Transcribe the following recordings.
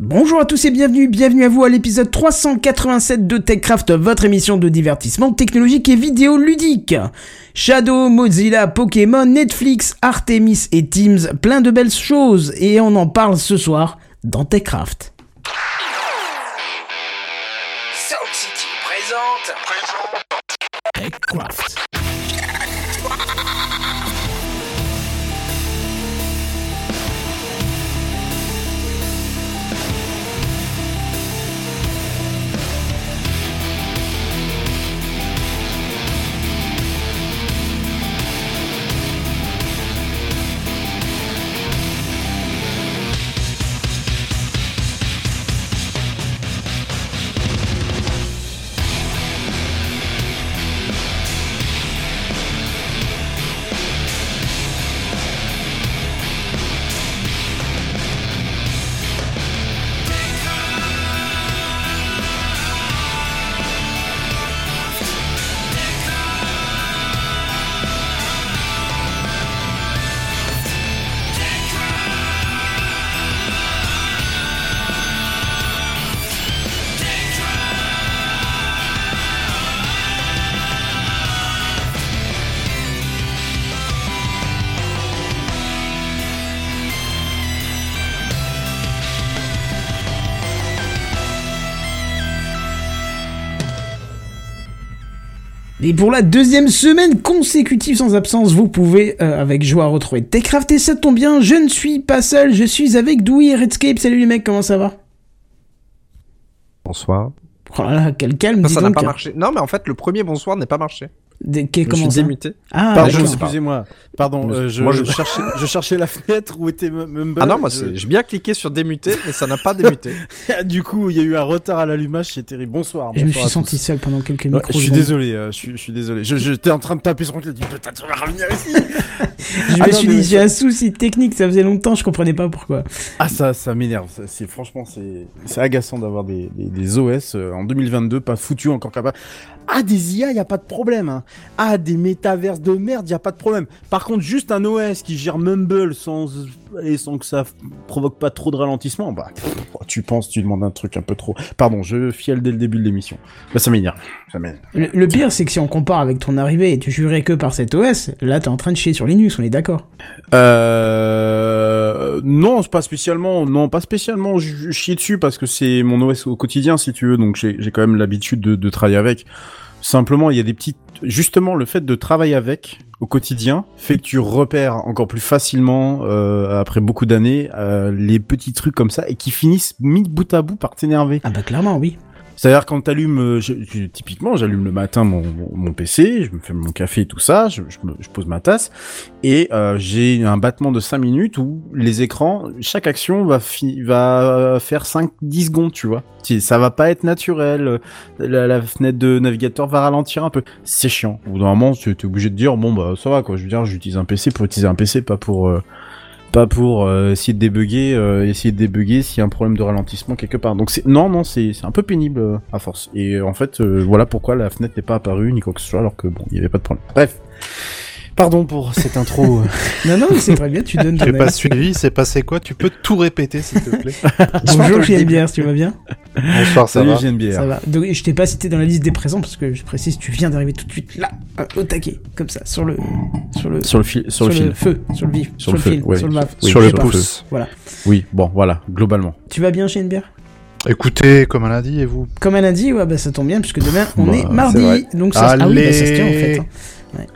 Bonjour à tous et bienvenue, bienvenue à vous à l'épisode 387 de TechCraft, votre émission de divertissement technologique et vidéo ludique. Shadow, Mozilla, Pokémon, Netflix, Artemis et Teams, plein de belles choses et on en parle ce soir dans TechCraft. Sound City présente. TechCraft. Et pour la deuxième semaine consécutive sans absence, vous pouvez euh, avec joie retrouver TechCraft et ça tombe bien, je ne suis pas seul, je suis avec Dewey et Redscape. Salut les mecs, comment ça va? Bonsoir. Oh là là, quel calme, Ça, dis ça n'a pas marché. Non, mais en fait, le premier bonsoir n'est pas marché. Des- que- Je comment suis démuté. Ah, Pardon, excusez-moi. Pardon, euh, je, Moi, je- cherchais, je cherchais la fenêtre où était Mumble. Ah non, moi, j'ai bien cliqué sur démuter, mais ça n'a pas démuté. du coup, il y a eu un retard à l'allumage, c'est terrible. Bonsoir. Je me suis senti tous. seul pendant quelques Ouais, micros. je suis désolé, euh, je suis, je suis désolé. Je, j'étais en train de taper sur mon clavier. Putain, tu vas revenir ici. Je Ah me non, suis dit, ça- j'ai un souci technique, ça faisait longtemps, je comprenais pas pourquoi. Ah, ça, ça m'énerve. Franchement, c'est, c'est agaçant d'avoir des, des, des OS euh, en 2022 pas foutus encore capables. Ah, des IA, y a pas de problème. Hein. Ah, des métaverses de merde, y a pas de problème. Par contre, juste un OS qui gère Mumble sans et sans que ça provoque pas trop de ralentissement, bah, pff, tu penses, tu demandes un truc un peu trop. Pardon, je fiel dès le début de l'émission. Bah, ça m'énerve. Ça m'énerve. Le, le pire, c'est que si on compare avec ton arrivée et tu jurais que par cet OS, là t'es en train de chier sur Linux, on est d'accord. Euh, non, pas spécialement, non, pas spécialement. Je je chie dessus parce que c'est mon OS au quotidien, si tu veux. Donc j'ai j'ai quand même l'habitude de, de travailler avec. Simplement, il y a des petites, justement, le fait de travailler avec au quotidien fait que tu repères encore plus facilement euh, après beaucoup d'années euh, les petits trucs comme ça et qui finissent mis bout à bout par t'énerver. Ah bah clairement, oui. C'est-à-dire quand t'allumes, euh, typiquement, j'allume le matin mon, mon, PC, je me fais mon café et tout ça, je, je, me- je pose ma tasse, et euh, j'ai un battement de 5 minutes où les écrans, chaque action va, va faire 5-10 secondes, tu vois. Ça va pas être naturel, euh, la, la fenêtre de navigateur va ralentir un peu. C'est chiant. Au bout moment, tu es obligé de dire, bon bah ça va quoi, je veux dire, j'utilise un PC pour utiliser un PC, pas pour... euh, pas pour euh, essayer de débugger, euh, essayer de débugger s'il y a un problème de ralentissement quelque part. Donc c'est non non c'est un peu pénible euh, à force. Et en fait euh, voilà pourquoi la fenêtre n'est pas apparue ni quoi que ce soit alors que bon il y avait pas de problème. Bref. Pardon pour cette intro. Non, non, mais c'est très bien, tu donnes ton J'ai pas suivi, c'est passé quoi Tu peux tout répéter s'il te plaît Bonjour, j'ai bière, tu vas bien? Bonsoir, ça Salut va. Ça va. Donc, je t'ai pas cité dans la liste des présents parce que je précise, tu viens d'arriver tout de suite là, au taquet, comme ça, sur le, sur le, Sur le fil sur, le fil. feu, sur le vif, sur, Sur le, fil, ouais. sur le. Oui, Sur le pouce. Voilà. Oui bon voilà globalement. Tu vas bien bière? Écoutez, comme un lundi, et vous? Comme elle a dit, ouais, bah ça tombe bien puisque demain on Bah, est mardi, donc ça, ah oui, bah, ça se tient en fait. Hein. Ouais.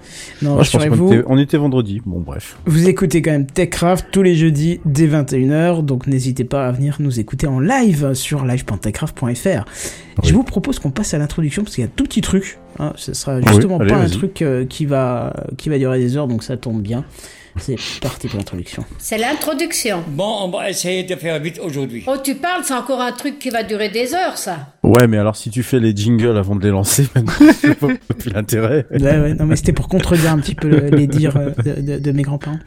Non, Moi je pense rassurez-vous, qu'on était, on était vendredi. Bon bref. Vous écoutez quand même TechCraft tous les jeudis dès 21h, donc n'hésitez pas à venir nous écouter en live sur live.techcraft.fr. Je vous propose qu'on passe à l'introduction parce qu'il y a tout petit truc. Hein, ce sera justement allez, pas un truc euh, qui va qui va durer des heures, donc ça tombe bien. C'est parti pour l'introduction. C'est l'introduction. Bon, on va essayer de faire vite aujourd'hui. Oh, tu parles, c'est encore un truc qui va durer des heures, ça. Ouais mais alors si tu fais les jingles avant de les lancer, maintenant, je vois plus l'intérêt. Ouais, ouais, non mais c'était pour contredire un petit peu le- les dires euh, de, de- de mes grands-parents.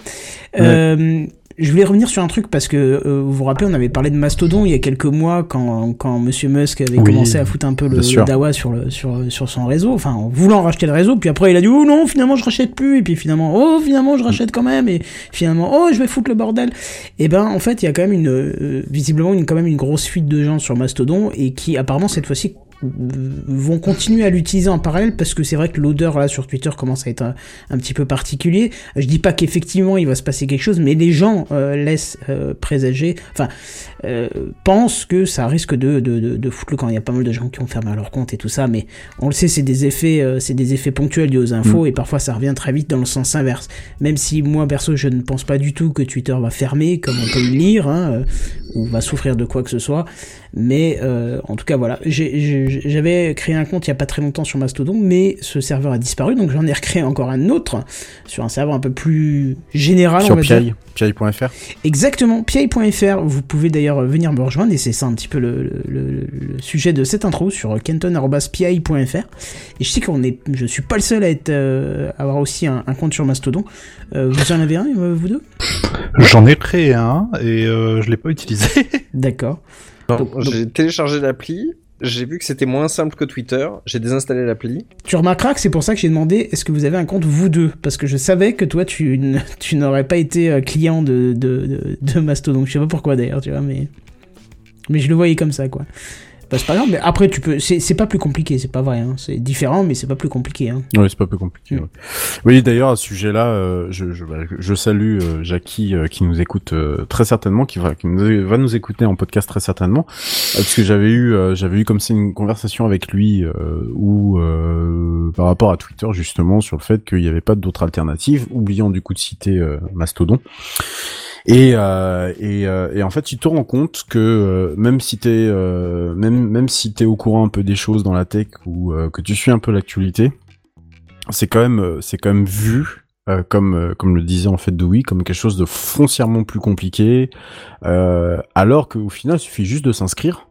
Euh, Je voulais revenir sur un truc parce que euh, vous vous rappelez, on avait parlé de Mastodon il y a quelques mois quand quand Monsieur Musk avait Oui, commencé à foutre un peu le, dawa sur le sur sur son réseau, enfin en voulant racheter le réseau, puis après il a dit oh non finalement je rachète plus, et puis finalement oh finalement je rachète quand même, et finalement oh je vais foutre le bordel. Et ben en fait il y a quand même une euh, visiblement une quand même une grosse fuite de gens sur Mastodon et qui apparemment cette fois-ci euh, vont continuer à l'utiliser en parallèle parce que c'est vrai que l'odeur là sur Twitter commence à être un, un petit peu particulier. Je dis pas qu'effectivement il va se passer quelque chose, mais les gens euh, laissent euh, présager, enfin euh, pensent que ça risque de, de, de, de foutre le camp. Il y a pas mal de gens qui ont fermé leur compte et tout ça, mais on le sait, c'est des effets, c'est des effets ponctuels liés aux infos et parfois ça revient très vite dans le sens inverse. Même si moi perso je ne pense pas du tout que Twitter va fermer, comme on peut le lire, hein, ou va souffrir de quoi que ce soit. Mais euh, en tout cas voilà, j'avais créé un compte il y a pas très longtemps sur Mastodon, mais ce serveur a disparu, donc j'en ai recréé encore un autre sur un serveur un peu plus général. on Sur Piaille.fr. Exactement, piaille.fr, vous pouvez d'ailleurs venir me rejoindre, et c'est ça un petit peu le, le- le- le sujet de cette intro sur kenton.piaille.fr. Et je sais qu'on est, je suis pas le seul à être, euh, avoir aussi un, un compte sur Mastodon. Euh, vous en avez un, euh, vous deux? J'en ai créé un et euh, je l'ai pas utilisé. D'accord. Donc- j'ai téléchargé l'appli, j'ai vu que c'était moins simple que Twitter, j'ai désinstallé l'appli. Tu remarqueras que c'est pour ça que j'ai demandé est-ce que vous avez un compte vous deux? Parce que je savais que toi tu, tu n'aurais pas été euh, client de, de, de, de Mastodon. Je sais pas pourquoi d'ailleurs, tu vois, mais. Mais je le voyais comme ça, quoi. Bah, c'est pas grave, mais après tu peux. C'est c'est pas plus compliqué, c'est pas vrai. Hein. C'est différent, mais c'est pas plus compliqué. Hein. Oui, c'est pas plus compliqué. Mm. ouais. Oui, d'ailleurs, à ce sujet-là, euh, je, je, bah, je salue euh, Jackie euh, qui nous écoute euh, très certainement, qui va, qui nous, va nous écouter en podcast très certainement, parce que j'avais eu, j'avais eu comme c'est une conversation avec lui où par rapport à Twitter justement sur le fait qu'il n'y avait pas d'autres alternatives, oubliant du coup de citer Mastodon. Et, euh, et, euh, et en fait, tu te rends compte que euh, même si t'es euh, même même si t'es au courant un peu des choses dans la tech ou euh, que tu suis un peu l'actualité, c'est quand même euh, c'est quand même vu euh, comme euh, comme le disait en fait Dewey comme quelque chose de foncièrement plus compliqué, euh, alors qu'au final, il suffit juste de s'inscrire,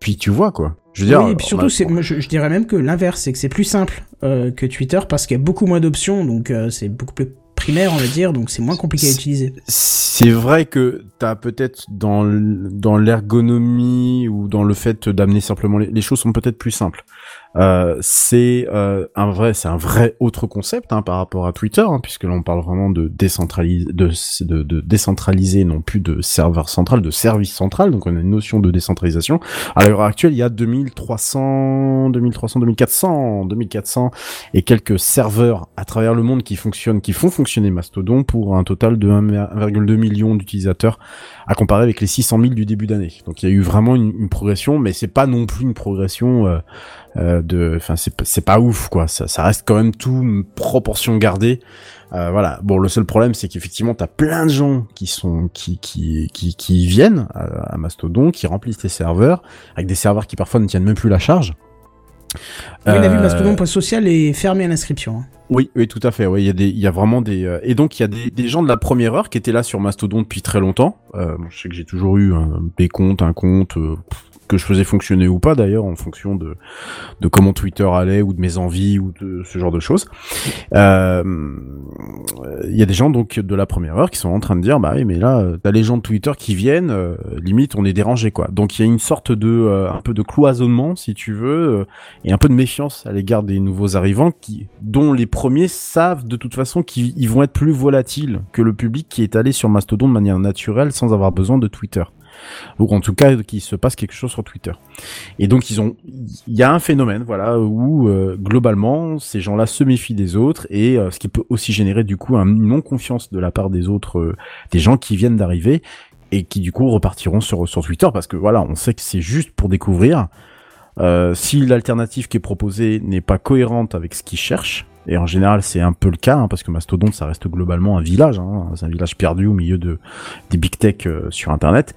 puis tu vois quoi. Je veux dire, oui, et puis surtout, a- c'est, moi, je, je dirais même que l'inverse, c'est que c'est plus simple euh, que Twitter parce qu'il y a beaucoup moins d'options, donc euh, c'est beaucoup plus primaire, on va dire, donc c'est moins compliqué à utiliser. C'est vrai que t'as peut-être dans l'ergonomie ou dans le fait d'amener simplement les, les choses sont peut-être plus simples. Euh, c'est euh, un vrai c'est un vrai autre concept hein, par rapport à Twitter hein, puisque là on parle vraiment de décentraliser de, de, de décentraliser non plus de serveur central de service central donc on a une notion de décentralisation à l'heure actuelle il y a 2300 2300 2400 2400 et quelques serveurs à travers le monde qui fonctionnent, qui font fonctionner Mastodon pour un total de 1,2 million d'utilisateurs à comparer avec les 600 000 du début d'année. Donc il y a eu vraiment une, une progression, mais c'est pas non plus une progression euh, euh, de, enfin c'est pas- c'est pas ouf quoi. Ça, ça reste quand même tout une proportion gardée. Euh, voilà. Bon, le seul problème, c'est qu'effectivement, t'as plein de gens qui sont qui qui qui, qui viennent à, à Mastodon, qui remplissent tes serveurs, avec des serveurs qui parfois ne tiennent même plus la charge. Oui, on a vu Euh, Mastodon.social est fermé à l'inscription. hein. oui, oui, tout à fait. Oui, il y a des, il y a vraiment des, euh, et donc il y a des, des gens de la première heure qui étaient là sur Mastodon depuis très longtemps. Euh, bon, je sais que j'ai toujours eu un, des comptes, un compte euh, pff, que je faisais fonctionner ou pas d'ailleurs en fonction de, de comment Twitter allait ou de mes envies ou de ce genre de choses. Euh, Il y a des gens donc de la première heure qui sont en train de dire, bah oui, mais là, euh, t'as les gens de Twitter qui viennent, euh, limite on est dérangé quoi. Donc il y a une sorte de, euh, un peu de cloisonnement si tu veux. euh, et un peu de méfiance à l'égard des nouveaux arrivants qui, dont les premiers savent de toute façon qu'ils ils vont être plus volatiles que le public qui est allé sur Mastodon de manière naturelle sans avoir besoin de Twitter. Ou en tout cas qu'il se passe quelque chose sur Twitter. Et donc ils ont, il y a un phénomène, voilà, où euh, globalement ces gens-là se méfient des autres et euh, ce qui peut aussi générer du coup un non confiance de la part des autres, euh, des gens qui viennent d'arriver et qui du coup repartiront sur sur Twitter parce que voilà, on sait que c'est juste pour découvrir. Euh, si l'alternative qui est proposée n'est pas cohérente avec ce qu'ils cherchent, et en général c'est un peu le cas, hein, parce que Mastodon ça reste globalement un village, hein, c'est un village perdu au milieu de des big tech euh, sur internet,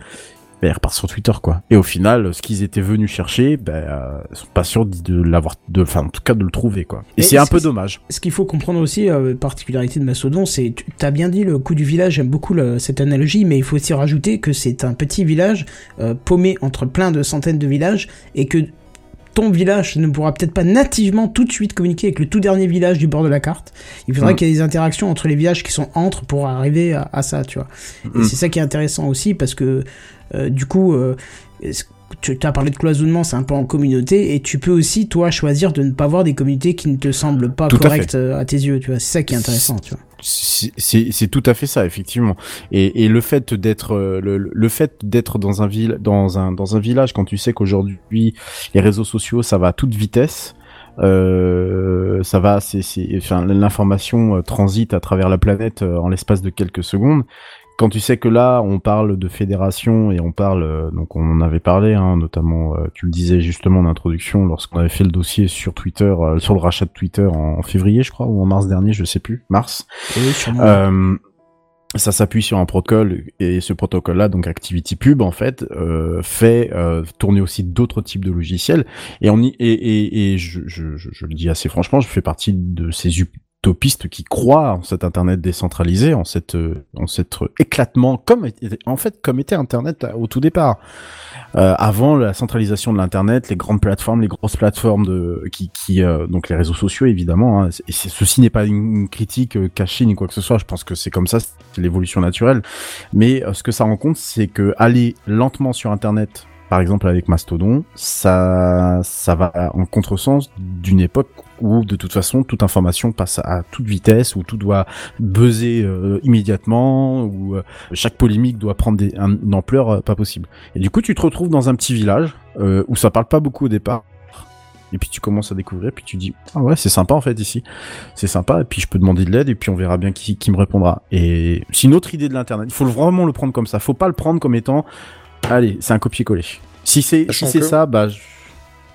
ben, ils repartent sur Twitter quoi. Et au final, ce qu'ils étaient venus chercher, ben euh, ils sont pas sûrs de l'avoir, de, enfin en tout cas de le trouver quoi. Et, Et c'est un peu dommage. Ce qu'il faut comprendre aussi, euh, particularité de Mastodon, c'est, tu as bien dit le coup du village, j'aime beaucoup le- cette analogie, mais il faut aussi rajouter que c'est un petit village euh, paumé entre plein de centaines de villages et que ton village ne pourra peut-être pas nativement tout de suite communiquer avec le tout dernier village du bord de la carte. Il faudrait Mm. qu'il y ait des interactions entre les villages qui sont entre pour arriver à, à ça, tu vois. Et Mm. c'est ça qui est intéressant aussi parce que euh, du coup, euh, tu as parlé de cloisonnement, c'est un peu en communauté, et tu peux aussi, toi, choisir de ne pas voir des communautés qui ne te semblent pas Tout correctes euh, à, tes yeux, tu vois. C'est ça qui est intéressant, tu vois. C'est tout à fait ça, effectivement. Et, et le fait d'être euh, le, le fait d'être dans un ville dans un dans un village quand tu sais qu'aujourd'hui les réseaux sociaux ça va à toute vitesse. Euh, ça va, c'est, enfin, l'information euh, transite à travers la planète euh, en l'espace de quelques secondes. Quand tu sais que là, on parle de fédération et on parle, euh, donc on en avait parlé, hein, notamment, euh, tu le disais justement en introduction, lorsqu'on avait fait le dossier sur Twitter, euh, sur le rachat de Twitter en, février, je crois, ou en mars dernier, je sais plus, mars. Euh, ça s'appuie sur un protocole et ce protocole-là, donc ActivityPub en fait, euh, fait euh, tourner aussi d'autres types de logiciels. Et on y, et, et, et je, je, je, je le dis assez franchement, je fais partie de ces utopistes qui croient en cet Internet décentralisé, en cette, euh, en cet éclatement, comme en fait comme était Internet au tout départ. Euh, avant la centralisation de l'internet, les grandes plateformes, les grosses plateformes de qui, qui euh, donc les réseaux sociaux évidemment. Hein, et ceci n'est pas une critique euh, cachée ni quoi que ce soit. Je pense que c'est comme ça, c'est l'évolution naturelle. Mais euh, ce que ça rend compte, c'est que aller lentement sur internet, par exemple avec Mastodon, ça ça va en contresens d'une époque où de toute façon toute information passe à toute vitesse, où tout doit buzzer euh, immédiatement, où euh, chaque polémique doit prendre des, un- une ampleur euh, pas possible. Et du coup, tu te retrouves dans un petit village où ça parle pas beaucoup au départ. Et puis tu commences à découvrir, puis tu dis ah ouais c'est sympa en fait ici, c'est sympa. Et puis je peux demander de l'aide et puis on verra bien qui, qui me répondra. Et c'est une autre idée de l'internet. Il faut vraiment le prendre comme ça. Faut pas le prendre comme étant allez c'est un copier-coller. Si c'est si que- ça, bah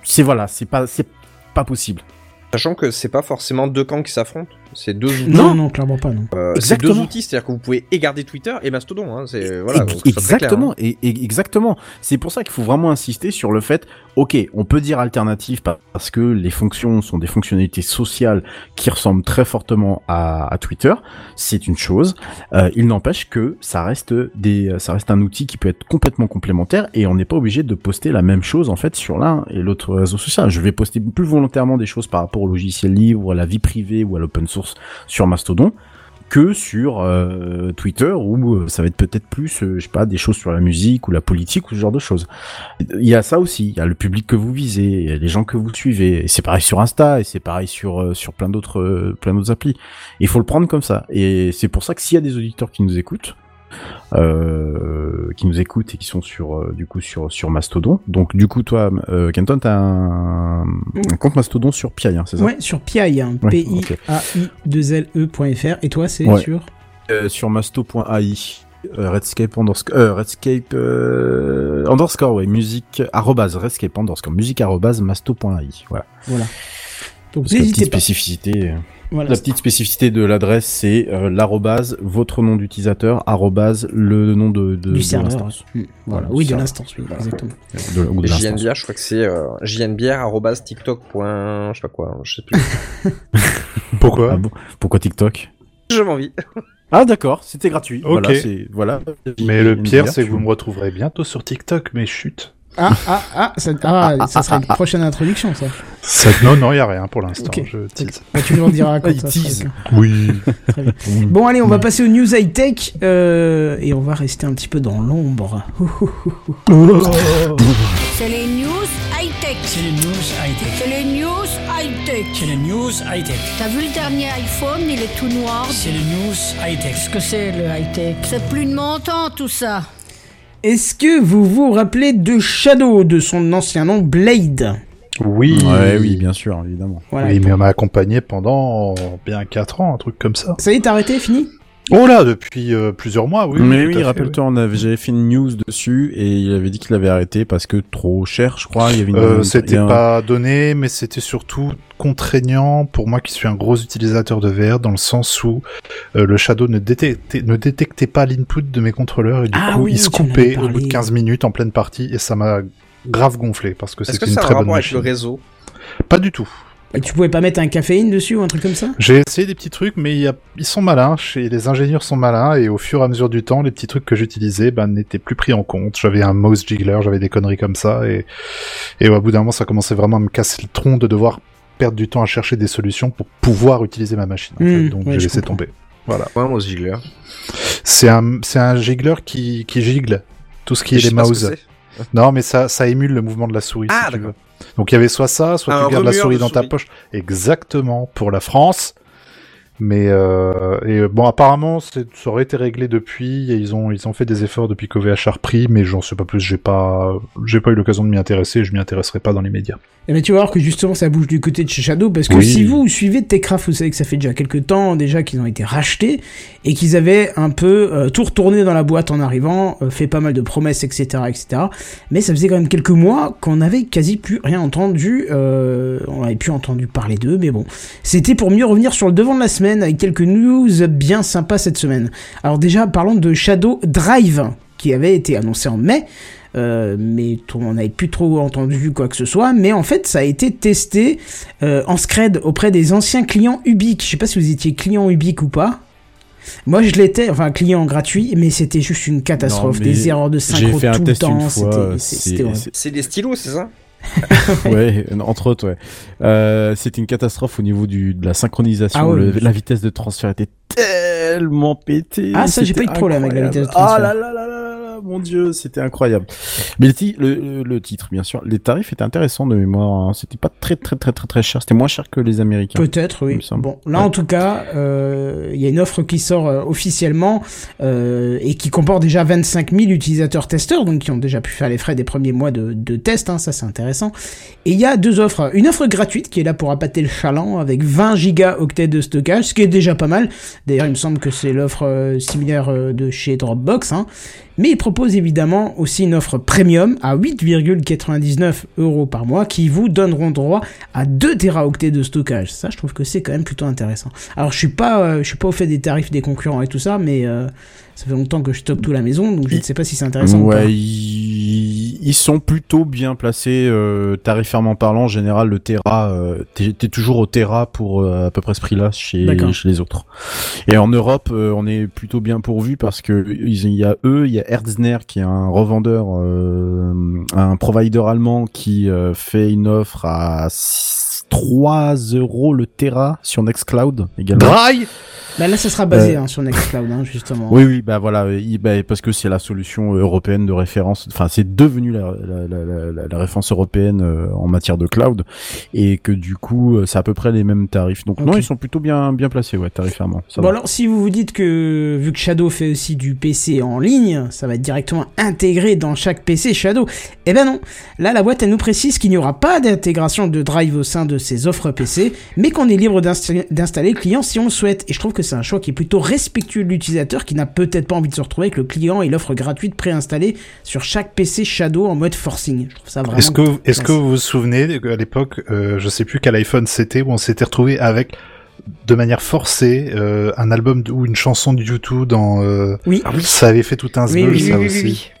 c'est voilà c'est pas c'est pas possible. Sachant que c'est pas forcément deux camps qui s'affrontent, c'est deux outils. Non, non, clairement pas, non. Euh, c'est deux outils, c'est-à-dire que vous pouvez et garder Twitter et Mastodon. Hein, c'est voilà. Clair, exactement, hein. et, et- exactement. C'est pour ça qu'il faut vraiment insister sur le fait, ok, on peut dire alternative pa- parce que les fonctions sont des fonctionnalités sociales qui ressemblent très fortement à, à Twitter, c'est une chose. Euh, il n'empêche que ça reste des, ça reste un outil qui peut être complètement complémentaire et on n'est pas obligé de poster la même chose en fait sur l'un et l'autre réseau social. Je vais poster plus volontairement des choses par rapport au logiciel libre, ou à la vie privée ou à l'open source sur Mastodon que sur euh, Twitter où euh, ça va être peut-être plus, euh, je sais pas, des choses sur la musique ou la politique ou ce genre de choses. Il y a ça aussi, il y a le public que vous visez, il y a les gens que vous suivez. Et c'est pareil sur Insta et c'est pareil sur sur plein d'autres plein d'autres applis. Il faut le prendre comme ça. Et c'est pour ça que s'il y a des auditeurs qui nous écoutent, euh, qui nous écoutent et qui sont sur euh, du coup sur sur Mastodon. Donc du coup toi, euh, Kenton, t'as un, un compte Mastodon sur Pi, hein, c'est ça Ouais, sur PI, hein, Ouais, P-I-A-I-2-L-E.fr. Et toi, c'est Ouais. sur Euh, sur masto.ai. Euh, Redscape underscore, euh, Redscape euh, underscore, ouais, musique, arrobase, Redscape underscore, musique arrobase, masto.ai, voilà. Voilà. Donc Parce que la n'hésitez petite pas. spécificité, euh, Voilà. la petite spécificité de l'adresse, c'est euh, l'arrobase, votre nom d'utilisateur, arrobase, le nom de, de, du de serveur. Mm, Voilà. Voilà, Oui, de l'instance, oui, exactement. De, ou de l'instance. JNBR, je crois que c'est euh, jnbr@tiktok. Je sais pas quoi, je sais plus. Pourquoi Ah bon? Pourquoi TikTok? J'ai envie. Ah d'accord, c'était gratuit. Ok. Voilà. Mais le pire, JNBR, c'est que vous me retrouverez bientôt sur TikTok, mais chut. Ah, ah, ah, ça, ah, ça sera une prochaine introduction, ça. Ça- non, non, y a rien pour l'instant. Ok. Je tease. Bah, tu nous en diras quand Ah, il tease. Oui. Très bien. Bon, allez, on va passer aux news high-tech euh, et on va rester un petit peu dans l'ombre. C'est les news high-tech. C'est les news high-tech. C'est les news high-tech. C'est les news high-tech. T'as vu le dernier iPhone, il est tout noir. C'est les news high-tech. Qu'est-ce que c'est le high-tech C'est plus de mon temps tout ça. Est-ce que vous vous rappelez de Shadow, de son ancien nom Blade? Oui. Ouais, oui, bien sûr, évidemment. Voilà. Oui, mais on m'a accompagné pendant bien 4 ans, un truc comme ça. Ça y est, t'as arrêté, fini? Oh là, depuis euh, plusieurs mois, oui. mais oui, rappelle-toi, on avait, j'avais fait une news dessus et il avait dit qu'il avait arrêté parce que trop cher, je crois. Il y avait une, Euh, c'était a un- pas donné, mais c'était surtout contraignant pour moi qui suis un gros utilisateur de VR dans le sens où euh, le Shadow ne détectait, ne détectait pas l'input de mes contrôleurs et du Ah coup oui, il se coupait au bout de 15 minutes en pleine partie et ça m'a grave gonflé parce que Est-ce c'était que une ça a un très bonne rapport avec machine. le réseau? Pas du tout. Et tu pouvais pas mettre un caféine dessus ou un truc comme ça? J'ai essayé des petits trucs, mais il y a- ils sont malins. Chez les ingénieurs sont malins, et au fur et à mesure du temps, les petits trucs que j'utilisais ben, n'étaient plus pris en compte. J'avais un mouse jiggler, j'avais des conneries comme ça, et, et au bout d'un moment, ça commençait vraiment à me casser le tronc de devoir perdre du temps à chercher des solutions pour pouvoir utiliser ma machine. en fait. Donc ouais, j'ai laissé comprends. tomber. Voilà. Ouais, moi, Ziggler. C'est un, c'est un jiggler qui, qui gigle tout ce qui est les mouses. Non, mais ça, ça émule le mouvement de la souris. Ah, si d'accord. Donc il y avait soit ça, soit Un tu gardes la souris dans ta poche. Exactement, pour la France. Mais euh, et bon, apparemment, ça aurait été réglé depuis. Et ils ont ils ont fait des efforts depuis qu'OVH a repris, mais j'en sais pas plus. J'ai pas j'ai pas eu l'occasion de m'y intéresser. et Je m'y intéresserai pas dans les médias. Eh ben, tu vas voir que justement ça bouge du côté de chez Shadow parce que Oui. si vous suivez Techcraft, vous savez que ça fait déjà quelques temps déjà qu'ils ont été rachetés et qu'ils avaient un peu euh, tout retourné dans la boîte en arrivant, euh, fait pas mal de promesses, etc., etc. Mais ça faisait quand même quelques mois qu'on n'avait quasi plus rien entendu. on avait plus entendu parler d'eux, mais bon, c'était pour mieux revenir sur le devant de la semaine avec quelques news bien sympas cette semaine. Alors déjà parlons de Shadow Drive qui avait été annoncé en mai. Euh, mais on n'avait plus trop entendu quoi que ce soit. Mais en fait, ça a été testé euh, en scred auprès des anciens clients Ubique. Je sais pas si vous étiez client Ubique ou pas. Moi, je l'étais, enfin client gratuit, mais c'était juste une catastrophe, Non, des erreurs de synchro tout le temps. C'est des stylos, c'est ça? ouais, entre autres, ouais. Euh, c'était une catastrophe au niveau du, de la synchronisation. Ah ouais. Le- la vitesse de transfert était tellement pétée. Ah, ça, j'ai pas eu de problème avec la vitesse de transfert. Ah là là là là mon dieu, c'était incroyable. Mais le, le, titre, bien sûr. Les tarifs étaient intéressants de mémoire. hein. C'était pas très très très très très cher. C'était moins cher que les Américains. Peut-être, oui. Bon, là Ouais. en tout cas, euh, il y a une offre qui sort euh, officiellement euh, et qui comporte déjà 25 000 utilisateurs testeurs, donc qui ont déjà pu faire les frais des premiers mois de, de test, hein, ça c'est intéressant. Et il y a deux offres. Une offre gratuite qui est là pour appâter le chaland avec 20 gigaoctets de stockage, ce qui est déjà pas mal. D'ailleurs, il me semble que c'est l'offre similaire de chez Dropbox. Hein. Mais il propose évidemment aussi une offre premium à 8,99 euros par mois qui vous donneront droit à 2 téraoctets de stockage. Ça, je trouve que c'est quand même plutôt intéressant. Alors, je suis pas, euh, je suis pas au fait des tarifs des concurrents et tout ça, mais euh, ça fait longtemps que je stocke tout la maison, donc je ne sais pas si c'est intéressant ou pas. Ouais, ils, sont plutôt bien placés euh, tarifairement parlant. En général, le Terra, euh, t'es t'es toujours au Terra pour euh, à peu près ce prix-là chez, chez les autres. Et en Europe, euh, on est plutôt bien pourvu parce que il y a eux, il y a Erzner qui est un revendeur, euh, un provider allemand qui euh, fait une offre à 3 euros le Terra sur Nextcloud également. Dry Bah, là, ça sera basé Euh, hein, sur Nextcloud, hein, justement. Oui, oui, bah voilà, euh, il- bah, parce que c'est la solution euh, européenne de référence. Enfin, c'est devenu la, la, la, la, la référence européenne euh, en matière de cloud, et que du coup, c'est à peu près les mêmes tarifs. Donc non, ils sont plutôt bien bien placés, ouais, tarifairement. Ça Bon va. alors si vous vous dites que vu que Shadow fait aussi du PC en ligne, ça va être directement intégré dans chaque PC Shadow. Eh ben non, là la boîte elle nous précise qu'il n'y aura pas d'intégration de drive au sein de ses offres PC, mais qu'on est libre d'insta- d'installer le client si on le souhaite. Et je trouve que c'est un choix qui est plutôt respectueux de l'utilisateur qui n'a peut-être pas envie de se retrouver avec le client et l'offre gratuite préinstallée sur chaque PC Shadow en mode forcing. Je trouve ça vraiment. Est-ce que, est-ce que vous vous souvenez à l'époque, euh, je sais plus quel iPhone c'était, où on s'était retrouvé avec de manière forcée euh, un album ou une chanson de YouTube dans. euh, Oui. Ça avait fait tout un Oui, zbeul, oui, ça oui, aussi.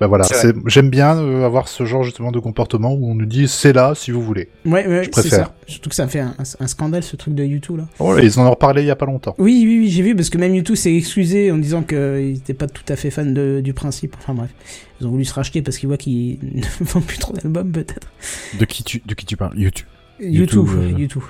Bah voilà, C'est c'est- j'aime bien euh, avoir ce genre justement de comportement où on nous dit c'est là si vous voulez. Ouais, ouais, c'est préfère. ça. Surtout que ça fait un, un scandale ce truc de YouTube là. Oh, ils en ont reparlé il y a pas longtemps. Oui, oui, oui, j'ai vu parce que même YouTube s'est excusé en disant qu'ils n'étaient pas tout à fait fans de- du principe. Enfin bref, ils ont voulu se racheter parce qu'ils voient qu'ils ne vendent plus trop d'albums peut-être. De qui tu de qui tu parles? YouTube. YouTube, YouTube, euh, YouTube.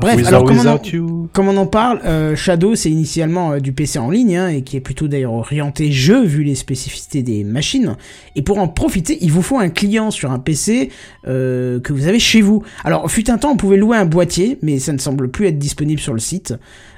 Bref, alors or comme on, en, without you. comme on en parle, euh, Shadow c'est initialement euh, du PC en ligne hein, et qui est plutôt d'ailleurs orienté jeu vu les spécificités des machines. Et pour en profiter, il vous faut un client sur un PC euh, que vous avez chez vous. Alors fut un temps on pouvait louer un boîtier, mais ça ne semble plus être disponible sur le site.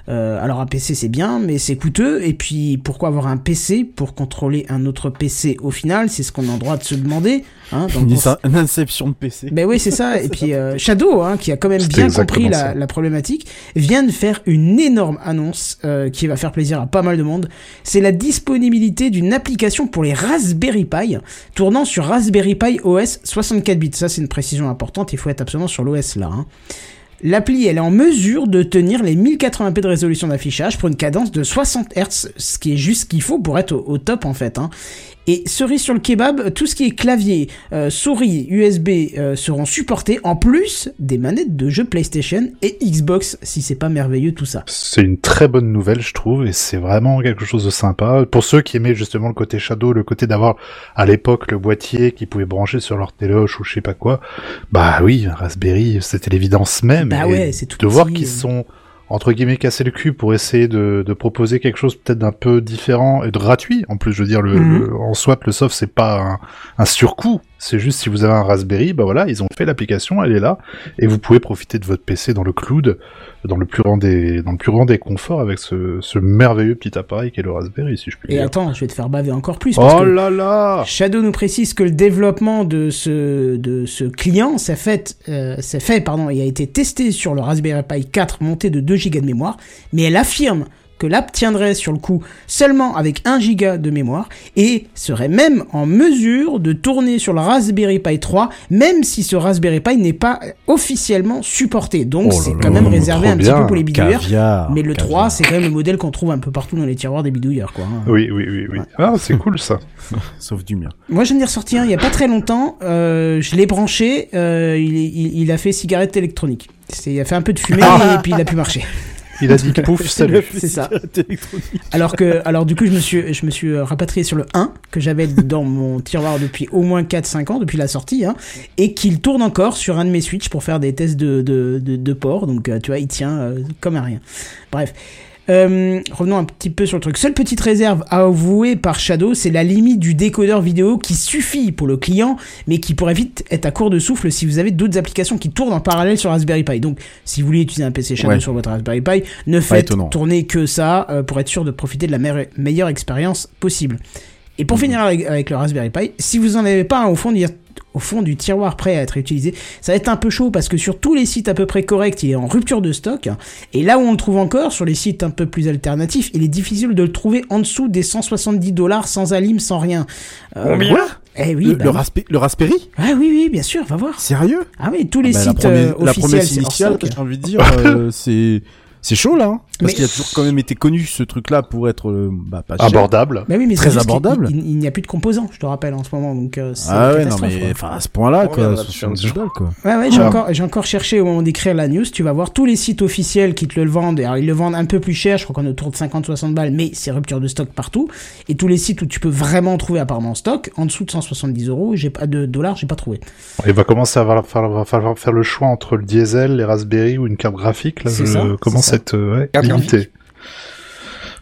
Euh, alors un PC c'est bien, mais c'est coûteux. Et puis pourquoi avoir un PC pour contrôler un autre PC au final? C'est ce qu'on a le droit de se demander. Hein, dans le Une, cons- une inception de PC. ben oui, c'est ça. Et puis euh, Shadow, hein, qui a quand même bien compris la, ça. la problématique, vient de faire une énorme annonce euh, qui va faire plaisir à pas mal de monde. C'est la disponibilité d'une application pour les Raspberry Pi tournant sur Raspberry Pi OS 64 bits. Ça, c'est une précision importante. Il faut être absolument sur l'OS là. hein. L'appli, elle est en mesure de tenir les 1080p de résolution d'affichage pour une cadence de 60 Hz, ce qui est juste ce qu'il faut pour être au, top en fait. Hein. Et cerise sur le kebab, tout ce qui est clavier, euh, souris, USB euh, seront supportés en plus des manettes de jeux PlayStation et Xbox, si c'est pas merveilleux tout ça. C'est une très bonne nouvelle, je trouve, et c'est vraiment quelque chose de sympa. Pour ceux qui aimaient justement le côté Shadow, le côté d'avoir à l'époque le boîtier qu'ils pouvaient brancher sur leur téloche ou je sais pas quoi, bah oui, Raspberry, c'était l'évidence même. Bah Et ouais, c'est tout de voir qu'ils euh. sont entre guillemets cassés le cul pour essayer de, de proposer quelque chose peut-être d'un peu différent et de gratuit. En plus, je veux dire, le, Mhm. le- en soit le soft c'est pas un, un surcoût, c'est juste si vous avez un Raspberry, bah voilà, ils ont fait l'application, elle est là, et vous pouvez profiter de votre PC dans le cloud, dans le plus grand des, dans le plus grand des conforts avec ce, ce merveilleux petit appareil qui est le Raspberry, si je puis Et dire. attends, je vais te faire baver encore plus. Parce Oh que là là Shadow nous précise que le développement de ce, de ce client s'est fait, euh, fait pardon, et a été testé sur le Raspberry Pi 4 monté de 2 Go de mémoire, mais elle affirme que l'app tiendrait sur le coup seulement avec 1 Go de mémoire et serait même en mesure de tourner sur le Raspberry Pi 3 même si ce Raspberry Pi n'est pas officiellement supporté. Donc Oh c'est quand même réservé un petit peu pour les bidouilleurs. Caviar. Mais le caviar. 3, c'est quand même le modèle qu'on trouve un peu partout dans les tiroirs des bidouilleurs, quoi. hein. Oui, oui, oui. Ah, c'est cool ça. Sauf du mien. Moi, je viens d'y ressortir un il y a pas très longtemps. Euh, je l'ai branché. euh, il, est- il, il a fait cigarette électronique. Il a fait un peu de fumée et puis il a pu marcher. Il a dit pouf, salut. C'est ça. Alors que, alors du coup, je me suis, je me suis euh, rapatrié sur le 1 que j'avais dans mon tiroir depuis au moins 4-5 ans, depuis la sortie, hein, et qu'il tourne encore sur un de mes Switch pour faire des tests de, de, de, de port. Donc, euh, tu vois, il tient euh, comme un rien. Bref. Euh, revenons un petit peu sur le truc. Seule petite réserve avouée par Shadow, c'est la limite du décodeur vidéo qui suffit pour le client, mais qui pourrait vite être à court de souffle si vous avez d'autres applications qui tournent en parallèle sur Raspberry Pi. Donc, si vous voulez utiliser un PC Shadow Ouais. sur votre Raspberry Pi, ne faites étonnant. tourner que ça euh, pour être sûr de profiter de la meilleure- meilleure expérience possible. Et pour finir avec, avec le Raspberry Pi, si vous en avez pas un au fond du, au fond du tiroir prêt à être utilisé, ça va être un peu chaud parce que sur tous les sites à peu près corrects, il est en rupture de stock. Et là où on le trouve encore, sur les sites un peu plus alternatifs, il est difficile de le trouver en dessous des 170 dollars sans alim, sans rien. Euh, Combien? Eh oui, le, bah le, oui. Raspe- le Raspberry? Ah oui, oui, bien sûr, va voir. Sérieux? Ah oui, tous les Bah, sites la, promesse, euh, la officiels, promesse c'est hors initiale, j'ai envie de dire, euh, c'est c'est chaud là. Hein Parce Mais- qu'il a toujours quand même été connu ce truc-là pour être euh, bah, pas cher. Abordable. Bah oui, mais Très abordable. Il, il n'y a plus de composants, je te rappelle, en ce moment, donc euh, c'est Ah ouais, non mais enfin à ce point-là On quoi, reviendra dessus un 70 jour. balles quoi. Ouais, ouais, j'ai Ah. encore, j'ai encore cherché au moment d'écrire la news. Tu vas voir tous les sites officiels qui te le vendent. Alors, ils le vendent un peu plus cher. Je crois qu'on est autour de 50-60 balles, mais c'est rupture de stock partout. Et tous les sites où tu peux vraiment trouver apparemment en stock, en dessous de 170 euros, j'ai pas de dollars, j'ai pas trouvé. Il va commencer à falloir, falloir- falloir faire le choix entre le diesel, les Raspberry ou une carte graphique. Là, je ça, commence c'est à être euh, ouais, Carte limité.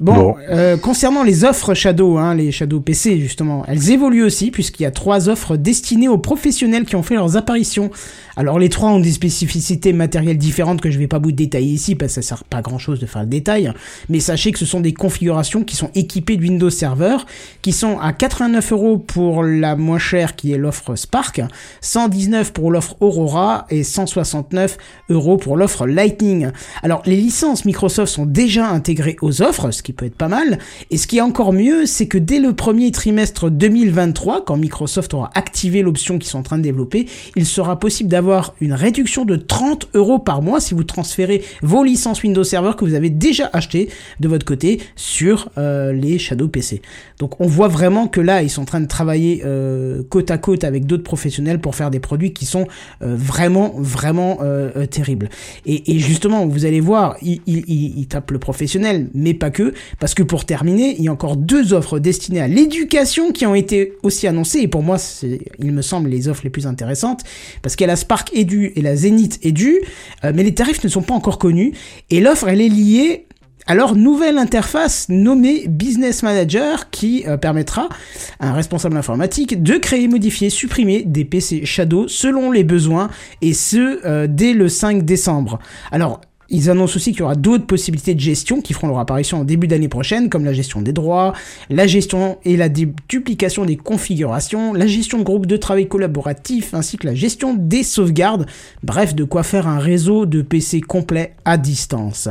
Bon, Bon. euh, concernant les offres Shadow, hein, les Shadow PC justement, elles évoluent aussi puisqu'il y a trois offres destinées aux professionnels qui ont fait leurs apparitions. Alors les trois ont des spécificités matérielles différentes que je vais pas vous détailler ici parce que ça sert pas à grand chose de faire le détail. Mais sachez que ce sont des configurations qui sont équipées de Windows Server, qui sont à 89 euros pour la moins chère qui est l'offre Spark, 119 pour l'offre Aurora et 169 euros pour l'offre Lightning. Alors les licences Microsoft sont déjà intégrées aux offres, ce qui peut être pas mal. Et ce qui est encore mieux, c'est que dès le premier trimestre 2023, quand Microsoft aura activé l'option qu'ils sont en train de développer, il sera possible d'avoir une réduction de 30 euros par mois si vous transférez vos licences Windows Server que vous avez déjà achetées de votre côté sur euh, les Shadow PC. Donc on voit vraiment que là, ils sont en train de travailler euh, côte à côte avec d'autres professionnels pour faire des produits qui sont euh, vraiment, vraiment terribles. Et, justement, vous allez voir, ils il, il, il tapent le professionnel, mais pas que, parce que pour terminer, il y a encore deux offres destinées à l'éducation qui ont été aussi annoncées, et pour moi, c'est, il me semble, les offres les plus intéressantes, parce qu'il y a la Spark Edu et la Zenith Edu, euh, mais les tarifs ne sont pas encore connus, et l'offre, elle est liée à leur nouvelle interface nommée Business Manager qui euh, permettra à un responsable informatique de créer, modifier, supprimer des PC Shadow selon les besoins et ce euh, dès le 5 décembre. Alors ils annoncent aussi qu'il y aura d'autres possibilités de gestion qui feront leur apparition en début d'année prochaine, comme la gestion des droits, la gestion et la duplication des configurations, la gestion de groupes de travail collaboratifs, ainsi que la gestion des sauvegardes. Bref, de quoi faire un réseau de PC complet à distance.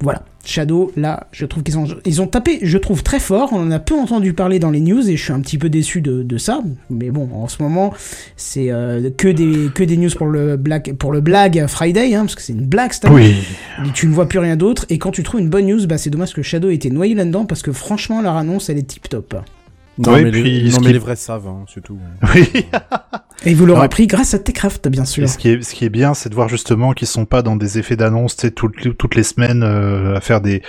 Voilà. Shadow, là, je trouve qu'ils ont, ils ont tapé, je trouve très fort. On en a peu entendu parler dans les news et je suis un petit peu déçu de, de ça. Mais bon, en ce moment, c'est euh, que des que des news pour le black pour le Black Friday, hein, parce que c'est une blague cette. Oui. Tu ne vois plus rien d'autre. Et quand tu trouves une bonne news, bah c'est dommage que Shadow ait été noyé là-dedans parce que franchement, leur annonce, elle est tip top. Non, Ouais, mais, puis les, non, mais les vrais savent, hein, c'est tout. Oui. Et vous l'aurez appris grâce à Techcraft, bien sûr. Et ce qui est, ce qui est bien, c'est de voir justement qu'ils sont pas dans des effets d'annonce, tu sais, toutes, toutes les semaines euh, à faire des.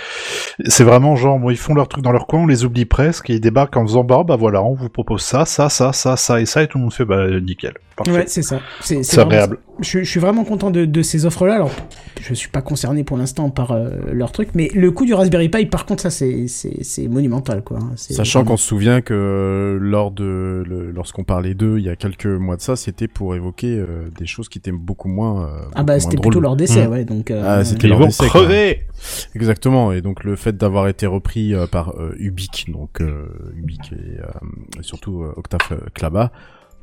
C'est vraiment genre, bon, ils font leur truc dans leur coin, on les oublie presque, et ils débarquent en faisant bah, bah voilà, on vous propose ça, ça, ça, ça, ça et ça, et tout le monde fait bah nickel. Parfait. Ouais, c'est ça. C'est agréable. Je, je suis vraiment content de, de ces offres-là. Alors, je suis pas concerné pour l'instant par euh, leur truc, mais le coût du Raspberry Pi, par contre, ça, c'est c'est- c'est monumental, quoi. C'est Sachant vraiment- qu'on se souvient que euh, lors de le- lorsqu'on parlait d'eux il y a quelques mois de ça, c'était pour évoquer euh, des choses qui étaient beaucoup moins. euh, Ah bah, c'était plutôt leur décès, Mmh. ouais. Donc, euh, Ah, c'était Ils leur vont décès, crever Exactement. Et donc le fait d'avoir été repris euh, par euh, Ubique, donc euh, Ubique et euh, surtout euh, Octave euh, Klaba,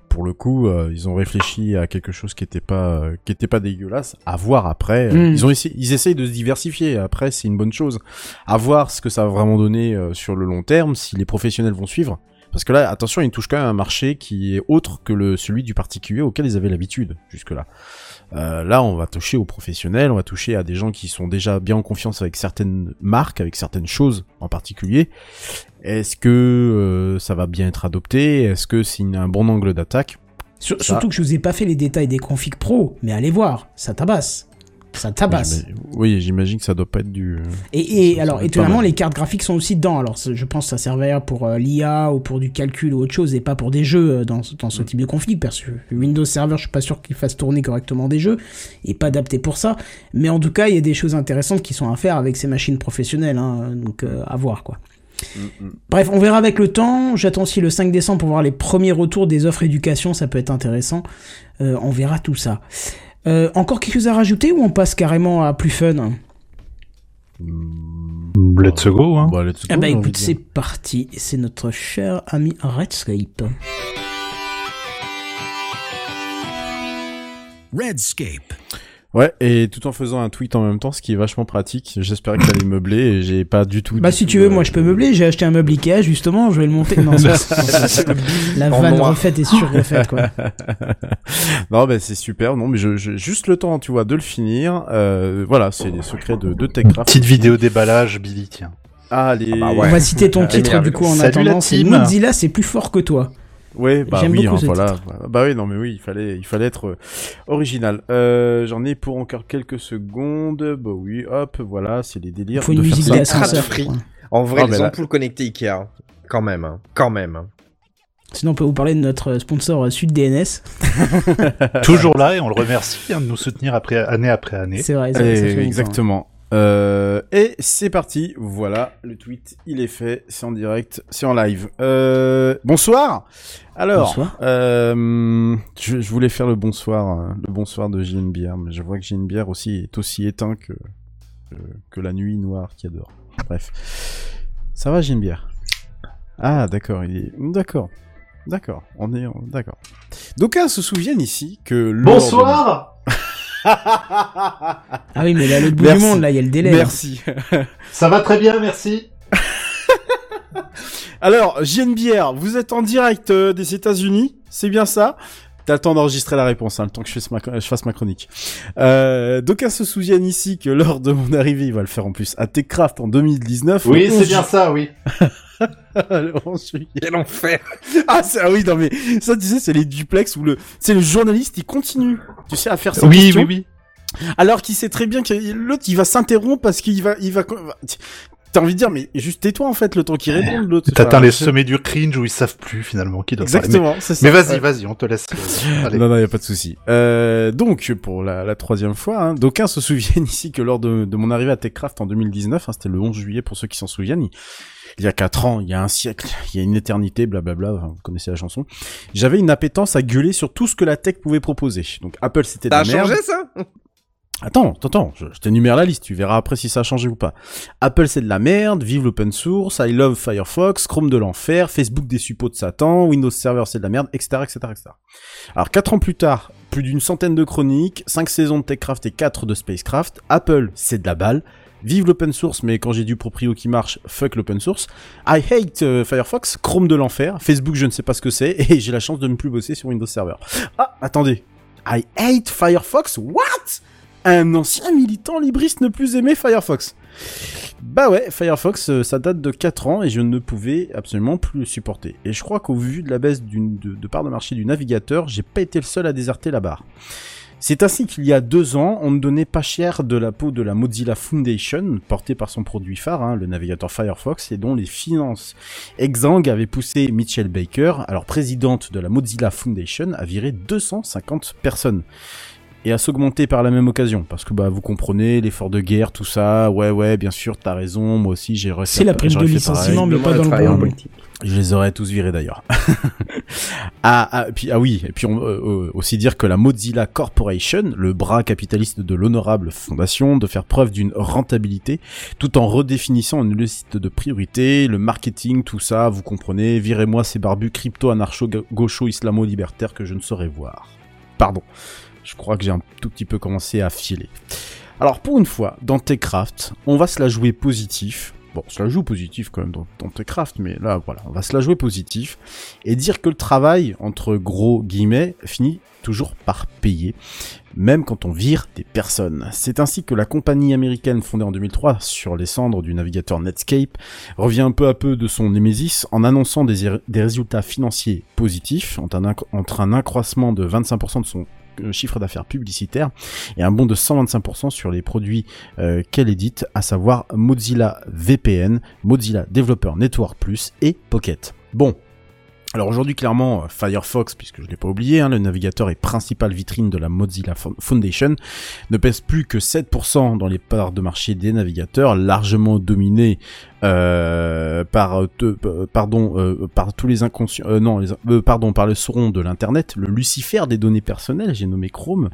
pour le coup, euh, ils ont réfléchi à quelque chose qui était pas euh, qui était pas dégueulasse. À voir après. Euh, Mm. Ils ont essayé, ils essayent de se diversifier. Après, c'est une bonne chose. À voir ce que ça va vraiment donner euh, sur le long terme, si les professionnels vont suivre. Parce que là, attention, ils touchent quand même un marché qui est autre que le celui du particulier auquel ils avaient l'habitude jusque-là. Euh, là, on va toucher aux professionnels, on va toucher à des gens qui sont déjà bien en confiance avec certaines marques, avec certaines choses en particulier. Est-ce que euh, ça va bien être adopté? Est-ce que c'est un bon angle d'attaque? Sur- ça- surtout que je vous ai pas fait les détails des configs pro, mais allez voir, ça tabasse. Ça tabasse. J'imagine- Oui, j'imagine que ça doit pas être du. Et, et Ça- ça alors, va être étonnamment, mal. les cartes graphiques sont aussi dedans. Alors, c'est- je pense que ça servira pour euh, l'IA ou pour du calcul ou autre chose, et pas pour des jeux euh, dans, ce- dans ce Mm. type de config. Parce que Windows Server, je suis pas sûr qu'il fasse tourner correctement des jeux, et pas adapté pour ça. Mais en tout cas, il y a des choses intéressantes qui sont à faire avec ces machines professionnelles. Hein, donc, euh, à voir, quoi. Bref, on verra avec le temps. J'attends aussi le 5 décembre pour voir les premiers retours des offres éducation. Ça peut être intéressant. Euh, on verra tout ça. Euh, encore quelque chose à rajouter ou on passe carrément à plus fun? Let's go, hein. Bah, let's go, Ah bah j'ai envie écoute, c'est parti. C'est notre cher ami Redscape. Redscape. Ouais, et tout en faisant un tweet en même temps, ce qui est vachement pratique. J'espérais que t'allais meubler et j'ai pas du tout. Bah du si tout, tu veux, euh, moi je peux meubler. J'ai acheté un meuble Ikea justement. Je vais le monter. Non, ça, la vanne refaite est surrefaite quoi. non, bah c'est super. Non, mais je, je- juste le temps, tu vois, de le finir. Euh, voilà, c'est les secrets de, de Techcraft. Petite vidéo déballage, Billy, tiens. Allez. Ah bah On va citer ton titre Génial. du coup en Salut attendant. Mozilla, c'est plus fort que toi. Ouais, bah J'aime oui, hein, voilà. Bah oui, non, mais oui, il fallait, il fallait être euh, original. Euh, J'en ai pour encore quelques secondes. Bah oui, hop, voilà, c'est les délires. Il faut une de faire musique d'ascenseur. En vrai, Ah, les là- ampoules connectées Ikea. Quand même, hein. quand même. hein. Sinon, on peut vous parler de notre sponsor euh, Sud DNS. Toujours là, et on le remercie hein, de nous soutenir après, année après année. C'est vrai. ça- Eh, exactement. Euh, et c'est parti, voilà, le tweet, il est fait, c'est en direct, c'est en live. Euh, bonsoir Alors, Bonsoir. euh, je, je voulais faire le bonsoir, le bonsoir de JNBR, mais je vois que JNBR aussi est aussi éteint que, que, que la nuit noire qu'il y a dehors. Bref. Ça va JNBR Ah, d'accord, il est... D'accord. D'accord, on est... D'accord. D'aucuns se souviennent ici que... Bonsoir Ah oui, mais là, l'autre bout Merci. du monde, là, il y a le délai. Merci. Ça va très bien, merci. Alors, JNBR, vous êtes en direct euh, des États-Unis, c'est bien ça? T'as le temps d'enregistrer la réponse, hein, le temps que je fasse ma, je fasse ma chronique. Euh, D'aucuns se souviennent ici que lors de mon arrivée, il va le faire en plus, à TechCraft en 2019. Oui, c'est 11 bien ça, oui. le 11 juillet. Quel enfer Ah, c'est- ah oui, non mais ça, tu sais, c'est les duplex où le, c'est le journaliste, il continue, tu sais, à faire ses Oui, questions. oui, oui. Alors qu'il sait très bien que l'autre, il va s'interrompre parce qu'il va, il va, t'as envie de dire, mais juste tais-toi en fait, le temps qu'il réponde, l'autre. T'atteins les sommets du cringe où ils savent plus finalement qui doit parler. Exactement, c'est Mais, ça. mais vas-y, Ouais. vas-y, on te laisse. euh, Allez. Non, non, y a pas de souci. Euh, donc, pour la, la troisième fois, hein, d'aucuns se souviennent ici que lors de, de mon arrivée à TechCraft en 2019, hein, c'était le 11 juillet pour ceux qui s'en souviennent, il, il y a quatre ans, il y a un siècle, il y a une éternité, blablabla, enfin, vous connaissez la chanson, j'avais une appétence à gueuler sur tout ce que la tech pouvait proposer. Donc, Apple, c'était de la merde. changé ça? Attends, attends, je, je t'énumère la liste, tu verras après si ça a changé ou pas. Apple c'est de la merde, vive l'open source, I love Firefox, Chrome de l'enfer, Facebook des suppôts de Satan, Windows Server c'est de la merde, etc., etc., etc. Alors quatre ans plus tard, plus d'une centaine de chroniques, 5 saisons de TechCraft et 4 de Spacecraft, Apple c'est de la balle, vive l'open source, mais quand j'ai du proprio qui marche, fuck l'open source, I hate euh, Firefox, Chrome de l'enfer, Facebook je ne sais pas ce que c'est, et j'ai la chance de ne plus bosser sur Windows Server. Ah, attendez, I hate Firefox, what? Un ancien militant libriste ne plus aimait Firefox. Bah ouais, Firefox, euh, ça date de 4 ans et je ne pouvais absolument plus le supporter. Et je crois qu'au vu de la baisse de part de marché du navigateur, j'ai pas été le seul à déserter la barre. C'est ainsi qu'il y a deux ans, on ne donnait pas cher de la peau de la Mozilla Foundation, portée par son produit phare, hein, le navigateur Firefox, et dont les finances exsangues avaient poussé Mitchell Baker, alors présidente de la Mozilla Foundation, à virer 250 personnes et à s'augmenter par la même occasion parce que bah vous comprenez l'effort de guerre tout ça ouais ouais bien sûr t'as raison moi aussi j'ai refait C'est la prime de licenciement, mais pas dans le en bon. politique. je les aurais tous virés d'ailleurs. ah, ah, puis ah oui, et puis on, euh, euh, aussi dire que la Mozilla Corporation, le bras capitaliste de l'honorable fondation, de faire preuve d'une rentabilité, tout en redéfinissant une liste de priorités, le marketing, tout ça, vous comprenez. Virez-moi ces barbus crypto anarcho gaucho islamo libertaires que je ne saurais voir. Pardon, je crois que j'ai un tout petit peu commencé à filer. Alors pour une fois, dans Techcraft, on va se la jouer positif. Bon, on se la joue positif quand même dans, dans Techcraft, mais là voilà, on va se la jouer positif et dire que le travail, entre gros guillemets, finit toujours par payer, même quand on vire des personnes. C'est ainsi que la compagnie américaine fondée en 2003 sur les cendres du navigateur Netscape revient peu à peu de son némésis en annonçant des, résultats financiers positifs entre un, accroissement de 25% de son chiffre d'affaires publicitaire et un bond de 125% sur les produits euh, qu'elle édite, à savoir Mozilla VPN, Mozilla Developer Network Plus et Pocket. Bon. Alors aujourd'hui clairement euh, Firefox, puisque je l'ai pas oublié, hein, le navigateur et principale vitrine de la Mozilla Fo- Foundation, ne pèse plus que 7% dans les parts de marché des navigateurs, largement dominé euh, par euh, euh, pardon euh, par tous les inconscients euh, non les, pardon par le sauron de l'internet, le Lucifer des données personnelles, j'ai nommé Chrome,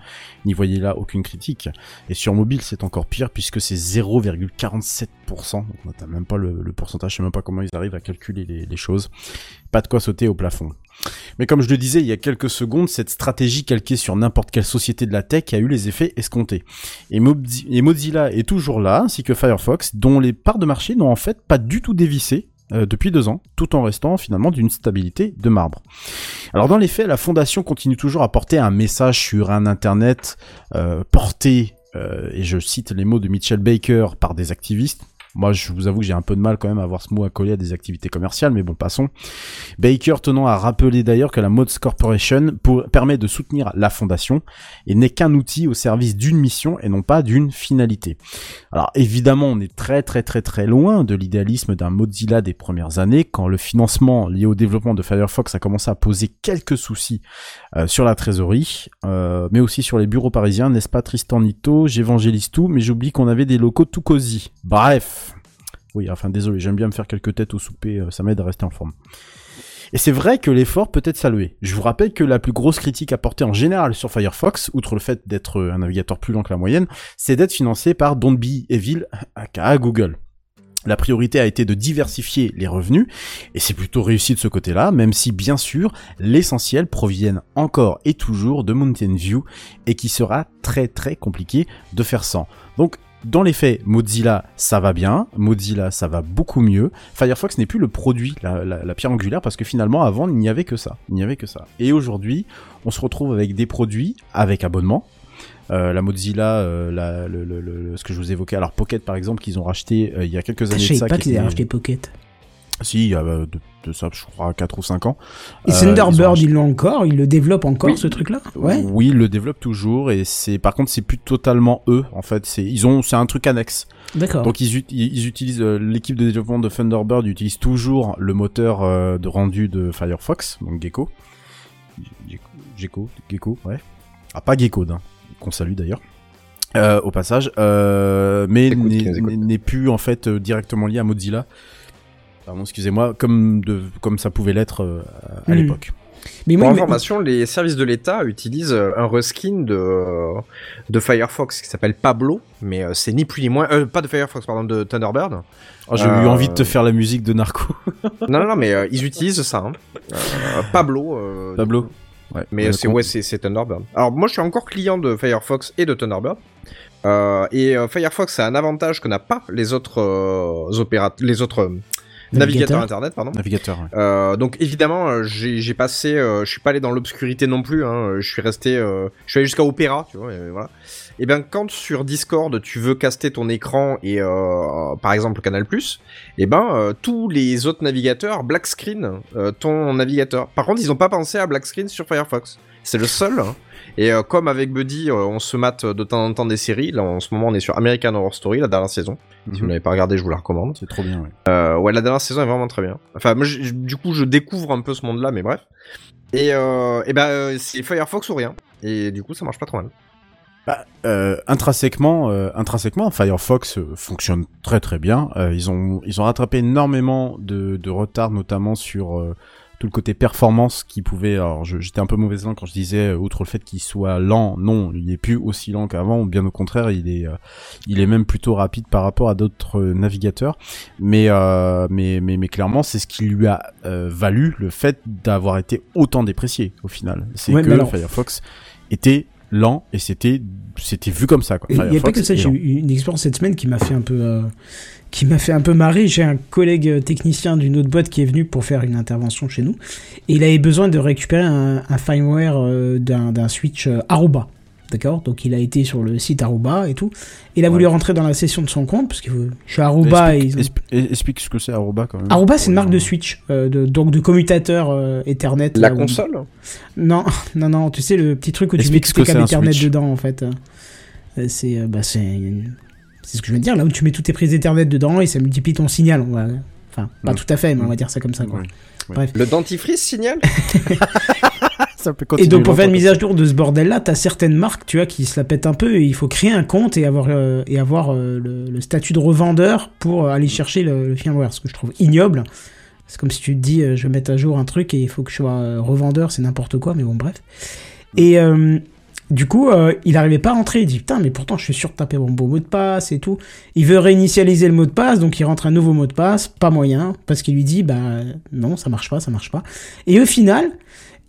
n'y voyez là aucune critique. Et sur mobile, c'est encore pire puisque c'est 0,47%. Donc on même pas le, pourcentage, je sais même pas comment ils arrivent à calculer les choses. Pas de quoi sauter au plafond. Mais comme je le disais il y a quelques secondes, cette stratégie calquée sur n'importe quelle société de la tech a eu les effets escomptés. Et, Mozilla est toujours là, ainsi que Firefox, dont les parts de marché n'ont en fait pas du tout dévissé euh, depuis deux ans, tout en restant finalement d'une stabilité de marbre. Alors dans les faits, la fondation continue toujours à porter un message sur un Internet euh, porté, euh, et je cite les mots de Mitchell Baker, par des activistes. Moi, je vous avoue que j'ai un peu de mal quand même à voir ce mot accolé à des activités commerciales, mais bon, passons. Baker tenant à rappeler d'ailleurs que la Mods Corporation permet de soutenir la fondation et n'est qu'un outil au service d'une mission et non pas d'une finalité. Alors évidemment, on est très très très très loin de l'idéalisme d'un Mozilla des premières années, quand le financement lié au développement de Firefox a commencé à poser quelques soucis euh, sur la trésorerie, euh, mais aussi sur les bureaux parisiens, n'est-ce pas Tristan Nito J'évangélise tout, mais j'oublie qu'on avait des locaux tout cosy. Bref. Oui, enfin désolé, j'aime bien me faire quelques têtes au souper, euh, ça m'aide à rester en forme. Et c'est vrai que l'effort peut être salué. Je vous rappelle que la plus grosse critique apportée en général sur Firefox, outre le fait d'être euh, un navigateur plus lent que la moyenne, c'est d'être financé par Don't Be Evil, aka Google. La priorité a été de diversifier les revenus, et c'est plutôt réussi de ce côté-là, même si bien sûr, l'essentiel proviennent encore et toujours de Mountain View, et qui sera très très compliqué de faire sans. Donc, dans les faits, Mozilla, ça va bien. Mozilla, ça va beaucoup mieux. Firefox n'est plus le produit, la, la- la pierre angulaire, parce que finalement, avant, il n'y avait que ça. Il n'y avait que ça. Et aujourd'hui, on se retrouve avec des produits avec abonnement. Euh, la Mozilla, euh, la- le, le- le- ce que je vous évoquais, alors Pocket par exemple, qu'ils ont racheté euh, il y a quelques Je années de savais ça. pas qui qu'ils avaient racheté Pocket. Si, il y a euh, de, de ça, je crois, 4 ou 5 ans. Et Euh, Thunderbird, racheté- ils l'ont encore, ils le développent encore, Oui. ce truc-là? Ouais. Oui, ils le développent toujours et c'est par contre c'est plus totalement eux en fait, c'est ils ont c'est un truc annexe. D'accord. Donc ils, ils utilisent euh, l'équipe de développement de Thunderbird utilise toujours le moteur euh, de rendu de Firefox, donc Gecko. Gecko, Gecko, ouais. Ah pas Gecko, hein, qu'on salue d'ailleurs. Euh, au passage, euh, mais n'est plus en fait euh, directement lié à Mozilla. Pardon, excusez-moi, comme de comme ça pouvait l'être euh, à Hmm. l'époque. Mais Pour oui, mais- information, les services de l'État utilisent euh, un reskin de, de Firefox qui s'appelle Pablo, mais euh, c'est ni plus ni moins... Euh, pas de Firefox, pardon, de Thunderbird. Oh, J'ai eu envie de te faire la musique de Narco. non, non, non, mais euh, ils utilisent ça. hein. Euh, Pablo. euh, Pablo. Ouais. Mais c'est ouais, c'est Thunderbird. Alors moi, je suis encore client de Firefox et de Thunderbird. Euh, et euh, Firefox a un avantage que n'a pas les autres euh, les autres navigateur internet, pardon. Navigateur. ouais. Euh, donc évidemment, euh, j'ai j'ai passé, euh, je suis pas allé dans l'obscurité non plus. Hein, je suis resté, euh, je suis allé jusqu'à Opera, tu vois. Et voilà. Et bien quand sur Discord tu veux caster ton écran et par exemple Canal+, et ben euh, tous les autres navigateurs black screen ton navigateur. Par contre, ils ont pas pensé à black screen sur Firefox. C'est le seul. hein. Et euh, comme avec Buddy, euh, on se mate de temps en temps des séries. Là, en ce moment, on est sur American Horror Story, la dernière saison. Si vous Mhm. n'avez pas regardé, je vous la recommande. C'est trop bien. Ouais. Euh, ouais, la dernière saison est vraiment très bien. Enfin, moi, du coup, je découvre un peu ce monde-là, mais bref. Et, et ben, euh, c'est Firefox ou rien. Et du coup, ça marche pas trop mal. Bah, euh, intrinsèquement, euh, intrinsèquement, Firefox euh, fonctionne très très bien. Ils ont ils ont rattrapé énormément de, de retard, notamment sur tout le côté performance qui pouvait. Alors, je- j'étais un peu mauvais langue quand je disais, euh, outre le fait qu'il soit lent, non, il est plus aussi lent qu'avant. Bien au contraire, il est euh, il est même plutôt rapide par rapport à d'autres euh, navigateurs. Mais euh, mais mais mais clairement, c'est ce qui lui a euh, valu le fait d'avoir été autant déprécié au final. C'est Ouais, que alors- Firefox était lent et c'était c'était vu comme ça. Il n'y a pas que ça, j'ai eu une expérience cette semaine qui m'a fait un peu euh, qui m'a fait un peu marrer. J'ai un collègue euh, technicien d'une autre boîte qui est venu pour faire une intervention chez nous et il avait besoin de récupérer un, un firmware euh, d'un d'un switch Aruba. D'accord Donc il a été sur le site Aruba et tout. Il a voulu rentrer dans la session de son compte parce que euh, chez Aruba explique, ils ont- expli- explique ce que c'est Aruba quand même. Aruba c'est une marque de switch euh, de, donc de commutateur euh, Ethernet. La où- console? Non, non, non, tu sais le petit truc où tu mets tes câbles Ethernet switch. dedans en fait. Euh, C'est euh, bah c'est ce que je veux dire là où tu mets toutes tes prises Ethernet dedans et ça multiplie ton signal. On va... Enfin, pas tout à fait, mais on va dire ça comme ça quoi. Ouais. Le dentifrice signal? Ça peut Et donc pour faire une mise à jour de ce bordel là, t'as certaines marques, tu vois, qui se la pètent un peu et il faut créer un compte et avoir euh, et avoir euh, le, le statut de revendeur pour euh, aller chercher le, le firmware, ce que je trouve ignoble. C'est comme si tu te dis, euh, je vais mettre à jour un truc et il faut que je sois revendeur, c'est n'importe quoi, mais bon bref. Et du coup, il arrivait pas à rentrer. Il dit putain, mais pourtant je suis sûr de taper mon beau mot de passe et tout. Il veut réinitialiser le mot de passe, donc il rentre un nouveau mot de passe, pas moyen, parce qu'il lui dit bah non, ça marche pas, ça marche pas. Et au final,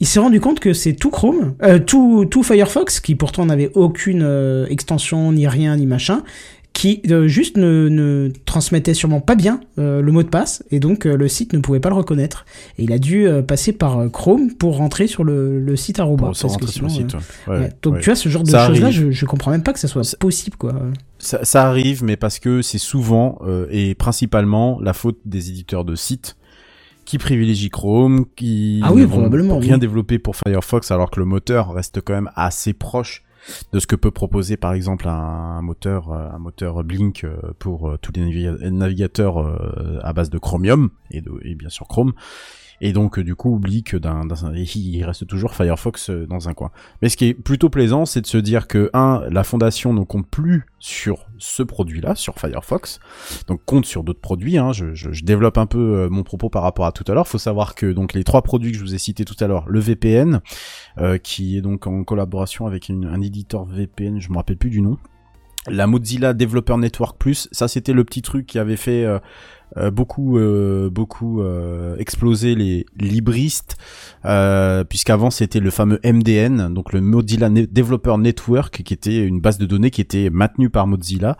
il s'est rendu compte que c'est tout Chrome, euh, tout, tout Firefox, qui pourtant n'avait aucune euh, extension, ni rien, ni machin, qui euh, juste ne, ne transmettait sûrement pas bien le mot de passe, et donc le site ne pouvait pas le reconnaître. Et il a dû passer par Chrome pour rentrer sur le, le site Aruba. Pour se parce que rentrer sur le sinon, site. ouais. ouais. Ouais, Donc ouais. tu vois, ce genre de choses-là, je, je comprends même pas que ça soit Ça- possible, quoi. ça, ça arrive, mais parce que c'est souvent euh, et principalement la faute des éditeurs de sites qui privilégient Chrome, qui Ah oui, probablement, rien oui. développer pour Firefox, alors que le moteur reste quand même assez proche de ce que peut proposer par exemple un, moteur euh, un moteur Blink euh, pour euh, tous les naviga- navigateurs à base de Chromium et, de, et bien sûr Chrome et donc euh, du coup oublie que d'un, il reste toujours Firefox euh, dans un coin. Mais ce qui est plutôt plaisant, c'est de se dire que un, la fondation ne compte plus sur ce produit-là, sur Firefox, donc compte sur d'autres produits. Hein. Je, je- je développe un peu euh, mon propos par rapport à tout à l'heure. Faut savoir que donc les trois produits que je vous ai cités tout à l'heure, le VPN, euh, qui est donc en collaboration avec un éditeur VPN, je me rappelle plus du nom. La Mozilla Developer Network Plus, ça c'était le petit truc qui avait fait euh, euh, beaucoup euh, beaucoup euh, exploser les libristes euh, puisqu'avant c'était le fameux MDN donc le Mozilla Developer Network qui était une base de données qui était maintenue par Mozilla.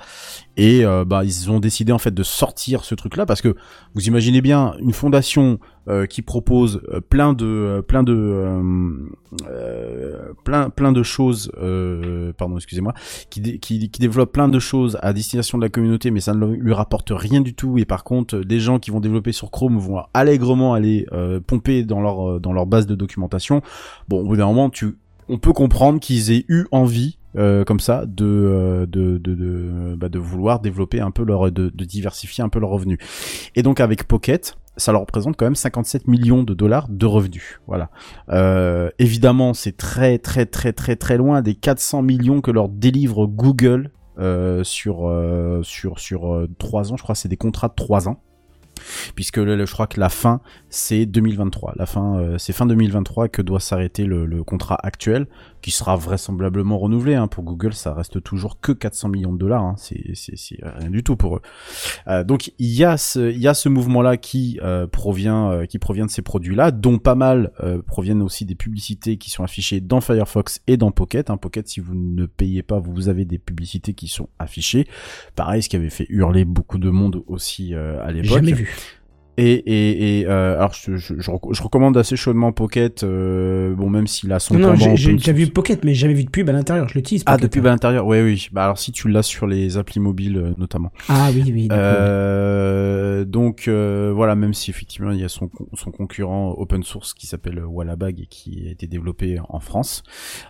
Et euh, bah ils ont décidé en fait de sortir ce truc là parce que vous imaginez bien une fondation euh, qui propose euh, plein de euh, plein de plein plein de choses pardon excusez-moi qui, qui, développe plein de choses à destination de la communauté, mais ça ne lui rapporte rien du tout. Et par contre, des gens qui vont développer sur Chrome vont allègrement aller pomper dans leur dans leur base de documentation. Bon, au bout d'un moment, tu, on peut comprendre qu'ils aient eu envie. comme ça de de de bah, de vouloir développer un peu leur de diversifier un peu leurs revenus et donc avec Pocket ça leur représente quand même 57 millions de dollars de revenus voilà euh, évidemment, c'est très très très très très loin des 400 millions que leur délivre Google euh, sur euh, sur sur euh, trois ans. Je crois que c'est des contrats de trois ans. Puisque je crois que la fin c'est 2023. La fin euh, c'est fin 2023 que doit s'arrêter le, le contrat actuel, qui sera vraisemblablement renouvelé. Hein. Pour Google, ça reste toujours que 400 millions de dollars. Hein. C'est rien du tout pour eux. Euh, donc il y a ce il y a ce mouvement là qui euh, provient euh, qui provient de ces produits là dont pas mal euh, proviennent aussi des publicités qui sont affichées dans Firefox et dans Pocket hein, Pocket si vous ne payez pas vous avez des publicités qui sont affichées pareil ce qui avait fait hurler beaucoup de monde aussi euh, à l'époque Jamais vu. Et, et, et euh, alors je, je, je, je recommande assez chaudement Pocket, euh, bon même s'il a son Non, j'ai- déjà vu Pocket, mais j'ai jamais vu de pub à l'intérieur. Je l'utilise. Ah, depuis hein. à l'intérieur, oui, oui. Bah alors si tu l'as sur les applis mobiles euh, notamment. Ah oui, oui. Euh, donc euh, voilà, même si effectivement il y a son, son concurrent open source qui s'appelle Wallabag et qui a été développé en France.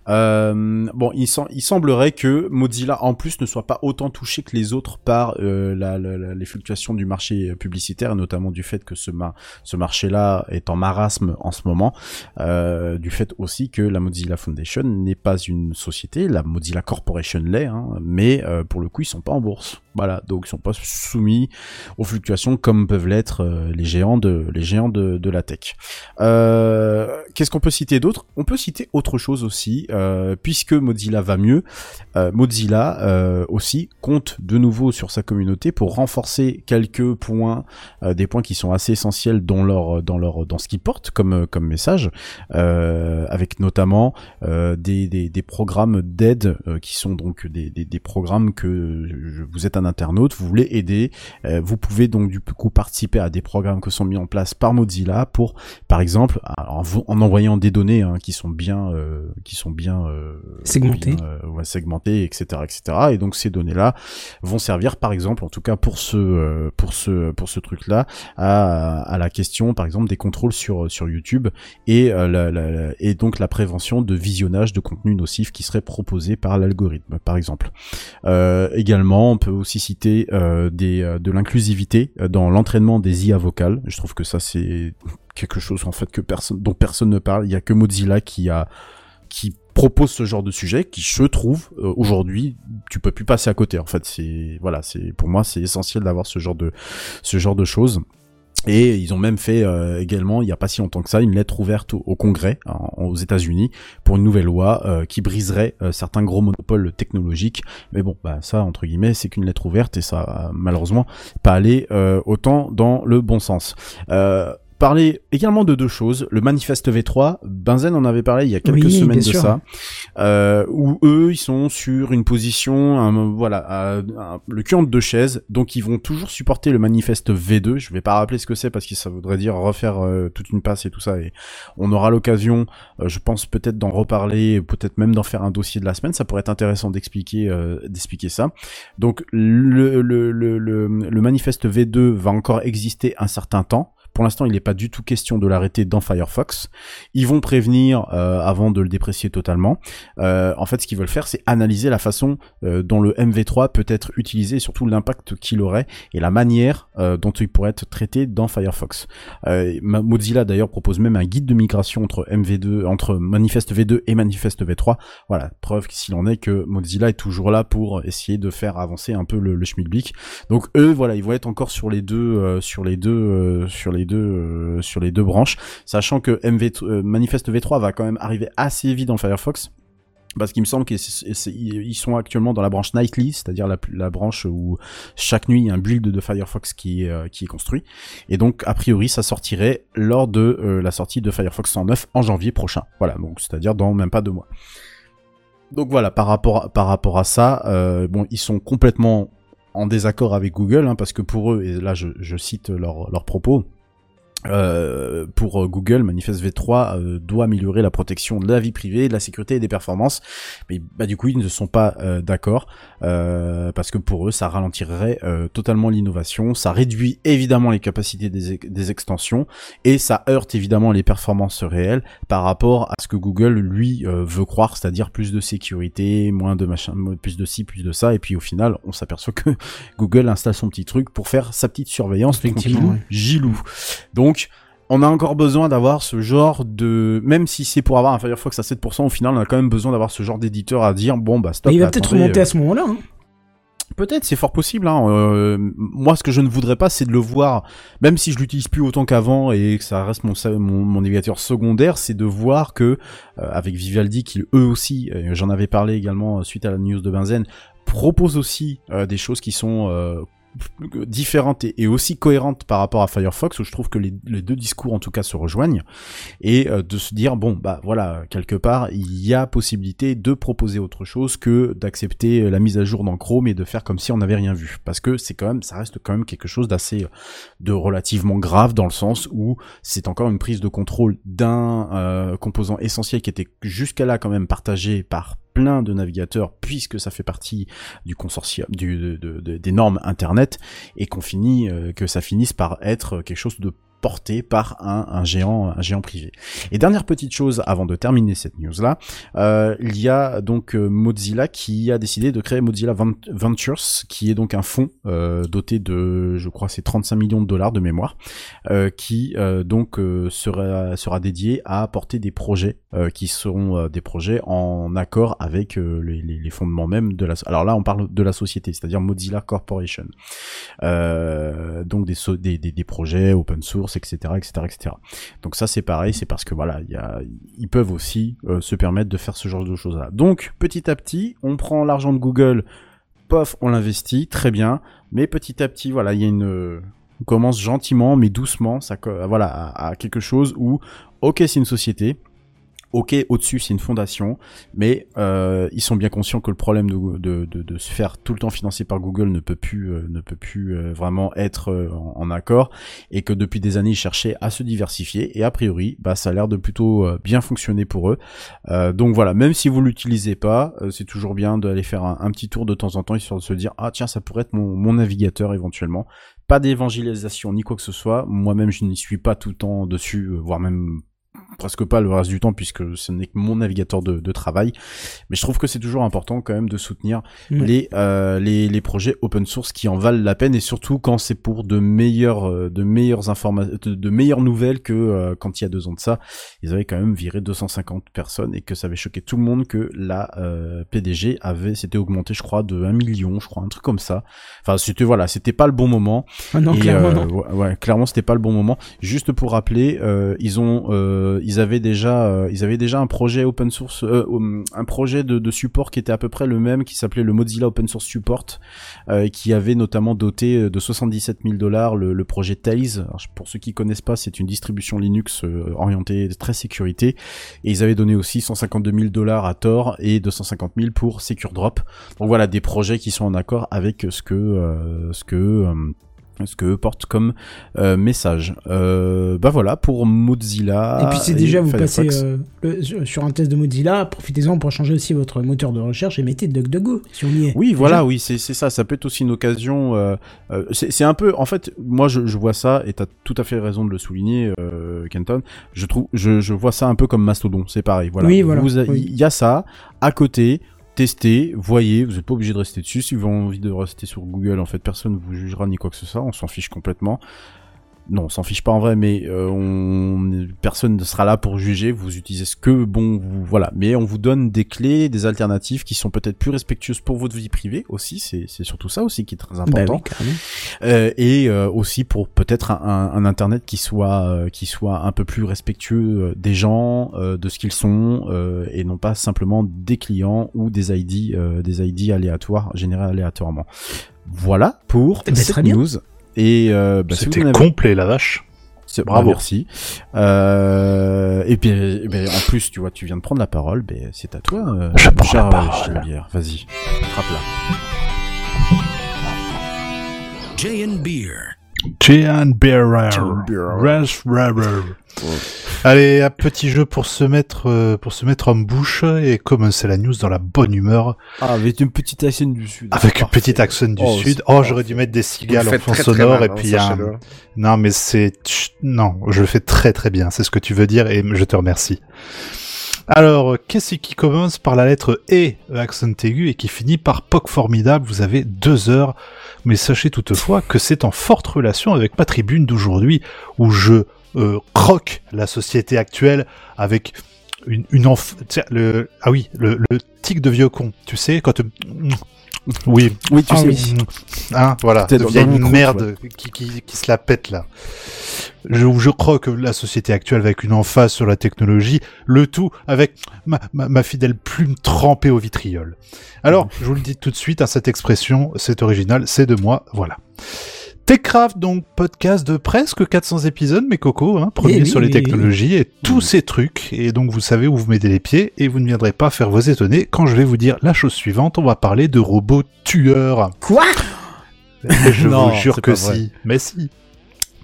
Euh, bon, il, sem- il semblerait que Mozilla en plus ne soit pas autant touché que les autres par euh, la, la- la- les fluctuations du marché publicitaire, notamment du fait que ce, ma- ce marché-là est en marasme en ce moment, euh, du fait aussi que la Mozilla Foundation n'est pas une société, la Mozilla Corporation l'est, hein, mais euh, pour le coup ils sont pas en bourse. Voilà, donc ils sont pas soumis aux fluctuations comme peuvent l'être euh, les géants de les géants de, de la tech. Qu'est-ce qu'on peut citer d'autre? On peut citer autre chose aussi, puisque Mozilla va mieux. Mozilla aussi compte de nouveau sur sa communauté pour renforcer quelques points, des points qui sont assez essentiels dans leur dans leur dans ce qu'ils portent comme comme message, euh, avec notamment euh, des, des des programmes d'aide euh, qui sont donc des, des des programmes que vous êtes un internaute, vous voulez aider euh, vous pouvez donc du coup participer à des programmes que sont mis en place par Mozilla pour, par exemple, en, en envoyant des données hein, qui sont bien, euh, qui sont bien euh, Segmentées. bien, euh, ouais, segmentées, etc., etc. Et donc ces données-là vont servir, par exemple, en tout cas pour ce, euh, pour ce, pour ce truc-là, à, à la question, par exemple, des contrôles sur sur YouTube et euh, la, et donc la prévention de visionnage de contenu nocif qui serait proposé par l'algorithme, par exemple. Euh, également, on peut aussi citer euh, des, de l'inclusivité dans l'entraînement des IA vocales. Je trouve que ça c'est quelque chose en fait que personne, dont personne ne parle. Il y a que Mozilla qui a qui propose ce genre de sujet qui je trouve aujourd'hui tu peux plus passer à côté en fait c'est voilà c'est pour moi c'est essentiel d'avoir ce genre de ce genre de choses et ils ont même fait euh, également, il n'y a pas si longtemps que ça, une lettre ouverte au, Congrès aux États-Unis pour une nouvelle loi euh, qui briserait euh, certains gros monopoles technologiques. Mais bon, bah ça entre guillemets, c'est qu'une lettre ouverte et ça a malheureusement pas allé euh, autant dans le bon sens. Parler également de deux choses. Le manifeste V3, Benzen en avait parlé il y a quelques Oui, semaines de sûr. ça, euh, où eux ils sont sur une position, un- voilà, le cul entre deux chaises, donc ils vont toujours supporter le manifeste V2. Je vais pas rappeler ce que c'est parce que ça voudrait dire refaire euh, toute une passe et tout ça, et on aura l'occasion, euh, je pense peut-être d'en reparler, peut-être même d'en faire un dossier de la semaine. Ça pourrait être intéressant d'expliquer, euh, d'expliquer ça. Donc le, le, le, le, le manifeste V2 va encore exister un certain temps. Pour l'instant, il n'est pas du tout question de l'arrêter dans Firefox. Ils vont prévenir euh, avant de le déprécier totalement. Euh, en fait, ce qu'ils veulent faire, c'est analyser la façon euh, dont le MV3 peut être utilisé, et surtout l'impact qu'il aurait et la manière euh, dont il pourrait être traité dans Firefox. Euh, Mozilla d'ailleurs propose même un guide de migration entre MV2, entre Manifest V2 et Manifest V3. Voilà, preuve s'il en est que Mozilla est toujours là pour essayer de faire avancer un peu le, le. Donc eux, voilà, ils vont être encore sur les deux, euh, sur les deux, sur les deux, euh, sur les deux branches, sachant que MV, euh, Manifest V3 va quand même arriver assez vite dans Firefox. Parce qu'il me semble qu'ils sont actuellement dans la branche nightly, c'est-à-dire la, la branche où chaque nuit il y a un build de Firefox qui est, euh, construit. Et donc, a priori, ça sortirait lors de euh, la sortie de Firefox 109 en janvier prochain. Voilà, donc c'est-à-dire dans même pas deux mois. Donc voilà, par rapport à, par rapport à ça, bon, ils sont complètement en désaccord avec Google, hein, parce que pour eux, et là je, cite leurs leurs propos, euh, pour euh, Google, Manifest V3 euh, doit améliorer la protection de la vie privée, de la sécurité et des performances. Mais bah, du coup, ils ne sont pas euh, d'accord euh, parce que pour eux, ça ralentirait euh, totalement l'innovation, ça réduit évidemment les capacités des, des extensions et ça heurte évidemment les performances réelles par rapport à ce que Google lui euh, veut croire, c'est-à-dire plus de sécurité, moins de machin, plus de ci, plus de ça. Et puis au final, on s'aperçoit que Google installe son petit truc pour faire sa petite surveillance Effectivement, tranquillou, ouais. gilou. Donc on a encore besoin d'avoir ce genre de même si c'est pour avoir un Firefox à 7% au final on a quand même besoin d'avoir ce genre d'éditeur à dire bon bah stop Mais il va peut-être remonter euh, à ce moment-là. hein. Peut-être, c'est fort possible. Hein. Euh, moi, ce que je ne voudrais pas, c'est de le voir, même si je l'utilise plus autant qu'avant et que ça reste mon, sa- mon, mon navigateur secondaire, c'est de voir que euh, avec Vivaldi, qui eux aussi, euh, j'en avais parlé également suite à la news de Benzen, propose aussi des choses qui sont différente et, aussi cohérente par rapport à Firefox où je trouve que les, les deux discours en tout cas se rejoignent. Et euh, de se dire bon bah voilà quelque part il y a possibilité de proposer autre chose que d'accepter la mise à jour dans Chrome et de faire comme si on n'avait rien vu. Parce que c'est quand même ça reste quand même quelque chose d'assez de relativement grave dans le sens où c'est encore une prise de contrôle d'un euh, composant essentiel qui était jusqu'à là quand même partagé par plein de navigateurs puisque ça fait partie du consortium du, de- de- de- des normes internet et qu'on finit euh, que ça finisse par être quelque chose de porté par un, géant un géant privé. Et dernière petite chose avant de terminer cette news là, euh, il y a donc euh, Mozilla qui a décidé de créer Mozilla Vent- Ventures qui est donc un fonds euh, doté de je crois c'est 35 millions de dollars de mémoire qui donc sera dédié à apporter des projets qui seront des projets en accord avec les, fondements même de la alors là on parle de la société c'est-à-dire Mozilla Corporation donc des projets open source etc etc etc donc ça c'est pareil c'est parce que voilà ils peuvent aussi euh, se permettre de faire ce genre de choses là donc petit à petit on prend l'argent de Google pof on l'investit très bien. Mais petit à petit voilà il y a une on commence gentiment mais doucement ça co- voilà à quelque chose où ok c'est une société ok au-dessus c'est une fondation mais euh, ils sont bien conscients que le problème de, de, de, de se faire tout le temps financer par Google ne peut plus euh, ne peut plus euh, vraiment être euh, en, accord et que depuis des années ils cherchaient à se diversifier et a priori bah ça a l'air de plutôt euh, bien fonctionner pour eux. Euh, donc voilà même si vous l'utilisez pas c'est toujours bien d'aller faire un, un petit tour de temps en temps histoire de se dire ah tiens ça pourrait être mon, mon navigateur éventuellement. Pas d'évangélisation ni quoi que ce soit. Moi-même je n'y suis pas tout le temps dessus voire même presque pas le reste du temps puisque ce n'est que mon navigateur de, de travail mais je trouve que c'est toujours important quand même de soutenir Ouais. les, euh, les les projets open source qui en valent la peine et surtout quand c'est pour de meilleures euh, de meilleures informations de, de meilleures nouvelles que euh, quand il y a deux ans de ça ils avaient quand même viré 250 personnes et que ça avait choqué tout le monde que la euh, PDG avait s'était augmenté je crois de 1 million je crois un truc comme ça enfin c'était voilà c'était pas le bon moment Ah non, et, clairement, euh, non. ouais, ouais, clairement c'était pas le bon moment. Juste pour rappeler, euh, ils ont, euh, ils avaient déjà, euh, ils avaient déjà un projet open source, euh, um, un projet de, de support qui était à peu près le même, qui s'appelait le Mozilla Open Source Support, euh, qui avait notamment doté de 77 000 dollars le, le projet Tails. Pour ceux qui connaissent pas, c'est une distribution Linux euh, orientée très sécurité, et ils avaient donné aussi 152 000 dollars à Tor et 250 000 pour Secure Drop. Donc voilà, des projets qui sont en accord avec ce que, euh, ce que euh, ce que eux portent comme euh, message. Euh, bah voilà pour Mozilla. Et puis c'est déjà, vous Firefox. passez euh, le- sur un test de Mozilla, profitez-en pour changer aussi votre moteur de recherche et mettez DuckDuckGo, si on y est. Oui, Déjà. voilà, oui, c'est ça. Ça peut être aussi une occasion. euh, c'est un peu, en fait, moi je, je vois ça et t'as tout à fait raison de le souligner, Kenton. Je trouve, je, je vois ça un peu comme Mastodon. C'est pareil. Voilà. Oui, voilà, Il oui. y a ça à côté. Testez, voyez, vous n'êtes pas obligé de rester dessus. Si vous avez envie de rester sur Google, en fait, personne ne vous jugera ni quoi que ce soit. On s'en fiche complètement. Non, on s'en fiche pas en vrai, mais euh, on... personne ne sera là pour juger. Vous utilisez ce que bon, vous voilà. Mais on vous donne des clés, des alternatives qui sont peut-être plus respectueuses pour votre vie privée aussi. C'est c'est surtout ça aussi qui est très Bah important. oui. Euh, et euh, aussi pour peut-être un, un- un internet qui soit euh, qui soit un peu plus respectueux euh, des gens, euh, de ce qu'ils sont, euh, et non pas simplement des clients ou des ID euh, des ID aléatoires générés aléatoirement. Voilà pour Eh ben, cette bien. Et euh, bah, si C'était avez- complet, la vache. c'est- Bravo. bah, merci. Euh, et puis, en plus, tu vois, tu viens de prendre la parole. Ben, c'est à toi. Euh, Je mon prends cher, la euh. Vas-y, attrape-la. J and Beer. Jean Bearer. Jean Allez, un petit jeu pour se mettre euh, pour se mettre en bouche et commencer la news dans la bonne humeur Ah, avec une petite accent du sud. avec une petite accent du Oh, sud. Oh, parfait. j'aurais dû mettre des cigales en fond très, très sonore mal, et hein, puis un... Non, mais c'est non, je le fais très très bien. C'est ce que tu veux dire et je te remercie. Alors, qu'est-ce qui commence par la lettre E, accent aigu, et qui finit par POC formidable? Vous avez deux heures, mais sachez toutefois que c'est en forte relation avec ma tribune d'aujourd'hui, où je euh, croque la société actuelle avec une, une enf... tiens, le... Ah oui, le, le tic de vieux con, tu sais, quand... tu- Oui, Oui, tu Ah sais. oui. Hein, voilà, de vieille merde qui, qui, qui se la pète là. Je, je crois que la société actuelle avec une emphase sur la technologie, le tout avec ma, ma, ma fidèle plume trempée au vitriol. Alors, je vous le dis tout de suite, hein, cette expression, c'est original, c'est de moi, voilà. Techcraft, donc podcast de presque 400 épisodes, mes cocos, hein, premier Eh oui, sur les technologies et tous ces trucs. Et donc vous savez où vous mettez les pieds et vous ne viendrez pas faire vos étonner quand je vais vous dire la chose suivante. On va parler de robots tueurs. Quoi? Je Non, vous jure que si. Mais si.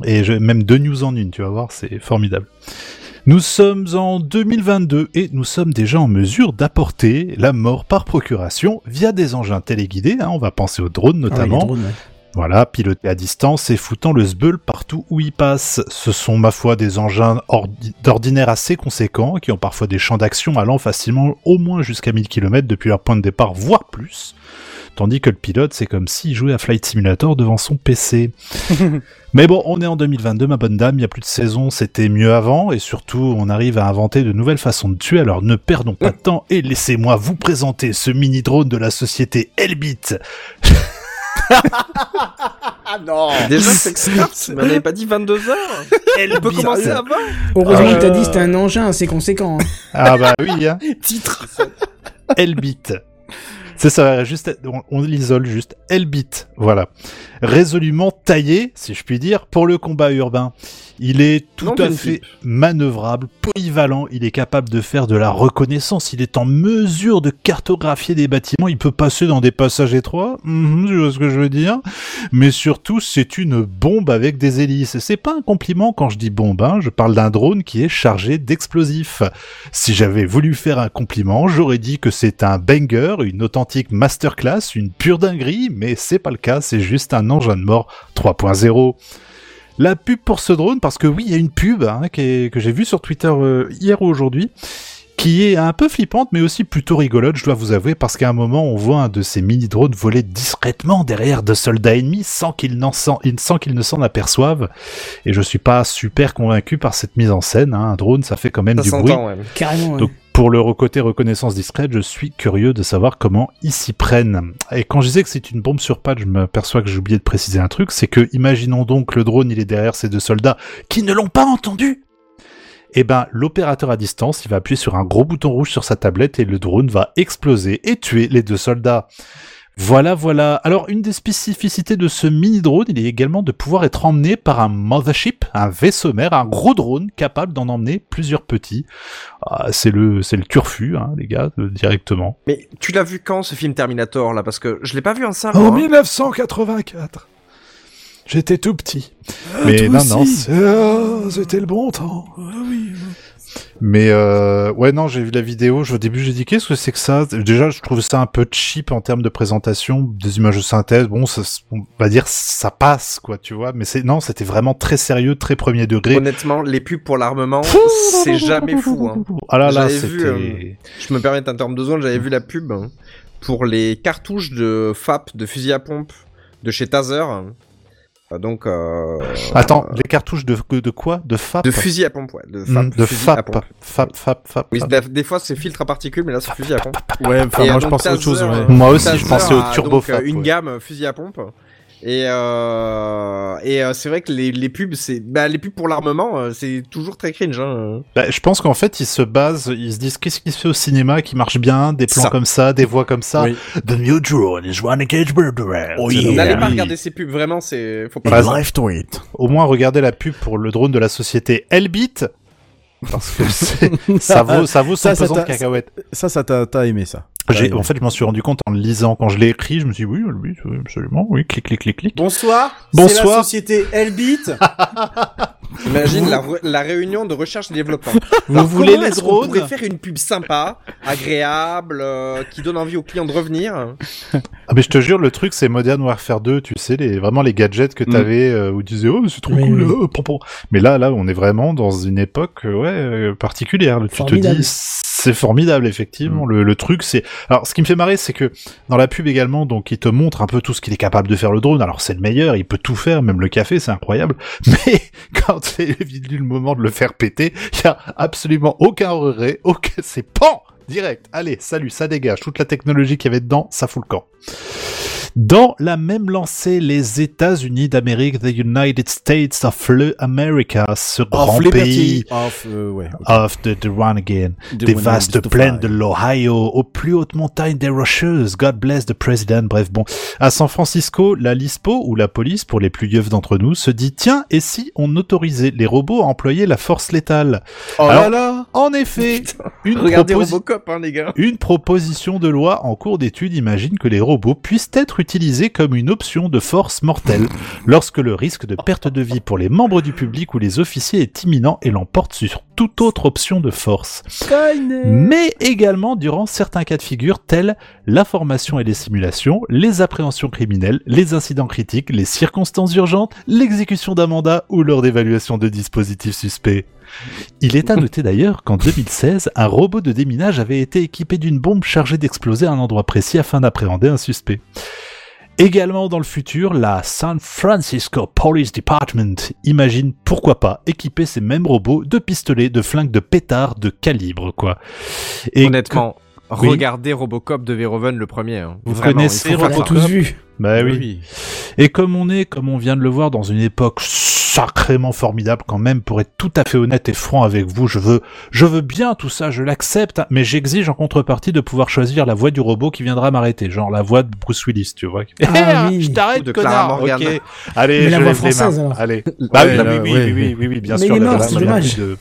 Et je, même deux news en une, tu vas voir, c'est formidable. Nous sommes en 2022 et nous sommes déjà en mesure d'apporter la mort par procuration via des engins téléguidés. hein, on va penser aux drones Ah notamment. drones, ouais. Voilà, pilotés à distance et foutant le sbeul partout où ils passent. Ce sont, ma foi, des engins ordi- d'ordinaire assez conséquents, qui ont parfois des champs d'action allant facilement au moins jusqu'à 1000 km depuis leur point de départ, voire plus. Tandis que le pilote, c'est comme s'il jouait à Flight Simulator devant son PC. Mais bon, on est en 2022, ma bonne dame, il y a plus de saison, c'était mieux avant, et surtout, on arrive à inventer de nouvelles façons de tuer, alors ne perdons pas de temps, et laissez-moi vous présenter ce mini-drone de la société Elbit, Ah non Déjà, c'est Xcraft, mais on n'avait pas dit 22 heures On peut commencer avant Heureusement Euh, que t'as dit c'était un engin assez conséquent. hein. Ah bah oui, hein. Titre. Elbit. C'est ça, juste, on, on l'isole juste. Elbit, voilà. Résolument taillé, si je puis dire, pour le combat urbain. Il est tout Non, à fait manœuvrable, polyvalent, il est capable de faire de la reconnaissance, il est en mesure de cartographier des bâtiments, il peut passer dans des passages étroits, Mhm, je vois ce que je veux dire, mais surtout c'est une bombe avec des hélices. Et C'est pas un compliment quand je dis bombe, hein, je parle d'un drone qui est chargé d'explosifs. Si j'avais voulu faire un compliment, j'aurais dit que c'est un banger, une authentique masterclass, une pure dinguerie, mais c'est pas le cas, c'est juste un engin de mort 3.0. La pub pour ce drone, parce que oui, il y a une pub hein, qui est- que j'ai vue sur Twitter euh, hier ou aujourd'hui, qui est un peu flippante, mais aussi plutôt rigolote, je dois vous avouer, parce qu'à un moment, on voit un de ces mini-drones voler discrètement derrière de soldats ennemis sans qu'ils n'en s'en- sans qu'ils ne s'en aperçoivent. Et je suis pas super convaincu par cette mise en scène. hein. Un drone, ça fait quand même Ça du bruit. ouais. Carrément. ouais. Donc pour le côté reconnaissance discrète, je suis curieux de savoir comment ils s'y prennent. Et quand je disais que c'est une bombe sur pattes, je m'aperçois que j'ai oublié de préciser un truc, c'est que imaginons donc le drone, il est derrière ces deux soldats qui ne l'ont pas entendu. Eh ben, l'opérateur à distance, il va appuyer sur un gros bouton rouge sur sa tablette et le drone va exploser et tuer les deux soldats. Voilà, voilà. Alors, une des spécificités de ce mini-drone, il est également de pouvoir être emmené par un mothership, un vaisseau mère, un gros drone capable d'en emmener plusieurs petits. Ah, c'est le, c'est le turfu, hein, les gars, euh, directement. Mais tu l'as vu quand ce film Terminator là? Parce que je l'ai pas vu en salle. En moi, hein. 1984. J'étais tout petit. Mais non, non, c'est- ah, c'était le bon temps. Mais euh, ouais, non, j'ai vu la vidéo. je- Au début, j'ai dit qu'est-ce que c'est que ça? Déjà, je trouve ça un peu cheap en termes de présentation, des images de synthèse. Bon, ça, on va dire ça passe, quoi, tu vois. Mais c'est non, c'était vraiment très sérieux, très premier degré. Honnêtement, les pubs pour l'armement, c'est jamais fou. Hein. Ah là vu, euh, Je me permets d'interrompre deux secondes, j'avais vu la pub hein, pour les cartouches de FAP, de fusil à pompe, de chez Taser. Euh, Donc, euh, Attends, les cartouches de, de quoi? De FAP? De fusil à pompe, ouais. De Hmm, FAP. de fusil à FAP. pompe. FAP, FAP, FAP. Oui, FAP. des- des fois c'est filtre à particules, mais là c'est fusil à pompe. Ouais, enfin, moi euh, je pense à autre chose, ouais. euh, Moi aussi, je pensais au turbo donc, FAP, euh, Une ouais. gamme euh, fusil à pompe. Et, euh, et euh, c'est vrai que les, les pubs, c'est bah, les pubs pour l'armement, euh, c'est toujours très cringe. Hein. Bah, je pense qu'en fait, ils se basent, ils se disent qu'est-ce qui se fait au cinéma qui marche bien, des plans Ça. comme ça, des voix comme ça? Oui. The new drone is running edge Oh, C'est yeah. N'allez pas regarder ces pubs, vraiment, c'est faut pas. Life to it. Au moins, regardez la pub pour le drone de la société Elbit. Parce que c'est- ça vaut, ça vaut son Ça, ça pesant de cacahuètes. Ça, ça t'a t'as aimé ça. J'ai, T'as en fait, je m'en suis rendu compte en le lisant. Quand je l'ai écrit, je me suis dit, oui, oui, oui, absolument, oui, clic, clic, clic, clic. Bonsoir. Bonsoir. C'est la société Elbit. Imagine la, réunion de recherche et développement. Vous Alors, voulez les drones pourrait faire une pub sympa, agréable, euh, qui donne envie aux clients de revenir? Ah, mais je te jure, le truc, c'est Modern Warfare 2, tu sais, les, vraiment les gadgets que t'avais, euh, où tu disais, oh, c'est trop Oui, cool, oui. euh, pom, pom. Mais là, là, on est vraiment dans une époque, ouais, euh, particulière. Tu te dis, c'est formidable, effectivement. Mm. Le, le truc, c'est, alors, ce qui me fait marrer, c'est que, dans la pub également, donc, il te montre un peu tout ce qu'il est capable de faire le drone. Alors, c'est le meilleur, il peut tout faire, même le café, c'est incroyable. Mais, quand c'est venu le moment de le faire péter, il y a absolument aucun regret, aucun, c'est pan! direct. Allez, salut, ça dégage. Toute la technologie qu'il y avait dedans, ça fout le camp. Dans la même lancée, les États-Unis d'Amérique, the United States of America, ce grand pays euh, ouais. of the, the Renegade, The des vastes plaines de l'Ohio, aux plus hautes montagnes des Rocheuses, God bless the President, bref bon. À San Francisco, la LISPO, ou la police pour les plus yeux d'entre nous, se dit, tiens, et si on autorisait les robots à employer la force létale? Oh Alors, là. là En effet, une, proposi- Robocop, hein, les gars. une proposition de loi en cours d'étude imagine que les robots puissent être utilisés comme une option de force mortelle lorsque le risque de perte de vie pour les membres du public ou les officiers est imminent et l'emporte sur toute autre option de force. Mais également durant certains cas de figure tels la formation et les simulations, les appréhensions criminelles, les incidents critiques, les circonstances urgentes, l'exécution d'un mandat ou lors d'évaluation de dispositifs suspects. Il est à noter d'ailleurs qu'en 2016, un robot de déminage avait été équipé d'une bombe chargée d'exploser à un endroit précis afin d'appréhender un suspect. Également dans le futur, la San Francisco Police Department imagine pourquoi pas équiper ces mêmes robots de pistolets, de flingues, de pétards, de calibre quoi. Et Honnêtement, Oui. regardez Robocop de Verhoeven le premier. hein. Vous Vraiment, connaissez l'a ça. tous vu. Bah oui. Et comme on est, comme on vient de le voir, dans une époque sacrément formidable quand même, pour être tout à fait honnête et franc avec vous, je veux, je veux bien tout ça, je l'accepte, mais j'exige en contrepartie de pouvoir choisir la voix du robot qui viendra m'arrêter, genre la voix de Bruce Willis, tu vois. Ah oui. je t'arrête, de Clara connard. Ok. Allez, Mais la je voix lève les française, mains. alors. Allez. Ouais, Bah oui, là, oui, oui, oui, oui, oui, oui, bien Mais sûr. il est la- mort, la- c'est la- dommage. de-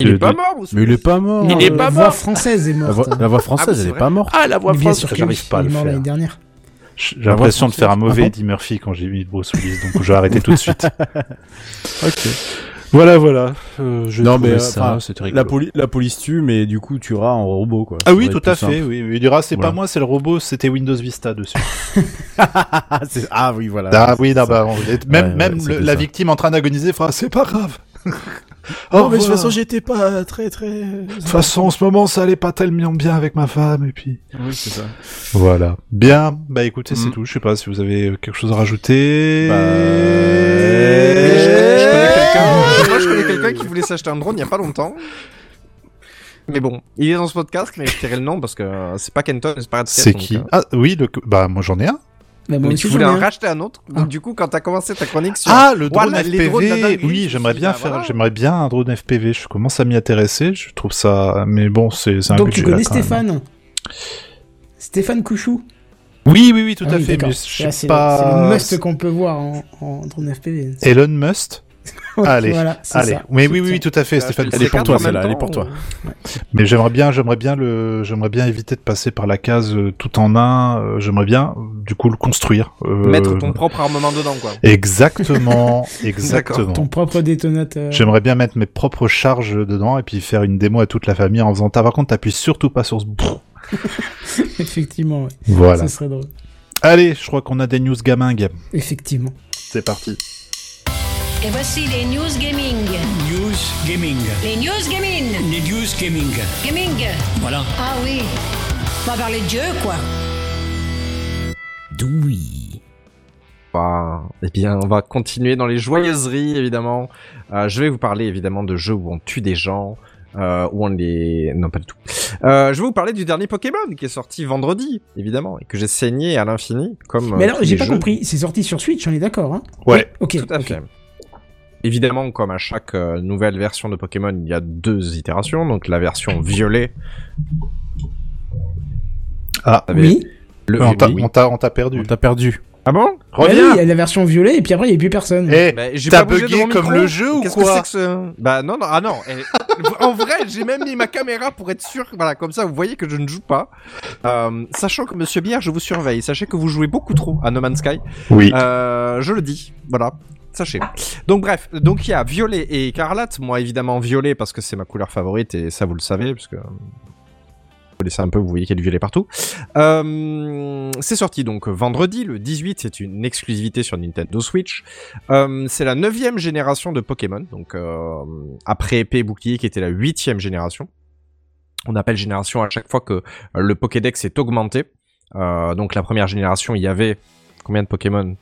Il est pas mort, Mais il est pas mort. Il est la pas voix mort. française est La morte. voix, la voix française, Ah, elle est pas morte. Ah, la voix française, j'arrive pas à il le est mort faire. l'année dernière. J'ai La voix l'impression de faire un mauvais Eddie Murphy quand j'ai mis Bruce Willis, donc je vais arrêter tout de suite. Ok. Voilà, voilà. Euh, je Non, mais, ça, enfin, c'était rigolo. La, poli- la police tue, mais du coup, tu auras en robot, quoi. Ah oui, Ça tout à fait. Oui. Il dira, c'est Voilà. pas moi, c'est le robot, c'était Windows Vista dessus. Ah, oui, voilà. ah oui, non, ça. bah, on- même, Ouais, même ouais, le- c'était la ça. victime en train d'agoniser fera, c'est pas grave. Au mais de toute façon, j'étais pas très, très. De toute façon, en ce moment, ça allait pas tellement bien avec ma femme, et puis. Oui, c'est ça. Voilà. Bien. Bah, écoutez, c'est Mm. tout. Je sais pas si vous avez euh, quelque chose à rajouter. Bah, Mais je, je connais quelqu'un. Moi, je connais quelqu'un qui voulait s'acheter un drone il y a pas longtemps. Mais bon, il est dans ce podcast, mais je tairai le nom parce que euh, c'est pas Kenton, c'est pas C'est qui? euh, Ah, oui, le... bah, moi, j'en ai un. Bah, mais aussi, tu voulais en racheter un autre. Donc, Ah. du coup, quand t'as commencé ta chronique sur. Ah, le drone Voilà, FPV. oui, me j'aimerais bien bah, faire, voilà. j'aimerais bien un drone FPV. Je commence à m'y intéresser. Je trouve ça, mais bon, c'est, un Donc tu connais là. Stéphane Stéphane Couchou Oui, oui, oui, tout Ah à oui, fait. Mais je sais C'est pas. c'est le must qu'on peut voir en, en drone FPV. Elon Musk. Allez, voilà, Allez. ça. Mais Je oui, oui, oui, tout à fait, Stéphane. Elle est pour toi, celle-là, elle est pour toi. Mais j'aimerais bien, j'aimerais bien le, j'aimerais bien éviter de passer par la case euh, tout en un. euh, j'aimerais bien, du coup, le construire. euh, Mettre ton propre armement dedans, quoi. Exactement, exactement. Ton propre détonateur. J'aimerais bien mettre mes propres charges dedans et puis faire une démo à toute la famille en faisant. Par contre, t'appuies surtout pas sur ce. Effectivement, ouais. Voilà. Ça serait drôle. Allez, je crois qu'on a des news gamingues. Effectivement. C'est parti. Et voici les news gaming. News Gaming. Les news gaming. Les News Gaming. Gaming. Voilà. Ah oui. On va parler de jeu, quoi. Doui. Bah, eh bien, on va continuer dans les joyeuseries, évidemment. Euh, je vais vous parler, évidemment, de jeux où on tue des gens, euh, où on les... Non, pas du tout. Euh, je vais vous parler du dernier Pokémon, qui est sorti vendredi, évidemment, et que j'ai saigné à l'infini, comme... Mais euh, alors, tous j'ai pas jeux. compris. C'est sorti sur Switch, on est d'accord, hein? Ouais. Ok. Tout à ok. fait. Évidemment, comme à chaque euh, nouvelle version de Pokémon, il y a deux itérations. Donc la version violet. Ah, Oui. Le on t'a, oui. on t'a, perdu. On t'a perdu. Ah bon Bah oui, il y a la version violet et puis après il n'y a plus personne. Eh, Bah, j'ai t'as bugué comme le jeu ou Qu'est-ce quoi que c'est que ce... Bah non, non, ah non. eh, en vrai, j'ai même mis ma caméra pour être sûr. Voilà, comme ça, vous voyez que je ne joue pas. Euh, sachant que Monsieur Bière, je vous surveille. Sachez que vous jouez beaucoup trop à No Man's Sky. Oui. Euh, je le dis, voilà. Donc bref, donc il y a violet et écarlate. Moi évidemment violet parce que c'est ma couleur favorite et ça vous le savez parce que vous connaissez un peu, vous voyez qu'il y a du violet partout. Euh, c'est sorti donc vendredi, le 18, c'est une exclusivité sur Nintendo Switch. Euh, c'est la neuvième génération de Pokémon, donc euh, après épée et bouclier qui était la huitième génération. On appelle génération à chaque fois que le Pokédex est augmenté. Donc la première génération, il y avait combien de Pokémon?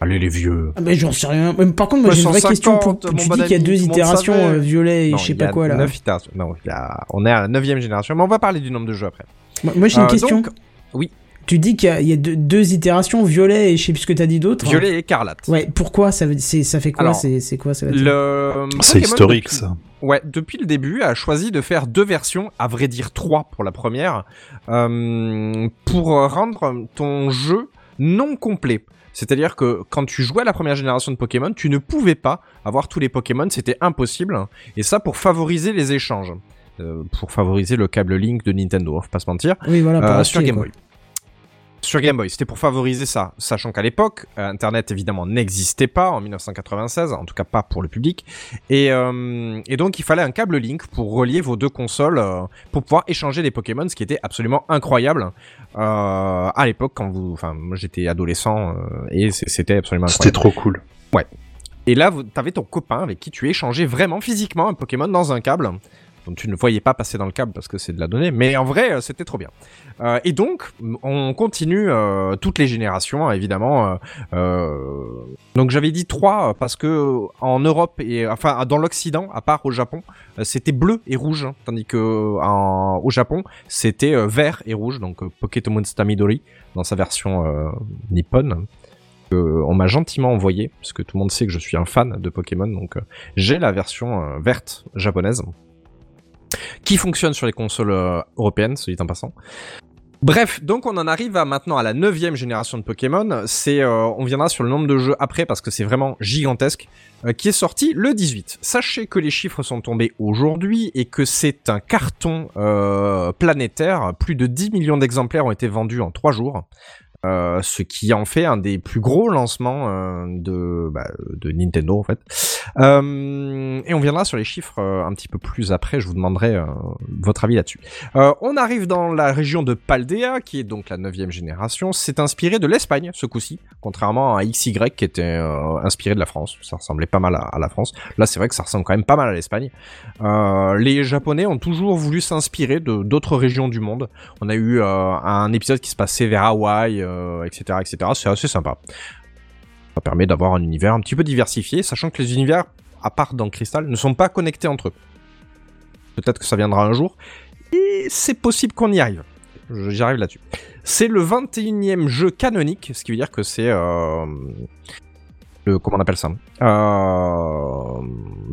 Allez les vieux. Ah, mais j'en sais rien. Mais Par contre, moi, j'ai une vraie 150, question. Pour... Tu bon dis qu'il y a deux itérations, euh, violet et Non, je sais pas quoi, là. neuf itérations. Non, il y a- on est à la neuvième génération, mais on va parler du nombre de jeux après. Moi, moi, j'ai une Euh, question. donc, oui. Tu dis qu'il y a, il y a deux, deux itérations, violet et je sais plus ce que t'as dit d'autre. Violet et écarlate. Ouais, pourquoi ça, ça fait quoi C'est quoi ça veut dire? Le C'est historique, depuis- ça. Ouais, depuis le début, a choisi de faire deux versions, à vrai dire trois pour la première, euh, pour rendre ton jeu non complet. C'est-à-dire que quand tu jouais à la première génération de Pokémon, tu ne pouvais pas avoir tous les Pokémon, c'était impossible. Et ça pour favoriser les échanges. Euh, pour favoriser le câble Link de Nintendo, faut pas se mentir. Oui, voilà, Euh, sur Game quoi. Sur Game Boy, c'était pour favoriser ça, sachant qu'à l'époque, euh, Internet évidemment n'existait pas en 1996, en tout cas pas pour le public, et, euh, et donc il fallait un câble Link pour relier vos deux consoles euh, pour pouvoir échanger des Pokémon, ce qui était absolument incroyable euh, à l'époque quand vous, enfin moi j'étais adolescent et c'était absolument C'était incroyable. trop cool. Et là, t'avais ton copain avec qui tu échangeais vraiment physiquement un Pokémon dans un câble. Tu ne voyais pas passer dans le câble parce que c'est de la donnée, mais en vrai, euh, c'était trop bien. Euh, et donc, on continue euh, toutes les générations, évidemment. donc j'avais dit trois parce que en Europe et enfin dans l'Occident, à part au Japon, c'était bleu et rouge, hein, tandis que au Japon, c'était vert et rouge. Donc Pokémon Stamidori dans sa version nippone on m'a gentiment envoyé, parce que tout le monde sait que je suis un fan de Pokémon, donc j'ai la version verte japonaise, qui fonctionne sur les consoles euh, européennes, celui en passant. Bref, donc on en arrive à maintenant à la neuvième génération de Pokémon. C'est, euh, on viendra sur le nombre de jeux après parce que c'est vraiment gigantesque, euh, qui est sorti le 18. Sachez que les chiffres sont tombés aujourd'hui et que c'est un carton planétaire. Plus de 10 millions d'exemplaires ont été vendus en 3 jours. Ce qui en fait un des plus gros lancements de, bah, de Nintendo en fait. Euh, et on viendra sur les chiffres euh, un petit peu plus après, je vous demanderai euh, votre avis là-dessus. On arrive dans la région de Paldea, qui est donc la neuvième génération. C'est inspiré de l'Espagne ce coup-ci, contrairement à XY qui était inspiré de la France. Ça ressemblait pas mal à, la France. Là, c'est vrai que ça ressemble quand même pas mal à l'Espagne. Les Japonais ont toujours voulu s'inspirer d'autres régions du monde. On a eu un épisode qui se passait vers Hawaï, etc., etc. C'est assez sympa. Ça permet d'avoir un univers un petit peu diversifié, sachant que les univers, à part dans Crystal, ne sont pas connectés entre eux. Peut-être que ça viendra un jour. Et c'est possible qu'on y arrive. J'y arrive là-dessus. C'est le 21e jeu canonique, ce qui veut dire que c'est... Euh, le, comment on appelle ça euh,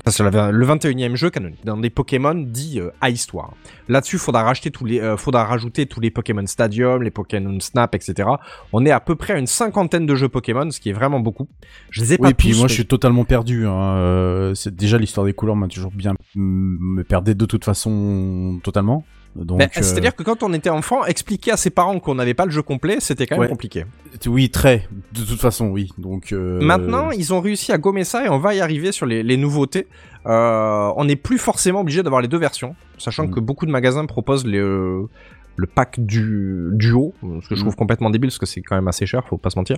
ça, C'est la- le 21e jeu canonique, dans des Pokémon dits euh, à histoire. Là-dessus, faudra racheter tous les, euh, faudra rajouter tous les Pokémon Stadium, les Pokémon Snap, etc. On est à peu près à une cinquantaine de jeux Pokémon, ce qui est vraiment beaucoup. Je les ai pas Oui, puis tous, moi mais- je suis totalement perdu. Hein. euh, c'est déjà l'histoire des couleurs m'a toujours bien me perdait de toute façon totalement. Ben, euh, C'est-à-dire que quand on était enfant, expliquer à ses parents qu'on n'avait pas le jeu complet, c'était quand même Ouais. compliqué. oui, très. De toute façon, oui. Donc euh, Maintenant, ils ont réussi à gommer ça et on va y arriver sur les, les nouveautés. Euh, on n'est plus forcément obligé d'avoir les deux versions, sachant Mm. que beaucoup de magasins proposent les, le pack du duo, ce que je Mm. trouve complètement débile parce que c'est quand même assez cher, faut pas se mentir.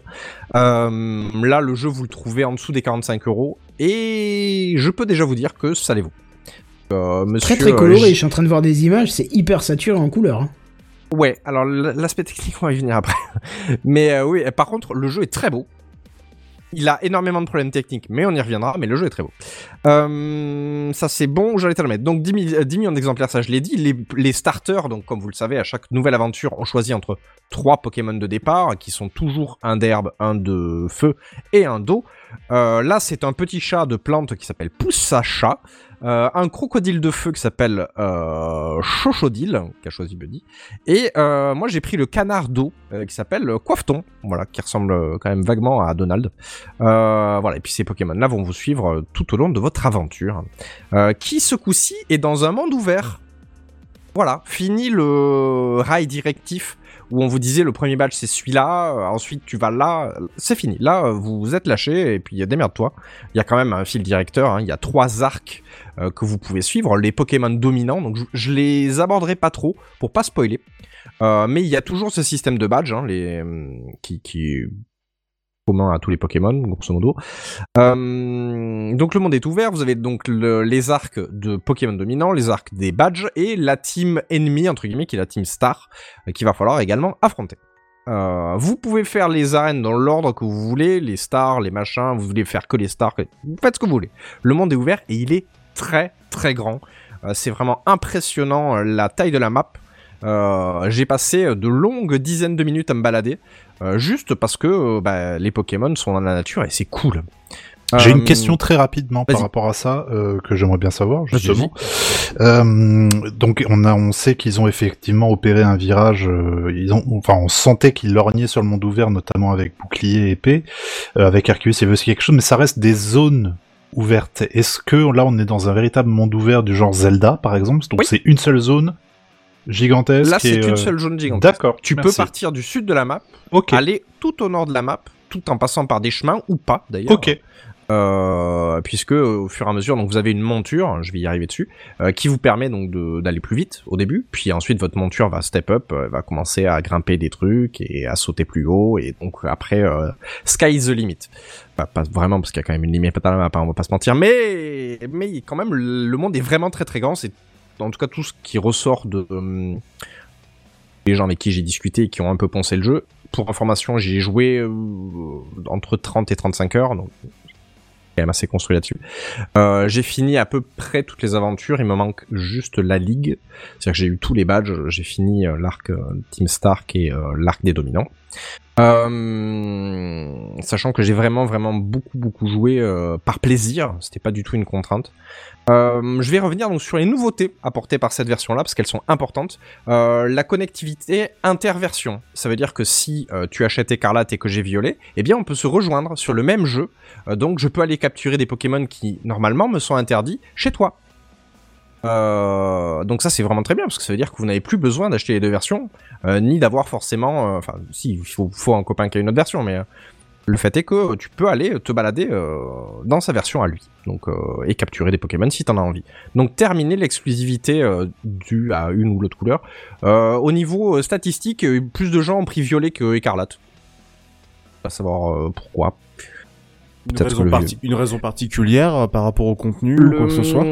Là, le jeu, vous le trouvez en dessous des 45 euros et je peux déjà vous dire que ça les vaut. Euh, monsieur, Très très euh, coloré, je suis en train de voir des images, c'est hyper saturé en couleur. hein. Ouais, alors l'aspect technique, on va y venir après. Mais euh, oui, par contre, le jeu est très beau. Il a énormément de problèmes techniques, mais on y reviendra, mais le jeu est très beau. Euh, ça c'est bon, j'allais te le mettre. Donc 10, mi- euh, 10 millions d'exemplaires, ça je l'ai dit. Les, les starters, donc comme vous le savez, à chaque nouvelle aventure, on choisit entre trois Pokémon de départ, qui sont toujours un d'herbe, un de feu et un d'eau. Euh, là, c'est un petit chat de plante qui s'appelle Poussacha, euh, un crocodile de feu qui s'appelle euh, Chochodile, qui a choisi Buddy, et euh, moi j'ai pris le canard d'eau euh, qui s'appelle Coiffeton, voilà, qui ressemble quand même vaguement à Donald. Voilà, et puis ces Pokémon-là vont vous suivre tout au long de votre aventure, qui ce coup-ci est dans un monde ouvert. Voilà, fini le rail directif où on vous disait le premier badge c'est celui-là, euh, ensuite tu vas là, c'est fini. Là, euh, vous êtes lâché et puis démerde-toi. Il y a quand même un fil directeur, hein, il y a trois arcs euh, que vous pouvez suivre, les Pokémon dominants, donc je, je les aborderai pas trop pour pas spoiler. Mais il y a toujours ce système de badge, hein, les, hum, qui, qui commun à tous les Pokémon, grosso modo. Euh, donc le monde est ouvert, vous avez donc le- les arcs de Pokémon dominants, les arcs des badges et la team ennemie, entre guillemets, qui est la team Star, euh, qu'il va falloir également affronter. Euh, vous pouvez faire les arènes dans l'ordre que vous voulez, les stars, les machins, vous voulez faire que les stars, vous faites ce que vous voulez. Le monde est ouvert et il est très très grand. C'est vraiment impressionnant la taille de la map. J'ai passé de longues dizaines de minutes à me balader, euh, juste parce que euh, bah, les Pokémon sont dans la nature et c'est cool. J'ai Euh, une question très rapidement par rapport à ça euh, que j'aimerais bien savoir justement. Euh, donc on a, on sait qu'ils ont effectivement opéré un virage. euh, ils ont, enfin, on sentait qu'ils lorgnaient sur le monde ouvert, notamment avec bouclier et épée. Euh, avec Arceus, aussi quelque chose, mais ça reste des zones ouvertes. Est-ce que là, on est dans un véritable monde ouvert du genre Zelda, par exemple? Donc Oui. c'est une seule zone gigantesque. Là, c'est euh, une seule zone gigantesque. D'accord. Tu peux partir du sud de la map, aller tout au nord de la map, tout en passant par des chemins ou pas d'ailleurs. Ok. Euh, puisque euh, au fur et à mesure, donc vous avez une monture, je vais y arriver dessus, euh, qui vous permet donc d'aller plus vite au début, puis ensuite votre monture va step up, euh, va commencer à grimper des trucs et à sauter plus haut, et donc après euh, sky is the limit. Pas, pas vraiment parce qu'il y a quand même une limite à la map, hein, on va pas se mentir, mais mais quand même le le monde est vraiment très très grand. C'est en tout cas tout ce qui ressort de euh, les gens avec qui j'ai discuté et qui ont un peu poncé le jeu. Pour information, j'ai joué euh, entre 30 et 35 heures, donc quand même assez construit là-dessus. Euh, j'ai fini à peu près toutes les aventures, il me manque juste la ligue. C'est-à-dire que j'ai eu tous les badges, j'ai fini l'arc Team Stark et l'arc des dominants. Sachant que j'ai vraiment vraiment beaucoup beaucoup joué par plaisir, c'était pas du tout une contrainte. Euh, je vais revenir donc sur les nouveautés apportées par cette version-là parce qu'elles sont importantes. Euh, la connectivité interversion, ça veut dire que si euh, tu achètes Écarlate et que j'ai Violet, eh bien on peut se rejoindre sur le même jeu. Donc je peux aller capturer des Pokémon qui normalement me sont interdits chez toi. Donc ça c'est vraiment très bien parce que ça veut dire que vous n'avez plus besoin d'acheter les deux versions, ni d'avoir forcément, enfin si il faut, un copain qui a une autre version, mais le fait est que tu peux aller te balader euh, dans sa version à lui, donc euh, et capturer des Pokémon si t'en as envie. Donc terminer l'exclusivité euh, due à une ou l'autre couleur. Au niveau statistique, plus de gens ont pris violet que écarlate. À savoir pourquoi. Une Peut-être raison, parti- une raison particulière euh, par rapport au contenu ou quoi que ce soit?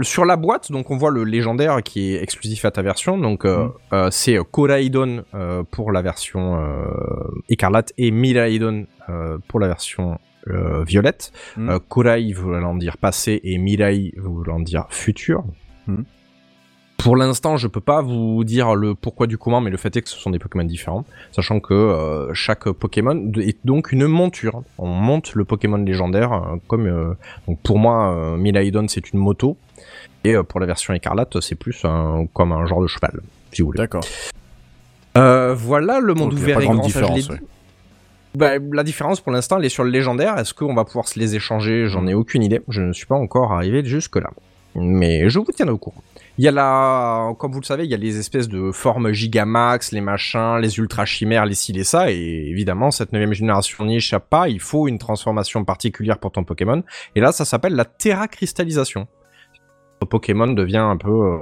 Sur la boîte, donc on voit le légendaire qui est exclusif à ta version. Donc euh, euh, c'est euh, Koraidon euh, pour la version euh, écarlate et Miraidon euh, pour la version euh, violette. Mm. Euh, Korai voulant dire passé et Mirai voulant dire futur. Mm. Pour l'instant, je peux pas vous dire le pourquoi du comment, mais le fait est que ce sont des Pokémon différents, sachant que euh, chaque Pokémon est donc une monture. On monte le Pokémon légendaire euh, comme euh, donc pour moi, Milaidon c'est une moto, et pour la version écarlate c'est plus un, comme un genre de cheval, si vous voulez. D'accord. Voilà, le monde Donc, ouvert et grand, différence. Bah, la différence pour l'instant, elle est sur le légendaire. Est-ce qu'on va pouvoir se les échanger? J'en ai aucune idée. Je ne suis pas encore arrivé jusque là. Mais je vous tiendrai au courant. Il y a la, comme vous le savez, il y a les espèces de formes Gigamax, les machins, les ultra chimères, les ci, les ça, et évidemment, cette neuvième génération n'y échappe pas, il faut une transformation particulière pour ton Pokémon, et là, ça s'appelle la Terra Cristallisation. Ton Pokémon devient un peu, euh,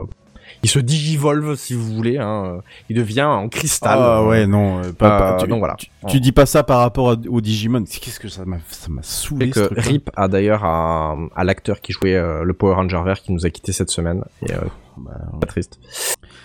il se digivolve, si vous voulez, hein, euh, il devient en cristal. Ah euh, ouais, non. euh, pas, pas- euh, tu, donc voilà. Tu, tu dis pas ça par rapport au Digimon. Qu'est-ce que ça m'a ça m'a saoulé ce que truc-là. RIP a d'ailleurs à, à l'acteur qui jouait euh, le Power Ranger vert qui nous a quitté cette semaine. Et euh, Bah, pas triste.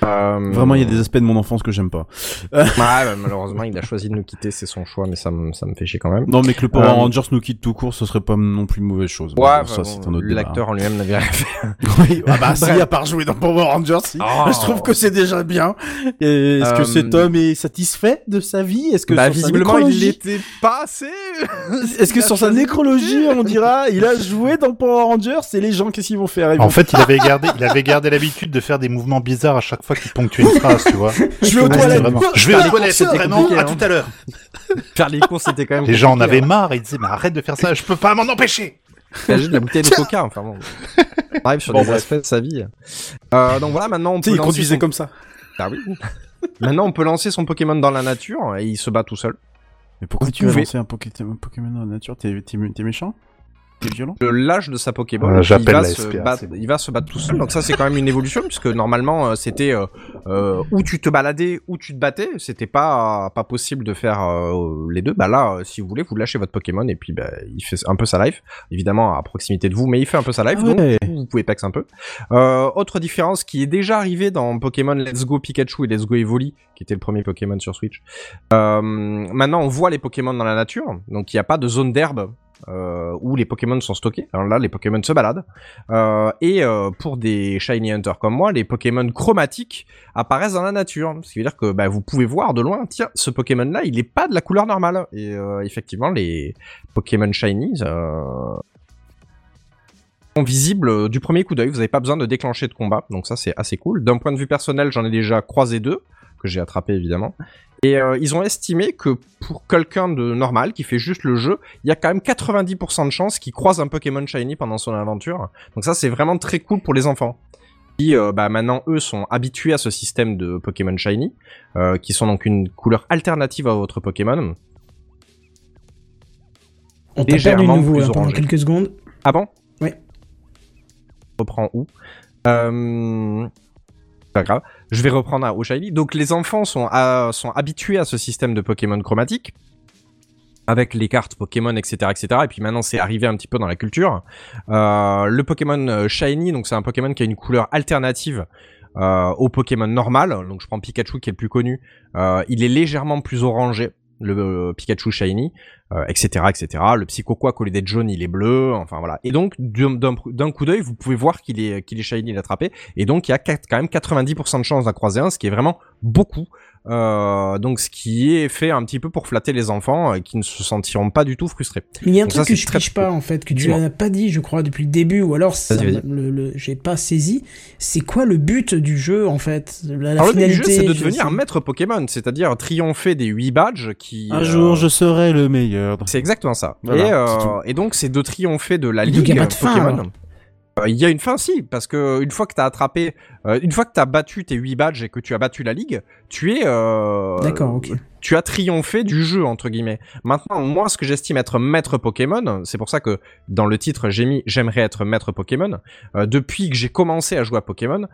Euh, Vraiment, il y a des aspects de mon enfance que j'aime pas. Ouais, bah, malheureusement, il a choisi de nous quitter, c'est son choix, mais ça, me- ça me fait chier quand même. Non, mais que le Power Euh, Rangers nous quitte tout court, ce serait pas non plus une mauvaise chose. Ouais, ça, bah, c'est bon, un autre débat. l'acteur en lui-même n'avait rien fait. Oui, ah bah si, à part jouer dans Power Rangers, si. Oh. Je trouve que c'est déjà bien. Est-ce que Euh, cet homme est satisfait de sa vie? Est-ce que bah, visiblement, il l'était pas assez. Est-ce que sur sa nécrologie, on dira, il a joué dans Power Rangers, et les gens, qu'est-ce qu'ils vont faire? Ils En vont- fait, il avait gardé, il avait gardé l'habitude de faire des mouvements bizarres à chaque fois qu'il ponctuait une phrase, tu vois. je vais aux toilettes. Je vais aux toilettes, c'est vraiment. À hein. tout à l'heure. Faire les courses, c'était quand même. Les gens en avaient hein. marre, ils disaient, mais arrête de faire ça, je peux pas m'en empêcher. T'imagines la bouteille de coca, enfin bon. On arrive sur Bon, des bref. aspects de sa vie. Euh, donc voilà, maintenant on Tu sais, peut il conduisait son... comme ça. Ah oui. maintenant on peut lancer son Pokémon dans la nature et il se bat tout seul. Mais pourquoi Vous tu vas pouvez. lancer un, Poké- un Pokémon dans la nature? T'es méchant? C'est violent. de l'âge de sa Pokéball. Voilà, il, j'appelle va la se SPA, battre, il va se battre tout seul. Donc ça, c'est quand même une évolution puisque normalement, euh, c'était euh, euh, où tu te baladais, où tu te battais. C'était pas pas possible de faire euh, les deux. Bah là, euh, si vous voulez, vous lâchez votre Pokémon et puis bah, il fait un peu sa life. Évidemment à proximité de vous, mais il fait un peu sa life. Ah donc ouais. vous pouvez pex un peu. Euh, autre différence qui est déjà arrivée dans Pokémon Let's Go Pikachu et Let's Go Evoli, qui était le premier Pokémon sur Switch. Euh, maintenant, on voit les Pokémon dans la nature, donc il n'y a pas de zone d'herbe euh, où les Pokémon sont stockés. Alors là, les Pokémon se baladent. Euh, et euh, pour des Shiny Hunters comme moi, les Pokémon chromatiques apparaissent dans la nature. Ce qui veut dire que bah, vous pouvez voir de loin, tiens, ce Pokémon-là, il est pas de la couleur normale. Et effectivement, les Pokémon Shiny sont visibles du premier coup d'œil. Vous n'avez pas besoin de déclencher de combat. Donc ça, c'est assez cool. D'un point de vue personnel, j'en ai déjà croisé deux, que j'ai attrapé évidemment. Et euh, ils ont estimé que pour quelqu'un de normal qui fait juste le jeu, il y a quand même 90% de chances qu'il croise un Pokémon Shiny pendant son aventure. Donc ça, c'est vraiment très cool pour les enfants. Qui, euh, bah, maintenant, eux, sont habitués à ce système de Pokémon Shiny, euh, qui sont donc une couleur alternative à votre Pokémon. On t'a perdu nouveau plus là, pendant quelques secondes. Ah bon? Oui. Reprends où? Euh... Pas grave. Je vais reprendre à Shiny. Donc les enfants sont, habitués à ce système de Pokémon chromatique avec les cartes Pokémon, etc., etc. Et puis maintenant, c'est arrivé un petit peu dans la culture. Euh, le Pokémon euh, Shiny, donc c'est un Pokémon qui a une couleur alternative euh, au Pokémon normal. Donc je prends Pikachu qui est le plus connu. Il est légèrement plus orangé, le Pikachu Shiny, euh, etc., etc. Le Psychoquack au lieu d'être jaune, il est bleu. Enfin voilà. Et donc d'un coup d'œil, vous pouvez voir qu'il est qu'il est Shiny, il est attrapé. Et donc il y a quand même 90% de chances d'en croiser un, ce qui est vraiment beaucoup. Euh, donc ce qui est fait un petit peu pour flatter les enfants euh, qui ne se sentiront pas du tout frustrés. Mais il y a un Donc truc ça, que je pige pas en fait, que tu n'as pas dit, je crois, depuis le début, ou alors ça, le, le- j'ai pas saisi. C'est quoi le but du jeu en fait? La, la Alors le but du jeu, c'est de je devenir sais- un maître Pokémon, c'est-à-dire triompher des 8 badges qui... Un euh, jour, je serai le meilleur. C'est exactement ça. Voilà, et, euh, et donc c'est de triompher de la Et donc, ligue y a pas de Pokémon. Il y a une fin si, parce que une fois que t'as attrapé, euh, une fois que t'as battu tes 8 badges et que tu as battu la ligue, tu es, euh, D'accord, ok. tu as triomphé du jeu entre guillemets. Maintenant, moi, ce que j'estime être maître Pokémon, c'est pour ça que dans le titre j'ai mis j'aimerais être maître Pokémon. Euh, depuis que j'ai commencé à jouer à Pokémon,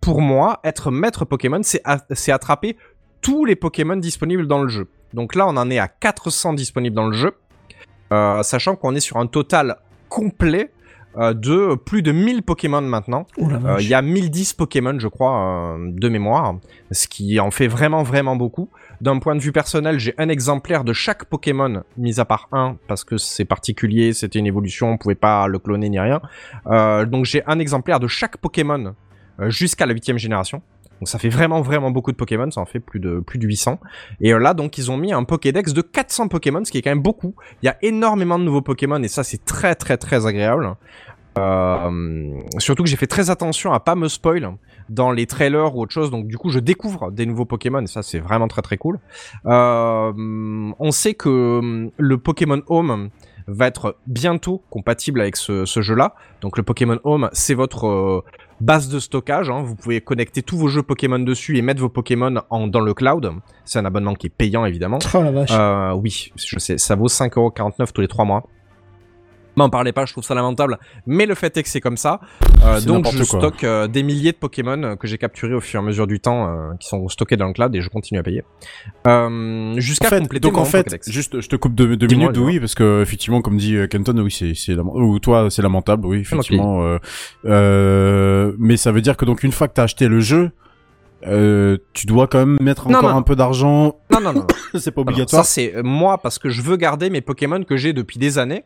pour moi, être maître Pokémon, c'est attraper tous les Pokémon disponibles dans le jeu. Donc là, on en est à 400 disponibles dans le jeu, euh, sachant qu'on est sur un total complet euh, de plus de 1000 Pokémon maintenant. Oh Euh. Il y a 1010 Pokémon, je crois, euh, de mémoire, ce qui en fait vraiment, vraiment beaucoup. D'un point de vue personnel, j'ai un exemplaire de chaque Pokémon, mis à part un, parce que c'est particulier, c'était une évolution, on pouvait pas le cloner ni rien. Donc j'ai un exemplaire de chaque Pokémon jusqu'à la huitième génération. Donc ça fait vraiment, vraiment beaucoup de Pokémon, ça en fait plus de, plus de 800. Et euh, là, donc, ils ont mis un Pokédex de 400 Pokémon, ce qui est quand même beaucoup. Il y a énormément de nouveaux Pokémon, et ça, c'est très, très, très agréable. Euh, surtout que j'ai fait très attention à pas me spoil dans les trailers ou autre chose, donc du coup je découvre des nouveaux Pokémon et ça c'est vraiment très très cool. Euh, on sait que hum, le Pokémon Home va être bientôt compatible avec ce, ce jeu-là. Donc le Pokémon Home c'est votre euh, base de stockage, hein. vous pouvez connecter tous vos jeux Pokémon dessus et mettre vos Pokémon en, dans le cloud. C'est un abonnement qui est payant évidemment. Oh la vache. Euh, oui, je sais, ça vaut 5,49€ tous les 3 mois. M'en parlez pas, je trouve ça lamentable. Mais le fait est que c'est comme ça. Euh, donc je quoi. stocke euh, des milliers de Pokémon euh, que j'ai capturés au fur et à mesure du temps, euh, qui sont stockés dans le cloud et je continue à payer. Jusqu'à En fait, compléter donc mon en fait, Pokédex. juste, je te coupe deux, minutes, oui, parce que effectivement, comme dit Kenton, oui, c'est, ou toi, c'est lamentable, oui, effectivement. mais ça veut dire que donc une fois que t'as acheté le jeu, euh, tu dois quand même mettre Non, encore non. un peu d'argent. Non, non, non. c'est pas Alors, obligatoire. Ça c'est moi parce que je veux garder mes Pokémon que j'ai depuis des années.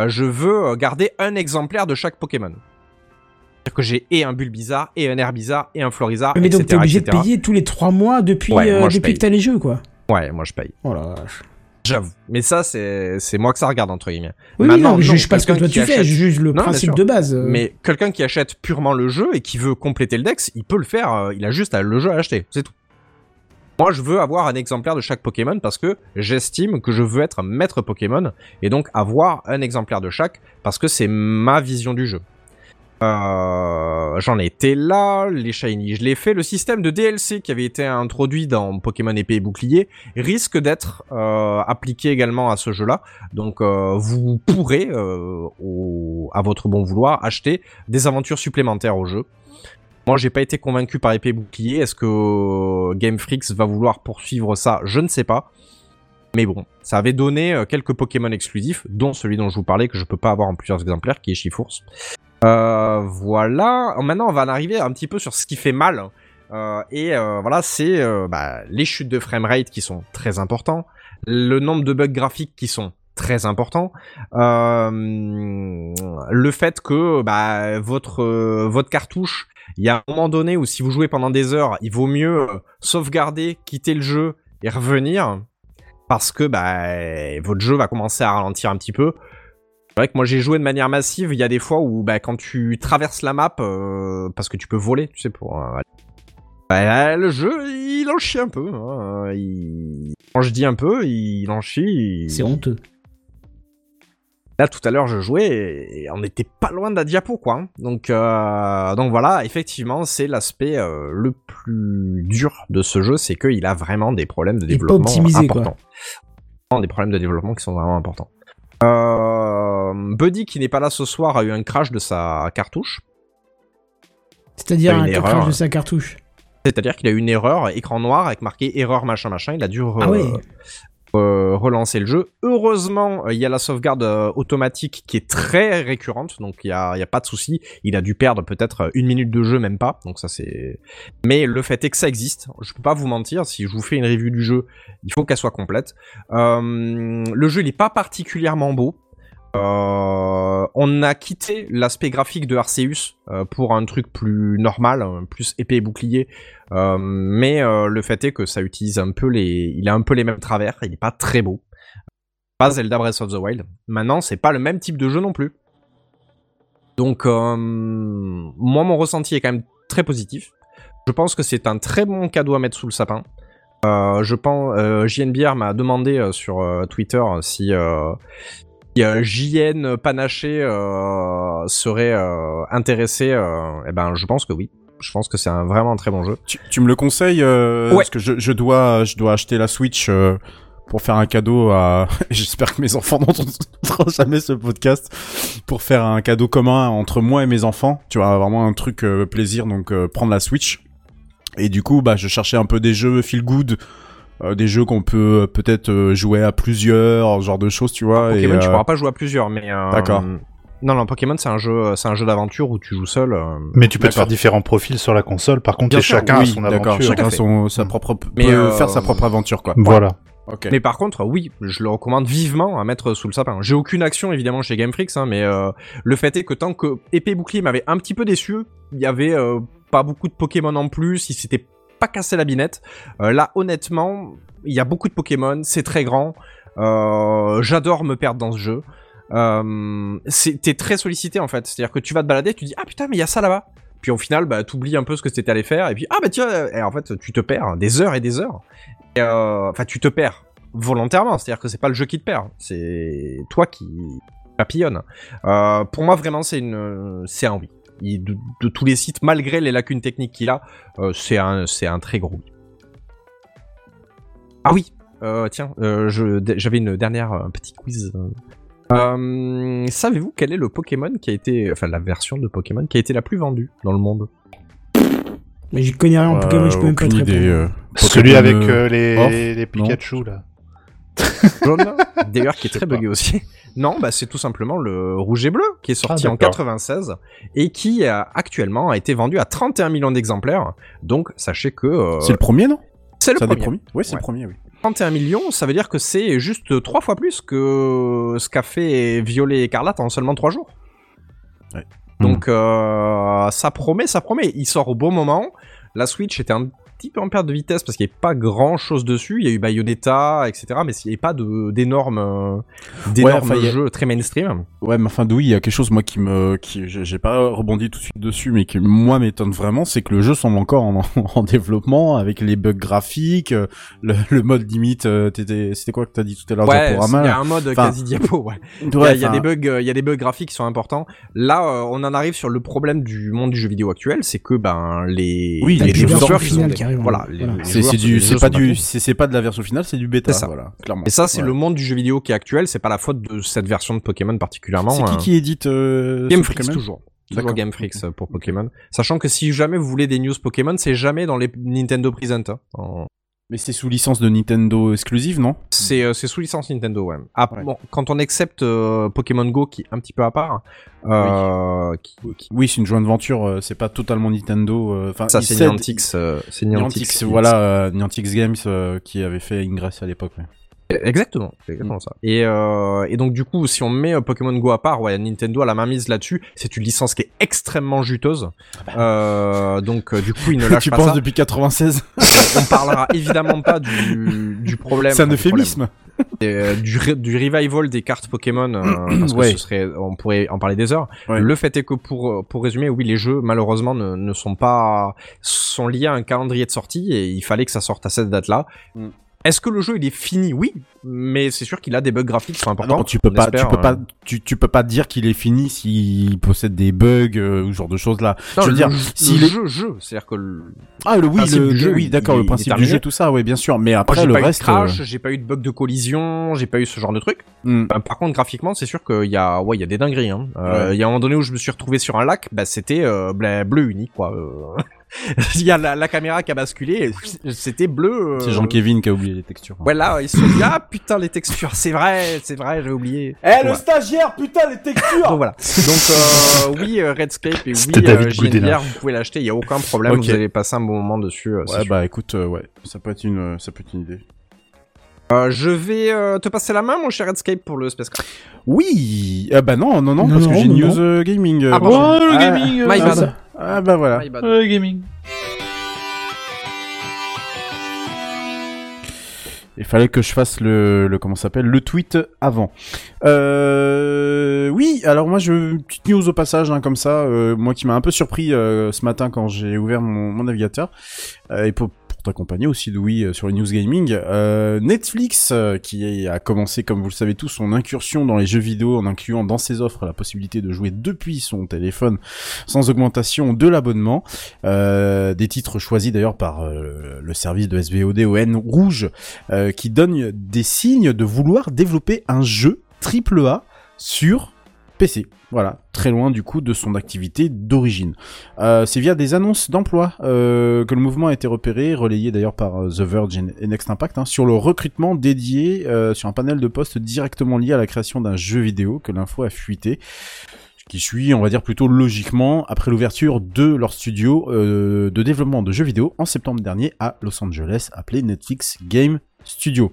Euh, je veux euh, garder un exemplaire de chaque Pokémon. C'est-à-dire que j'ai et un Bulbizarre, et un Herbizarre, et un Florizarre, Mais donc t'es obligé etc. de payer tous les trois mois depuis, Ouais, euh, depuis que t'as les jeux quoi. Ouais, moi je paye. Oh la vache. J'avoue. Mais ça, c'est moi que ça regarde, entre guillemets. Oui, Maintenant, non, je juge pas ce que toi tu fais, je juge le Non, principe de base. Mais quelqu'un qui achète purement le jeu et qui veut compléter le dex, il peut le faire. il a juste à le jeu à acheter. C'est tout. Moi, je veux avoir un exemplaire de chaque Pokémon parce que j'estime que je veux être maître Pokémon et donc avoir un exemplaire de chaque parce que c'est ma vision du jeu. Euh, J'en étais là, les shiny je l'ai fait. Le système de DLC qui avait été introduit dans Pokémon épée et bouclier risque d'être euh, appliqué également à ce jeu-là. Donc euh, vous pourrez, euh, à votre bon vouloir, acheter des aventures supplémentaires au jeu. Moi, j'ai pas été convaincu par épée bouclier. Est-ce que Game Freaks va vouloir poursuivre ça? Je ne sais pas. Mais bon, ça avait donné euh, quelques Pokémon exclusifs, dont celui dont je vous parlais que je peux pas avoir en plusieurs exemplaires, qui est Chifours. Euh, voilà. Maintenant, on va en arriver un petit peu sur ce qui fait mal. Euh, et voilà, c'est bah, les chutes de framerate qui sont très importants, le nombre de bugs graphiques qui sont très importants, euh, le fait que bah, votre euh, votre cartouche, il y a un moment donné où si vous jouez pendant des heures, il vaut mieux euh, sauvegarder, quitter le jeu et revenir parce que bah, votre jeu va commencer à ralentir un petit peu. C'est vrai que moi j'ai joué de manière massive. Il y a des fois où bah, quand tu traverses la map, parce que tu peux voler, tu sais, pour bah, le jeu il en chie un peu. hein. Il... Quand je dis un peu, il en chie. C'est honteux. Là tout à l'heure je jouais et et on n'était pas loin de la diapo quoi. hein. Donc euh, donc voilà, effectivement c'est l'aspect euh, le plus dur de ce jeu, c'est qu'il a vraiment des problèmes de développement quoi. importants. Vraiment Des problèmes de développement qui sont vraiment importants. Euh, Buddy qui n'est pas là ce soir a eu un crash de sa cartouche. C'est-à-dire un une crash erreur. de sa cartouche. C'est-à-dire qu'il a eu une erreur, écran noir avec marqué erreur machin machin, il a dû Ah ouais. Euh, relancer le jeu. Heureusement, euh, il y a la sauvegarde euh, automatique qui est très récurrente, donc il y a, y a pas de souci. Il a dû perdre peut-être une minute de jeu, même pas. Donc ça c'est. Mais le fait est que ça existe. Je peux pas vous mentir. Si je vous fais une review du jeu, il faut qu'elle soit complète. Le jeu il est pas particulièrement beau. Euh, on a quitté l'aspect graphique de Arceus euh, pour un truc plus normal, hein, plus épée et bouclier. Euh, mais le fait est que ça utilise un peu les, il a un peu les mêmes travers. Il est pas très beau. Pas Zelda Breath of the Wild. Maintenant, c'est pas le même type de jeu non plus. Donc, moi, mon ressenti est quand même très positif. Je pense que c'est un très bon cadeau à mettre sous le sapin. Je pense, JNBR m'a demandé sur Twitter si, euh, JN Panaché euh, serait euh, intéressé. euh, eh ben, je pense que oui. Je pense que c'est un, vraiment un très bon jeu. Tu, tu me le conseilles euh, Ouais. Parce que je, je dois, je dois acheter la Switch euh, pour faire un cadeau à. J'espère que mes enfants n'entendront jamais ce podcast pour faire un cadeau commun entre moi et mes enfants. Tu vois, vraiment un truc euh, plaisir. Donc euh, prendre la Switch. Et du coup, bah, je cherchais un peu des jeux feel good. Euh, des jeux qu'on peut euh, peut-être euh, jouer à plusieurs, ce genre de choses, tu vois. Pokémon, et, tu euh, pourras pas jouer à plusieurs, mais. euh, D'accord. Non, non, Pokémon, c'est un jeu, c'est un jeu d'aventure où tu joues seul. euh, Mais tu peux te faire différents profils sur la console. Par contre, Bien et sûr, chacun a oui, son d'accord, aventure. chacun son, sa propre, peut Mais, euh, faire sa propre aventure, quoi. Voilà. Ok. Mais par contre, oui, je le recommande vivement à mettre sous le sapin. J'ai aucune action évidemment chez Game Freaks, hein, mais euh, le fait est que tant que épée bouclier m'avait un petit peu déçu, il y avait euh, pas beaucoup de Pokémon en plus, il s'était pas cassé la binette. Euh, là, honnêtement, il y a beaucoup de Pokémon, c'est très grand. Euh, J'adore me perdre dans ce jeu. Euh, T'es très sollicité en fait, c'est-à-dire que tu vas te balader, tu dis ah putain mais il y a ça là-bas. Puis au final, bah t'oublies un peu ce que t'étais allé faire, et puis ah bah tiens, et en fait tu te perds des heures et des heures. Euh, Enfin, tu te perds volontairement, c'est-à-dire que c'est pas le jeu qui te perd, c'est toi qui papillonne. Euh, pour moi, vraiment, c'est une, c'est un oui. Il- de, de tous les sites, malgré les lacunes techniques qu'il a, euh, c'est un, c'est un très gros oui. Ah oui, euh, tiens, euh, je- j'avais une dernière euh, un petit quiz. euh. Euh, Savez-vous quel est le Pokémon qui a été, enfin la version de Pokémon qui a été la plus vendue dans le monde? Mais j'y connais rien en Pokémon, je peux même pas te répondre. euh, Celui avec euh, euh, les, les Pikachu, là. jaune, d'ailleurs qui est très bugué aussi. Non, bah c'est tout simplement le rouge et bleu qui est sorti Ah, en d'accord. 96 et qui a, actuellement a été vendu à 31 millions d'exemplaires. Donc sachez que euh, C'est le premier, non? c'est le premier. Oui, c'est Ouais. le premier, oui. 31 millions, ça veut dire que c'est juste trois fois plus que ce qu'a fait Violet et Écarlate en seulement trois jours. Ouais. Donc euh, ça promet, ça promet. Il sort au bon moment. La Switch était un petit peu en perte de vitesse parce qu'il n'y avait pas grand chose dessus. Il y a eu Bayonetta, etc. Mais il n'y avait pas d'énormes, euh, d'énormes enfin, y a- jeux très mainstream. Ouais, mais enfin, oui, il y a quelque chose, moi, qui me, qui, j'ai pas rebondi tout de suite dessus, mais qui, moi, m'étonne vraiment, c'est que le jeu semble encore en, en développement, avec les bugs graphiques, euh, le, le mode limite, euh, c'était quoi que t'as dit tout à l'heure, Ouais, il y a un mode Enfin, quasi diapo. Ouais. Il y Ouais, a, il y a des bugs, il y a des bugs graphiques qui sont importants. Là, on en arrive sur le problème du monde du jeu vidéo actuel, c'est que ben les Oui, les développeurs ils ont finale des- qui arrive, voilà, C'est, du, c'est pas du, c'est, pas de la version finale, c'est du bêta, C'est ça. voilà, clairement. Et ça, c'est Ouais. le monde du jeu vidéo qui est actuel. C'est pas la faute de cette version de Pokémon particulièrement. C'est qui hein. qui édite, euh, Game Pokémon toujours. Toujours D'accord. Game Freaks euh, pour Pokémon. Sachant que si jamais vous voulez des news Pokémon, c'est jamais dans les Nintendo Present. hein. En- Mais c'est sous licence de Nintendo exclusive, non? C'est euh, c'est sous licence Nintendo, ouais. Ah, Ouais. bon, quand on accepte euh, Pokémon Go qui est un petit peu à part, euh, qui, qui- Oui, c'est une joint venture, euh, c'est pas totalement Nintendo, euh, enfin, ça c'est Niantic, euh, c'est Niantic. Voilà, euh, Niantic Games euh, qui avait fait Ingress à l'époque. ouais. Exactement, c'est exactement ça. Et, euh, et donc du coup, si on met euh, Pokémon Go à part, ouais, Nintendo a la main mise là-dessus. C'est une licence qui est extrêmement juteuse. Euh, donc euh, du coup, ils ne lâchent tu pas penses ça. depuis 96 On parlera évidemment pas du, du problème. C'est un euphémisme. euh, du, du revival des cartes Pokémon parce Ouais. que ce serait on pourrait en parler des heures Ouais. le fait est que pour pour résumer oui les jeux malheureusement ne, ne sont pas sont liés à un calendrier de sortie et il fallait que ça sorte à cette date là Mm. Est-ce que le jeu il est fini? Oui mais c'est sûr qu'il a des bugs graphiques qui sont Ah importants non, tu peux pas, tu espère, peux euh, pas, tu, tu peux pas dire qu'il est fini s'il possède des bugs euh, ou ce genre de choses là. non, je veux le, dire, le s'il est- jeu jeu c'est à dire que le, Ah le oui, le, jeu, oui, il- d'accord, il- le il principe du jeu, tout ça, oui, bien sûr. Mais moi, après j'ai le pas reste. eu de crash j'ai pas eu de bug de collision j'ai pas eu ce genre de truc euh, hmm. Bah, par contre, graphiquement, c'est sûr qu'il y a, ouais, il y a des dingueries. Hein. Euh, Ouais. Il y a un moment donné où je me suis retrouvé sur un lac, bah c'était euh, bla- bleu unique, quoi. Euh, Il y a la, la caméra qui a basculé, c'était bleu. euh, C'est Jean-Kévin qui a oublié les textures. Ouais, là, ils se sont dit, ah putain, les textures, c'est vrai, c'est vrai, j'ai oublié. Eh le stagiaire, putain les textures Donc voilà. Donc euh, oui, euh, Redscape et oui, euh, vous pouvez l'acheter, il y a aucun problème, Ok. vous allez passer un bon moment dessus. euh, Ouais sûr. bah écoute, euh, ouais, ça peut être une, ça peut être une idée. Euh, je vais euh, te passer la main, mon cher Redscape, pour le Spacecraft. Oui, ah bah non, non, non, Non, parce que j'ai news euh, gaming. euh, Ah, bon. pardon. le Ah, gaming, euh, My ah, bad. ça- Ah bah voilà. Bad. Euh, gaming. Il fallait que je fasse le, le comment s'appelle le tweet avant. Euh, oui, alors moi je une petite news au passage hein, comme ça, euh, moi qui m'a un peu surpris euh, ce matin quand j'ai ouvert mon, mon navigateur euh, et pour, pour t'accompagner aussi Louis euh, sur les news gaming. Euh, Netflix euh, qui a commencé comme vous le savez tous son incursion dans les jeux vidéo en incluant dans ses offres la possibilité de jouer depuis son téléphone sans augmentation de l'abonnement. Euh, des titres choisis d'ailleurs par euh, le service de SVOD ON Rouge euh, qui donne des signes de vouloir développer un jeu triple A sur PC. Voilà, très loin du coup de son activité d'origine. Euh, c'est via des annonces d'emploi euh, que le mouvement a été repéré, relayé d'ailleurs par euh, The Verge et Next Impact, hein, sur le recrutement dédié sur un panel de postes directement lié à la création d'un jeu vidéo que l'info a fuité qui suit, on va dire plutôt logiquement, après l'ouverture de leur studio de développement de jeux vidéo en septembre dernier à Los Angeles, appelé Netflix Game Studio.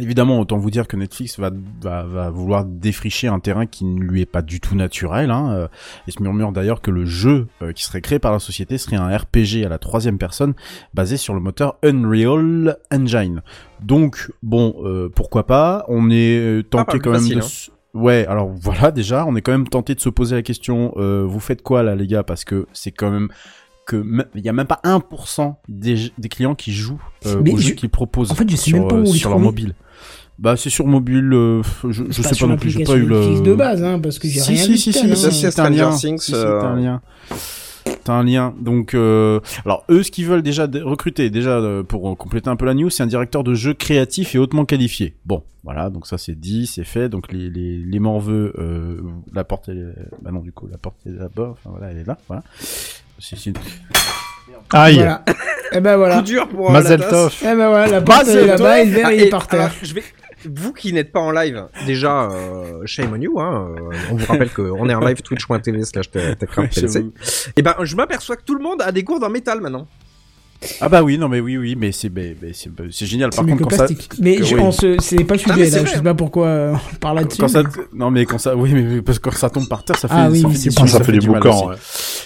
Évidemment, autant vous dire que Netflix va, va, va vouloir défricher un terrain qui ne lui est pas du tout naturel. Hein. euh, Il se murmure d'ailleurs que le jeu euh, qui serait créé par la société serait un RPG à la troisième personne basé sur le moteur Unreal Engine. Donc, bon, euh, pourquoi pas On est euh, tenté quand même facile, de... hein. Ouais, alors voilà, déjà, on est quand même tenté de se poser la question, euh, vous faites quoi là les gars? Parce que c'est quand même que il y a même pas 1% des, des clients qui jouent euh, Mais aux je- jeux qu'ils proposent En fait, je sais sur, même pas où euh, sur leur mobile. Bah c'est sur mobile, euh, je, je sais pas non plus, j'ai pas eu le... De base, hein, parce que j'ai Si, rien si, vu si, si, si, hein. si, si, c'est t'as un lien. Things, Si, si, euh, t'as un lien. T'as un lien. Donc, euh, alors eux, ce qu'ils veulent déjà dé- recruter, déjà euh, pour compléter un peu la news, c'est un directeur de jeu créatif et hautement qualifié. Bon, voilà, donc ça c'est dit, c'est fait. Donc les les les morveux, euh, la porte, elle est... bah non du coup, la porte est là-bas. Enfin voilà, elle est là, voilà. C'est une- Aïe. Voilà. Et ben voilà. Coup dur pour euh, Mazel la tasse. tov. Et ben voilà, la porte Mazel est là-bas et le verre Ah, il est et par terre. alors, je vais... Vous qui n'êtes pas en live, déjà, euh, shame on you, hein, euh, on vous rappelle qu'on est en live twitch.tv slash. Et ben, je m'aperçois que tout le monde a des gourdes en métal maintenant. Ah bah oui, non mais oui, oui, mais c'est mais, mais c'est c'est génial. C'est Par contre, quand ça. Mais je oui. pense, euh, c'est pas le Ah, sujet là. Je sais pas pourquoi euh, on parle là-dessus. quand ça, non mais quand ça, oui, mais parce que quand ça tombe par terre, ça fait, Ah oui, ça oui, fait c'est du, sûr. ça, fait du boucan. ouais.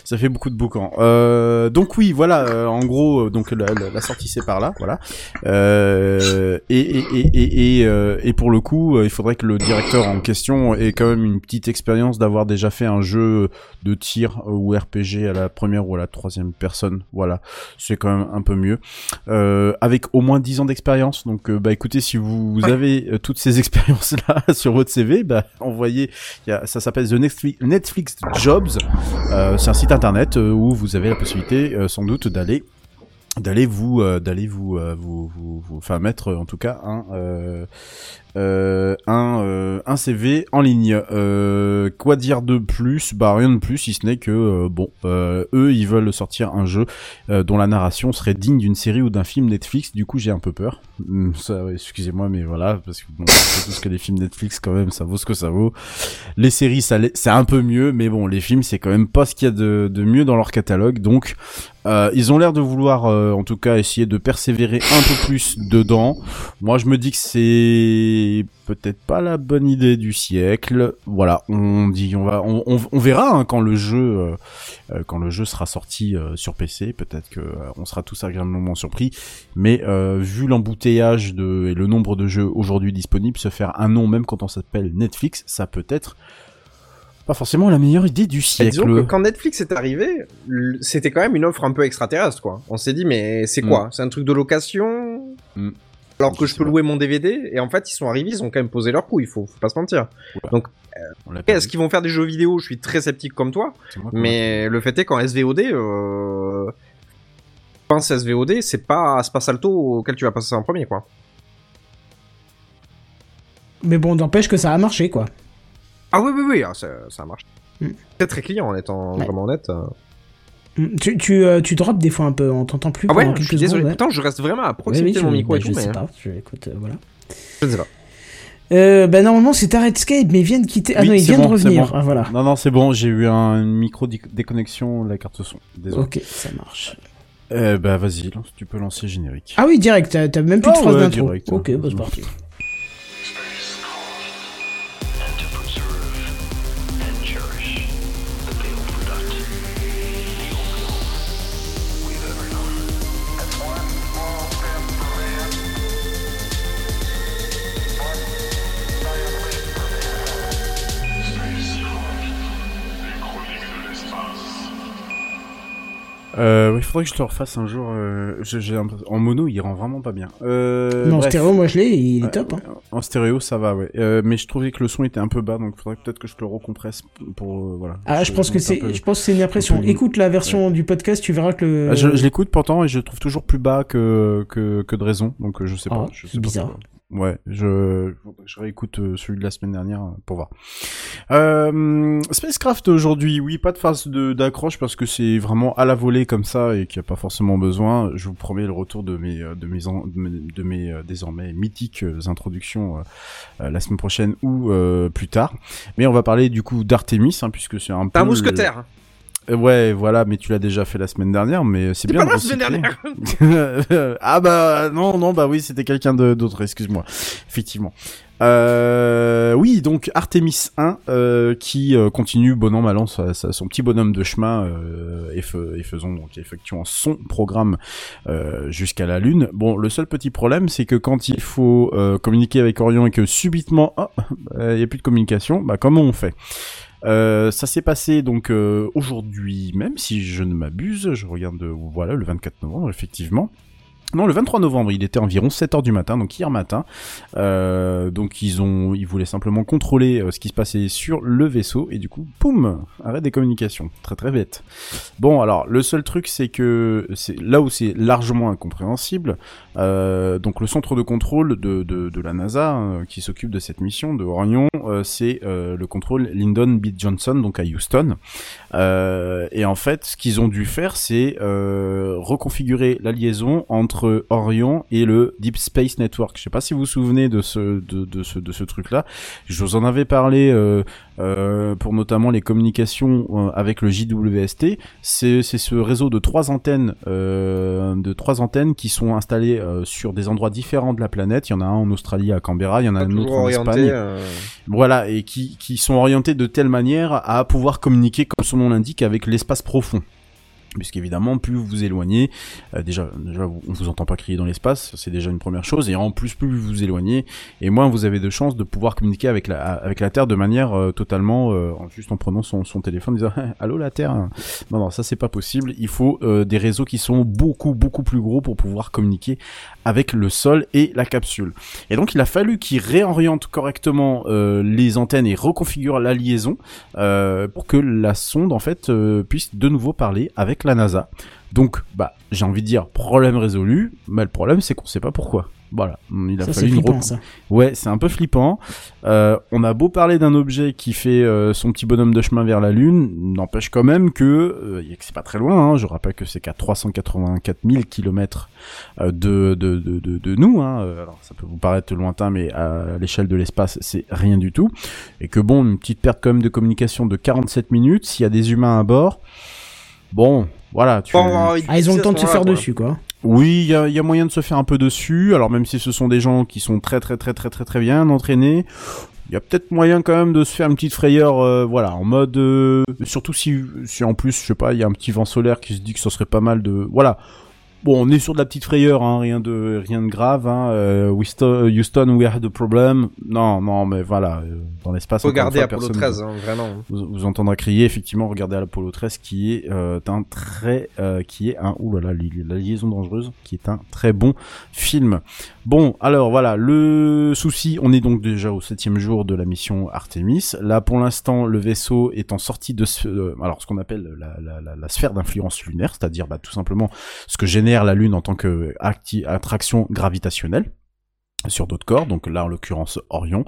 Ça fait beaucoup de boucan. Euh, donc oui, voilà. euh, en gros, euh, donc la, la, la sortie c'est par là, voilà. Euh, et et et et et, euh, et pour le coup, il faudrait que le directeur en question ait quand même une petite expérience d'avoir déjà fait un jeu de tir ou RPG à la première ou à la troisième personne. Voilà, c'est quand même un peu mieux. Euh, avec au moins 10 ans d'expérience. Donc, euh, bah écoutez, si vous avez euh, toutes ces expériences-là sur votre CV, bah envoyez. il y a- ça s'appelle The Netflix, Netflix Jobs. C'est un site internet où vous avez la possibilité, sans doute, d'aller d'aller vous euh, d'aller vous, euh, vous vous vous enfin mettre en tout cas un euh, euh, un euh, un CV en ligne. Euh, quoi dire de plus? Bah rien de plus si ce n'est que bon eux ils veulent sortir un jeu dont la narration serait digne d'une série ou d'un film Netflix. Du coup j'ai un peu peur. Hum, ça excusez-moi mais voilà parce que bon, on sait tous que les films Netflix quand même ça vaut ce que ça vaut. Les séries ça c'est un peu mieux mais bon les films c'est quand même pas ce qu'il y a de, de mieux dans leur catalogue. Donc euh, ils ont l'air de vouloir, euh, en tout cas, essayer de persévérer un peu plus dedans. Moi, je me dis que c'est peut-être pas la bonne idée du siècle. Voilà, on dit, on va, on, on, verra hein, quand le jeu, euh, euh, quand le jeu sera sorti euh, sur PC. Peut-être que euh, on sera tous agréablement surpris. Mais vu l'embouteillage de et le nombre de jeux aujourd'hui disponibles, se faire un nom même quand on s'appelle Netflix, ça peut être pas forcément la meilleure idée du Bah, siècle. disons que quand Netflix est arrivé, c'était quand même une offre un peu extraterrestre, quoi. On s'est dit, mais c'est quoi? C'est un truc de location Mm. Alors Je que je peux pas. louer mon DVD Et en fait, ils sont arrivés, ils ont quand même posé leur coup, il faut, faut pas se mentir. Pas Est-ce qu'ils vont faire des jeux vidéo? Je suis très sceptique comme toi. Mais le fait est qu'en SVOD, euh... je pense SVOD, c'est pas, pas Salto auquel tu vas passer en premier, quoi. Mais bon, n'empêche que ça a marché quoi. Ah oui, oui, oui, ah, ça, ça marche. Mm. Très très client en étant Ouais. vraiment honnête. euh. Mm, Tu, tu, euh, tu drops des fois un peu, on t'entend plus Ah ouais, je suis désolé. secondes. ouais. Pourtant, je reste vraiment à Ouais, proximité oui, de mon micro et bah, tout, je mais sais pas, je, écoute, euh, voilà. je ne sais pas. Euh, bah normalement c'est Redscape, mais il vient de quitter. Ah Oui, non, il c'est vient bon, de revenir. bon. Ah voilà. Non, non, c'est bon, j'ai eu un, une micro dé- déconnexion de la carte son. Désolé. Ok, ça marche. Euh, bah vas-y, lance, tu peux lancer le générique. Ah oui, direct, t'as même plus de Ah phrase ouais, d'intro. direct, Ok, hein. bah c'est parti. Euh, il faudrait que je te le refasse un jour. Euh, je- j'ai en mono, il rend vraiment pas bien. Euh, Mais en bref. stéréo, moi je l'ai, il est top. Hein. En stéréo, ça va, ouais. Euh, mais je trouvais que le son était un peu bas, donc il faudrait peut-être que je te le recompresse pour euh, voilà. Ah, je pense que c'est, peu- je pense que c'est une impression. Écoute la version du podcast, tu verras que le. Ah, je, je l'écoute pourtant et je le trouve toujours plus bas que que, que de raison, donc euh, je sais Ah, pas. je c'est sais pas bizarre. pourquoi. Ouais, je je réécoute euh, celui de la semaine dernière euh, pour voir. Euh, Spacecraft aujourd'hui, oui, pas de phase de d'accroche parce que c'est vraiment à la volée comme ça et qu'il n'y a pas forcément besoin. Je vous promets le retour de mes euh, de mes en- de mes, de mes, désormais mythiques introductions euh, la semaine prochaine ou euh, plus tard. Mais on va parler du coup d'Artemis hein, puisque c'est un peu un mousquetaire. euh, Ouais, voilà, mais tu l'as déjà fait la semaine dernière, mais c'est T'es bien pas de là la semaine dernière. ah bah non, non, bah oui, c'était quelqu'un d'autre, excuse-moi. Effectivement. Euh, oui, donc Artemis 1 euh, qui euh, continue bon an mal an sa- sa- son petit bonhomme de chemin euh, et, fe- et faisons donc effectuant son programme euh, jusqu'à la lune. Bon, le seul petit problème, c'est que quand il faut euh, communiquer avec Orion et que subitement, oh, il y a plus de communication, bah comment on fait? Euh, ça s'est passé donc euh, aujourd'hui même, si je ne m'abuse. Je regarde, euh, voilà, le 24 novembre, effectivement. Non, le 23 novembre, il était environ 7 heures du matin, donc hier matin. Euh, donc ils ont, ils voulaient simplement contrôler euh, ce qui se passait sur le vaisseau et du coup, poum, arrêt des communications. Très très bête. Bon, alors le seul truc, c'est que c'est là où c'est largement incompréhensible. Euh, donc le centre de contrôle de, de, la NASA euh, qui s'occupe de cette mission de Orion, c'est le contrôle Lyndon B. Johnson, donc à Houston. Et en fait, ce qu'ils ont dû faire, c'est reconfigurer la liaison entre entre Orion et le Deep Space Network. Je sais pas si vous vous souvenez de ce de, de ce de ce truc-là. Je vous en avais parlé euh, euh, pour notamment les communications euh, avec le JWST. C'est c'est ce réseau de trois antennes euh, de trois antennes qui sont installées sur des endroits différents de la planète. Il y en a un en Australie à Canberra, il y en a un autre en Espagne. euh, Voilà, et qui, qui sont orientés de telle manière à pouvoir communiquer, comme son nom l'indique, avec l'espace profond. Puisqu'évidemment, plus vous vous éloignez, euh, déjà, déjà, on vous entend pas crier dans l'espace, c'est déjà une première chose, et en plus, plus vous vous éloignez, et moins vous avez de chances de pouvoir communiquer avec la, avec la Terre de manière euh, totalement, euh, juste en prenant son, son téléphone, en disant Allô la Terre? Non, non, ça c'est pas possible, il faut euh, des réseaux qui sont beaucoup, beaucoup plus gros pour pouvoir communiquer avec le sol et la capsule. Et donc il a fallu qu'il réoriente correctement euh, les antennes et reconfigure la liaison euh, pour que la sonde en fait puisse de nouveau parler avec la NASA. Donc bah j'ai envie de dire problème résolu, mais le problème c'est qu'on sait pas pourquoi. Voilà, il a Ça, fallu une flippant, ça. Ouais, c'est un peu flippant. Euh, on a beau parler d'un objet qui fait euh, son petit bonhomme de chemin vers la Lune, n'empêche quand même que, euh, c'est pas très loin. Hein, je rappelle que c'est qu'à 384 000 kilomètres euh, de, de, de, de, de nous. Hein. Euh, Alors ça peut vous paraître lointain, mais à l'échelle de l'espace, c'est rien du tout. Et que bon, une petite perte quand même de communication de 47 minutes. S'il y a des humains à bord, bon, voilà. Tu... envie Ah, ils ont le temps de se faire dessus, quoi. Oui, il y a, il y a moyen de se faire un peu dessus. Alors même si ce sont des gens qui sont très très très très très très bien entraînés, il y a peut-être moyen quand même de se faire une petite frayeur, euh, voilà, en mode, euh, surtout si, si en plus, je sais pas, il y a un petit vent solaire qui se dit que ce serait pas mal de, voilà. Bon, on est sur de la petite frayeur, hein, rien de rien de grave. Hein, euh, Houston, Houston, we had a problem. Non, non, mais voilà, euh, dans l'espace. Regardez fois, Apollo personne- 13, hein, vraiment. vous, vous entendrez crier effectivement regardez l'Apollo 13 qui est euh, un très euh, qui est un ouh là là la liaison dangereuse qui est un très bon film bon alors voilà le souci on est donc déjà au septième jour de la mission Artemis là pour l'instant le vaisseau est en sortie de euh, alors ce qu'on appelle la, la, la, la sphère d'influence lunaire c'est-à-dire bah, tout simplement ce que génère la Lune en tant que acti- attraction gravitationnelle sur d'autres corps, donc là en l'occurrence Orion,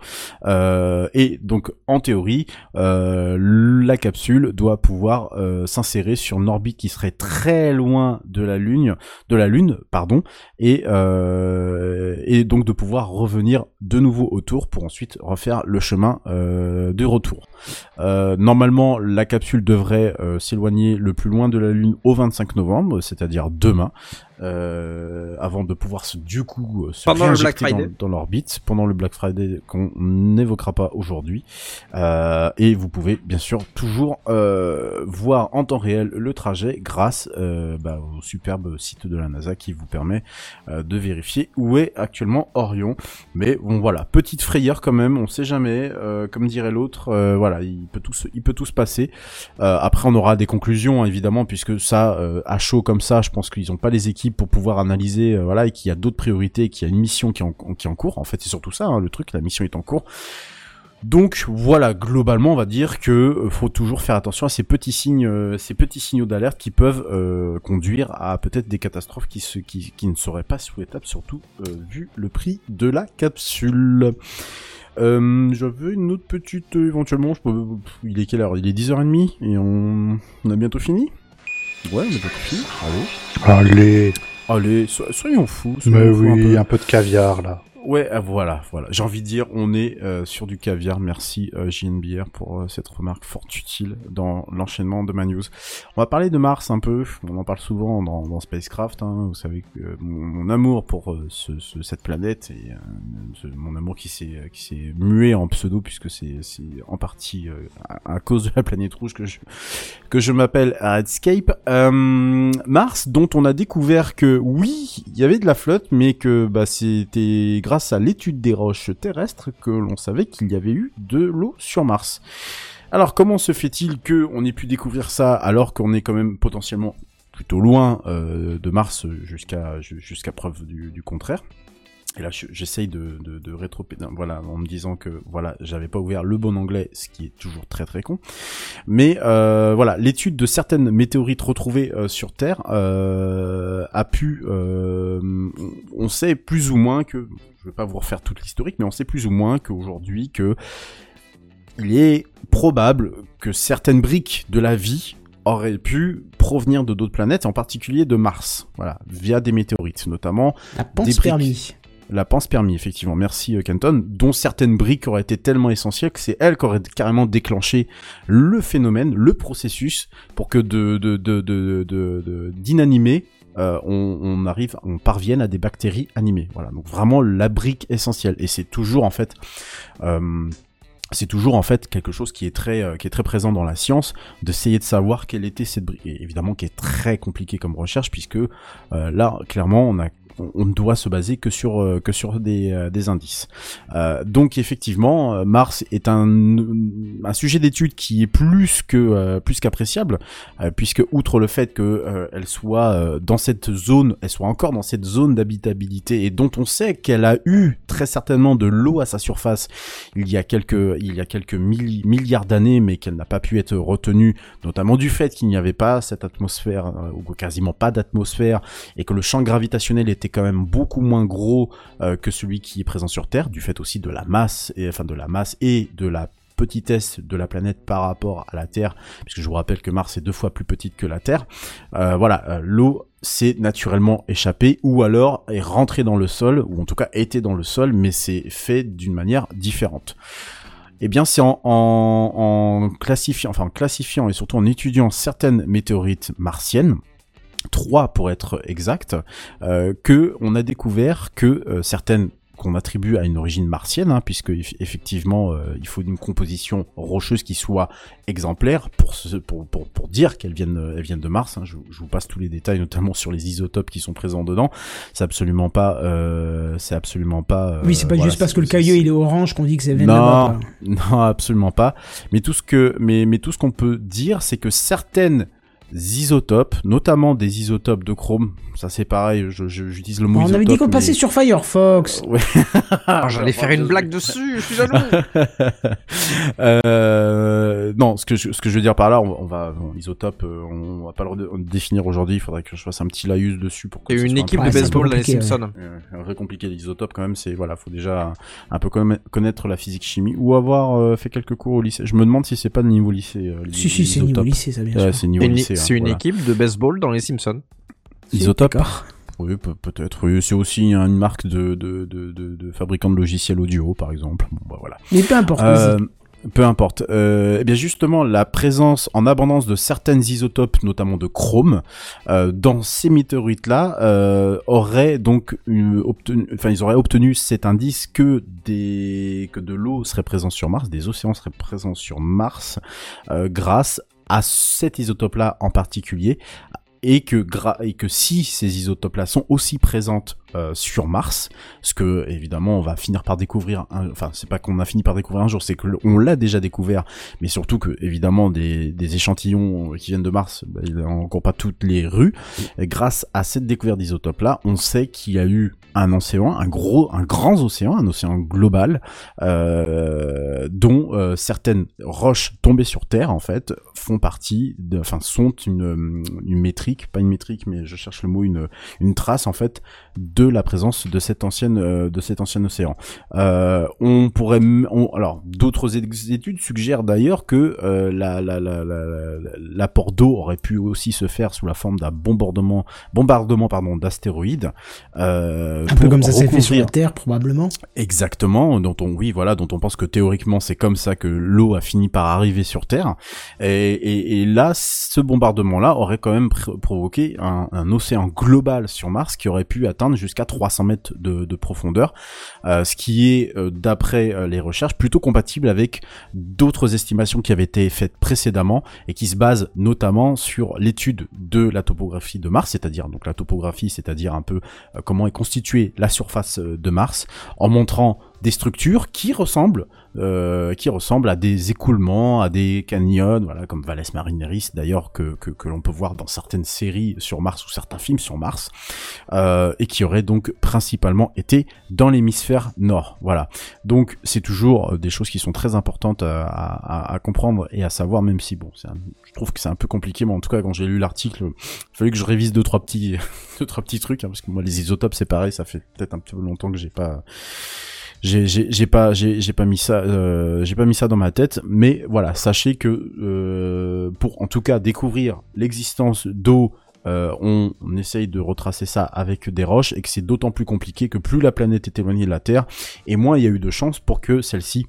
Euh, et donc en théorie euh, la capsule doit pouvoir euh, s'insérer sur une orbite qui serait très loin de la Lune, pardon, et donc de pouvoir revenir de nouveau autour pour ensuite refaire le chemin de retour. Normalement, la capsule devrait s'éloigner le plus loin de la Lune au 25 novembre, c'est-à-dire demain, euh, avant de pouvoir se, du coup euh, se Pendant le réinjecter Black dans, Friday. dans l'orbite pendant le Black Friday qu'on n'évoquera pas aujourd'hui. Euh, et vous pouvez bien sûr toujours euh, voir en temps réel le trajet grâce euh, bah, au superbe site de la NASA qui vous permet euh, de vérifier où est actuellement Orion. Mais bon voilà, petite frayeur quand même, on sait jamais. euh, comme dirait l'autre, euh, voilà, il peut tout se, il peut tout se passer. Euh, après, on aura des conclusions hein, évidemment, puisque ça, euh, à chaud comme ça, je pense qu'ils n'ont pas les équipes pour pouvoir analyser, euh, voilà, et qu'il y a d'autres priorités, qu'il y a une mission qui est en, cours. En fait, c'est surtout ça, hein, le truc, la mission est en cours. Donc voilà, globalement, on va dire que euh, faut toujours faire attention à ces petits signes, euh, ces petits signaux d'alerte qui peuvent conduire à peut-être des catastrophes qui, ne seraient pas souhaitables, surtout vu le prix de la capsule. J'avais une autre petite, éventuellement, je peux, il est quelle heure? Il est 10h30 et on a bientôt fini? Ouais, fini. Allez. Allez, Allez, so- soyons fous. mais soyons fous un oui, peu. un peu de caviar là. Ouais, euh, voilà, voilà. J'ai envie de dire, on est euh, sur du caviar. Merci euh, JNBR pour euh, cette remarque fort utile dans l'enchaînement de ma news. On va parler de Mars un peu. On en parle souvent dans, dans Spacecraft. Hein. Vous savez que euh, mon, amour pour euh, ce, ce- cette planète et mon amour qui s'est qui s'est mué en pseudo puisque c'est en partie à, à cause de la planète rouge que je que je m'appelle Redscape. Mars, dont on a découvert que oui, il y avait de la flotte, mais que bah, c'était grâce à l'étude des roches terrestres que l'on savait qu'il y avait eu de l'eau sur Mars. Alors comment se fait-il que on ait pu découvrir ça alors qu'on est quand même potentiellement plutôt loin euh, de Mars jusqu'à ju- jusqu'à preuve du contraire? Et là, je- j'essaye de, de, de voilà, en me disant que voilà, j'avais pas ouvert le bon anglais, ce qui est toujours très très con. Mais euh, voilà, l'étude de certaines météorites retrouvées euh, sur Terre euh, a pu, euh, on- sait plus ou moins que, je vais pas vous refaire toute l'historique, mais on sait plus ou moins qu'aujourd'hui que il est probable que certaines briques de la vie aurait pu provenir de d'autres planètes, en particulier de Mars, voilà, via des météorites, notamment Des briques. La pense permis, effectivement. Merci euh, Kenton, dont certaines briques auraient été tellement essentielles que c'est elle qui aurait carrément déclenché le phénomène, le processus, pour que de de de de euh, on, on arrive, on parvienne à des bactéries animées. Voilà, donc vraiment la brique essentielle. Et c'est toujours en fait, euh, c'est toujours en fait quelque chose qui est très, euh, qui est très présent dans la science, d'essayer de savoir quelle était cette brique. Et évidemment, qui est très compliqué comme recherche puisque euh, là, clairement, on a on ne doit se baser que sur euh, que sur des, euh, des indices. Euh, donc effectivement, Mars est un, un sujet d'étude qui est plus que plus qu'appréciable, puisque outre le fait que elle soit dans cette zone, elle soit encore dans cette zone d'habitabilité et dont on sait qu'elle a eu très certainement de l'eau à sa surface il y a quelques il y a quelques milli- milliards d'années, mais qu'elle n'a pas pu être retenue, notamment du fait qu'il n'y avait pas cette atmosphère ou quasiment pas d'atmosphère et que le champ gravitationnel était quand même beaucoup moins gros euh, que celui qui est présent sur Terre, du fait aussi de la masse et enfin de la masse et de la petitesse de la planète par rapport à la Terre, puisque je vous rappelle que Mars est deux fois plus petite que la Terre. Euh, voilà, euh, l'eau s'est naturellement échappée ou alors est rentrée dans le sol, ou en tout cas était dans le sol, mais c'est fait d'une manière différente. Eh bien, c'est en, en, en classifiant, enfin en classifiant et surtout en étudiant certaines météorites martiennes, trois pour être exact, euh, que on a découvert que euh, certaines qu'on attribue à une origine martienne, hein, puisque eff- effectivement euh, il faut une composition rocheuse qui soit exemplaire pour se- pour, pour, pour dire qu'elles viennent euh, elles viennent de Mars. hein. Je, je vous passe tous les détails, notamment sur les isotopes qui sont présents dedans. C'est absolument pas euh, c'est absolument pas. euh, Oui, c'est pas voilà, juste parce que le caillou il est orange qu'on dit que ça vient de non, non, absolument pas. Mais tout ce que, mais, mais tout ce qu'on peut dire, c'est que certaines isotopes, notamment des isotopes de chrome, ça c'est pareil, j'utilise le mot On avait dit isotope, qu'on passait mais- sur Firefox. Ouais. Ah, J'allais faire une blague dessus, je suis jaloux. euh, non, ce que je, ce que je veux dire par là, on, on va bon, isotope, euh, on va pas le définir aujourd'hui. Il faudrait que je fasse un petit laïus dessus pour que une un équipe de Ouais, baseball dans les ouais. Simpsons. Euh, un vrai compliqué l'isotope quand même, c'est voilà, faut déjà un peu conna- connaître la physique chimie ou avoir euh, fait quelques cours au lycée. Je me demande si c'est pas de niveau lycée. Euh, Si, si, c'est niveau lycée, ça bien Ouais, sûr. c'est niveau lycée. C'est une voilà. équipe de baseball dans les Simpsons. Isotope. Oui, peut- peut-être. Oui, c'est aussi une marque de de, de, de, de fabricant de logiciels audio, par exemple. Bon, bah voilà. Mais peu importe. Euh, peu importe. Euh, eh bien justement, la présence en abondance de certaines isotopes, notamment de chrome, euh, dans ces météorites-là, euh, aurait donc obtenu, enfin ils auraient obtenu cet indice que des que de l'eau serait présente sur Mars, des océans seraient présents sur Mars, euh, grâce à cet isotope-là en particulier. Et que, si ces isotopes-là sont aussi présentes euh, sur Mars, ce que évidemment on va finir par découvrir, enfin c'est pas qu'on a fini par découvrir un jour, c'est que on l'a déjà découvert, mais surtout que évidemment des, échantillons qui viennent de Mars, bah, il encore pas toutes les rues. Et grâce à cette découverte d'isotopes là, on sait qu'il y a eu un océan, un gros, un grand océan, un océan global, euh, dont euh, certaines roches tombées sur Terre en fait font partie, de- enfin sont une, métrique, pas une métrique, mais je cherche le mot, une trace en fait de la présence de cette ancienne, euh, de cet ancien océan. Euh, on pourrait, on- alors d'autres études suggèrent d'ailleurs que euh, la, la, la, la- la- l'apport d'eau aurait pu aussi se faire sous la forme d'un bombardement, bombardement pardon d'astéroïdes. Euh, Un peu comme ça s'est fait sur la Terre, probablement. Exactement, dont on, oui, voilà, dont on pense que théoriquement c'est comme ça que l'eau a fini par arriver sur Terre. Et, et, et là, ce bombardement-là aurait quand même pr- provoqué un, un océan global sur Mars qui aurait pu atteindre jusqu'à 300 mètres de, de profondeur, euh, ce qui est, euh, d'après euh, les recherches, plutôt compatible avec d'autres estimations qui avaient été faites précédemment et qui se basent notamment sur l'étude de la topographie de Mars, c'est-à-dire donc la topographie, c'est-à-dire un peu comment est constituée la surface de Mars, en montrant des structures qui ressemblent, euh, qui ressemblent à des écoulements, à des canyons, voilà, comme Valles Marineris d'ailleurs que, que, que l'on peut voir dans certaines séries sur Mars ou certains films sur Mars, euh, et qui auraient donc principalement été dans l'hémisphère nord. Voilà. Donc c'est toujours euh, des choses qui sont très importantes à, à, à comprendre et à savoir, même si bon, un- je trouve que c'est un peu compliqué, mais en tout cas quand j'ai lu l'article, il fallait que je révise deux trois petits, deux trois petits trucs, hein, parce que moi les isotopes c'est pareil, ça fait peut-être un petit peu longtemps que j'ai pas j'ai pas j'ai j'ai pas mis ça euh, j'ai pas mis ça dans ma tête mais voilà sachez que euh, pour en tout cas découvrir l'existence d'eau euh, on, on essaye de retracer ça avec des roches et que c'est d'autant plus compliqué que plus la planète est éloignée de la Terre et moins il y a eu de chances pour que celle-ci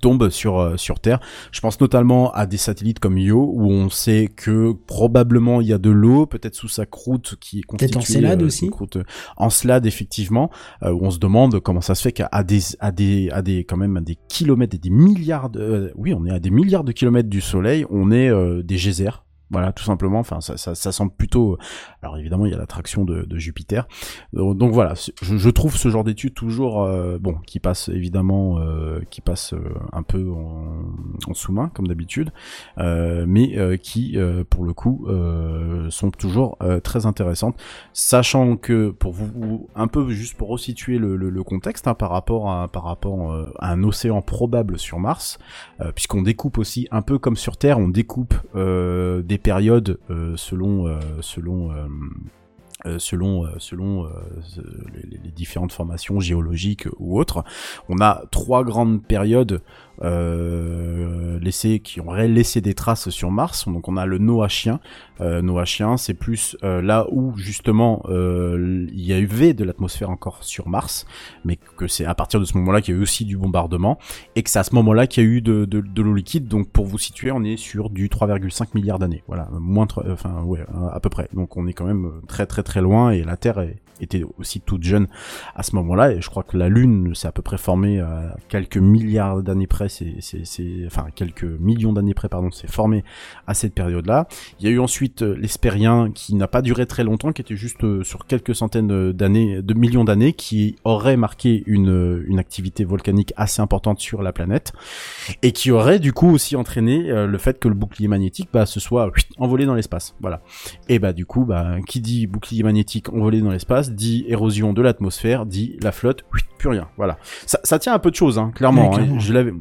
tombe sur euh, sur Terre. Je pense notamment à des satellites comme Io où on sait que probablement il y a de l'eau, peut-être sous sa croûte qui est Peut-être constituée Encelade euh, aussi. croûte Encelade effectivement euh, où on se demande comment ça se fait qu'à des à des à des quand même à des kilomètres et des milliards de euh, oui, on est à des milliards de kilomètres du soleil, on est euh, des geysers voilà, tout simplement. Enfin, ça, ça, ça semble plutôt. Alors évidemment, il y a l'attraction de, Jupiter. Donc voilà, je, trouve ce genre d'études toujours euh, bon, qui passe évidemment, euh, qui passe euh, un peu en, sous-main comme d'habitude, mais qui, pour le coup, sont toujours très intéressantes. Sachant que pour vous, un peu juste pour resituer le, contexte hein, par rapport à par rapport à un océan probable sur Mars, puisqu'on découpe aussi un peu comme sur Terre, on découpe des périodes euh, selon euh, selon euh, selon selon les, différentes formations géologiques ou autres. On a trois grandes périodes laissées qui ont laissé des traces sur Mars. Donc on a le Noachien. Euh, Noachien, c'est plus euh, là où justement euh, il y avait de l'atmosphère encore sur Mars, mais que c'est à partir de ce moment-là qu'il y a eu aussi du bombardement et que c'est à ce moment-là qu'il y a eu de, l'eau liquide. Donc pour vous situer, on est sur du 3,5 milliards d'années. Voilà, moins, de- enfin ouais, à peu près. Donc on est quand même très très très loin et la Terre est- était aussi toute jeune à ce moment-là. Et je crois que la Lune s'est à peu près formée à quelques milliards d'années près. C'est, enfin quelques millions d'années près, pardon, c'est formé à cette période-là. Il y a eu ensuite euh, l'Hespérien qui n'a pas duré très longtemps, qui était juste euh, sur quelques centaines d'années, de millions d'années, qui aurait marqué une, euh, une activité volcanique assez importante sur la planète et qui aurait du coup aussi entraîné euh, le fait que le bouclier magnétique bah, se soit envolé dans l'espace. Voilà. Et bah du coup, bah, qui dit bouclier magnétique envolé dans l'espace, dit érosion de l'atmosphère, dit la flotte, plus rien. Voilà. Ça, ça tient un peu de choses, hein, clairement. Hein. clairement. Je l'avais.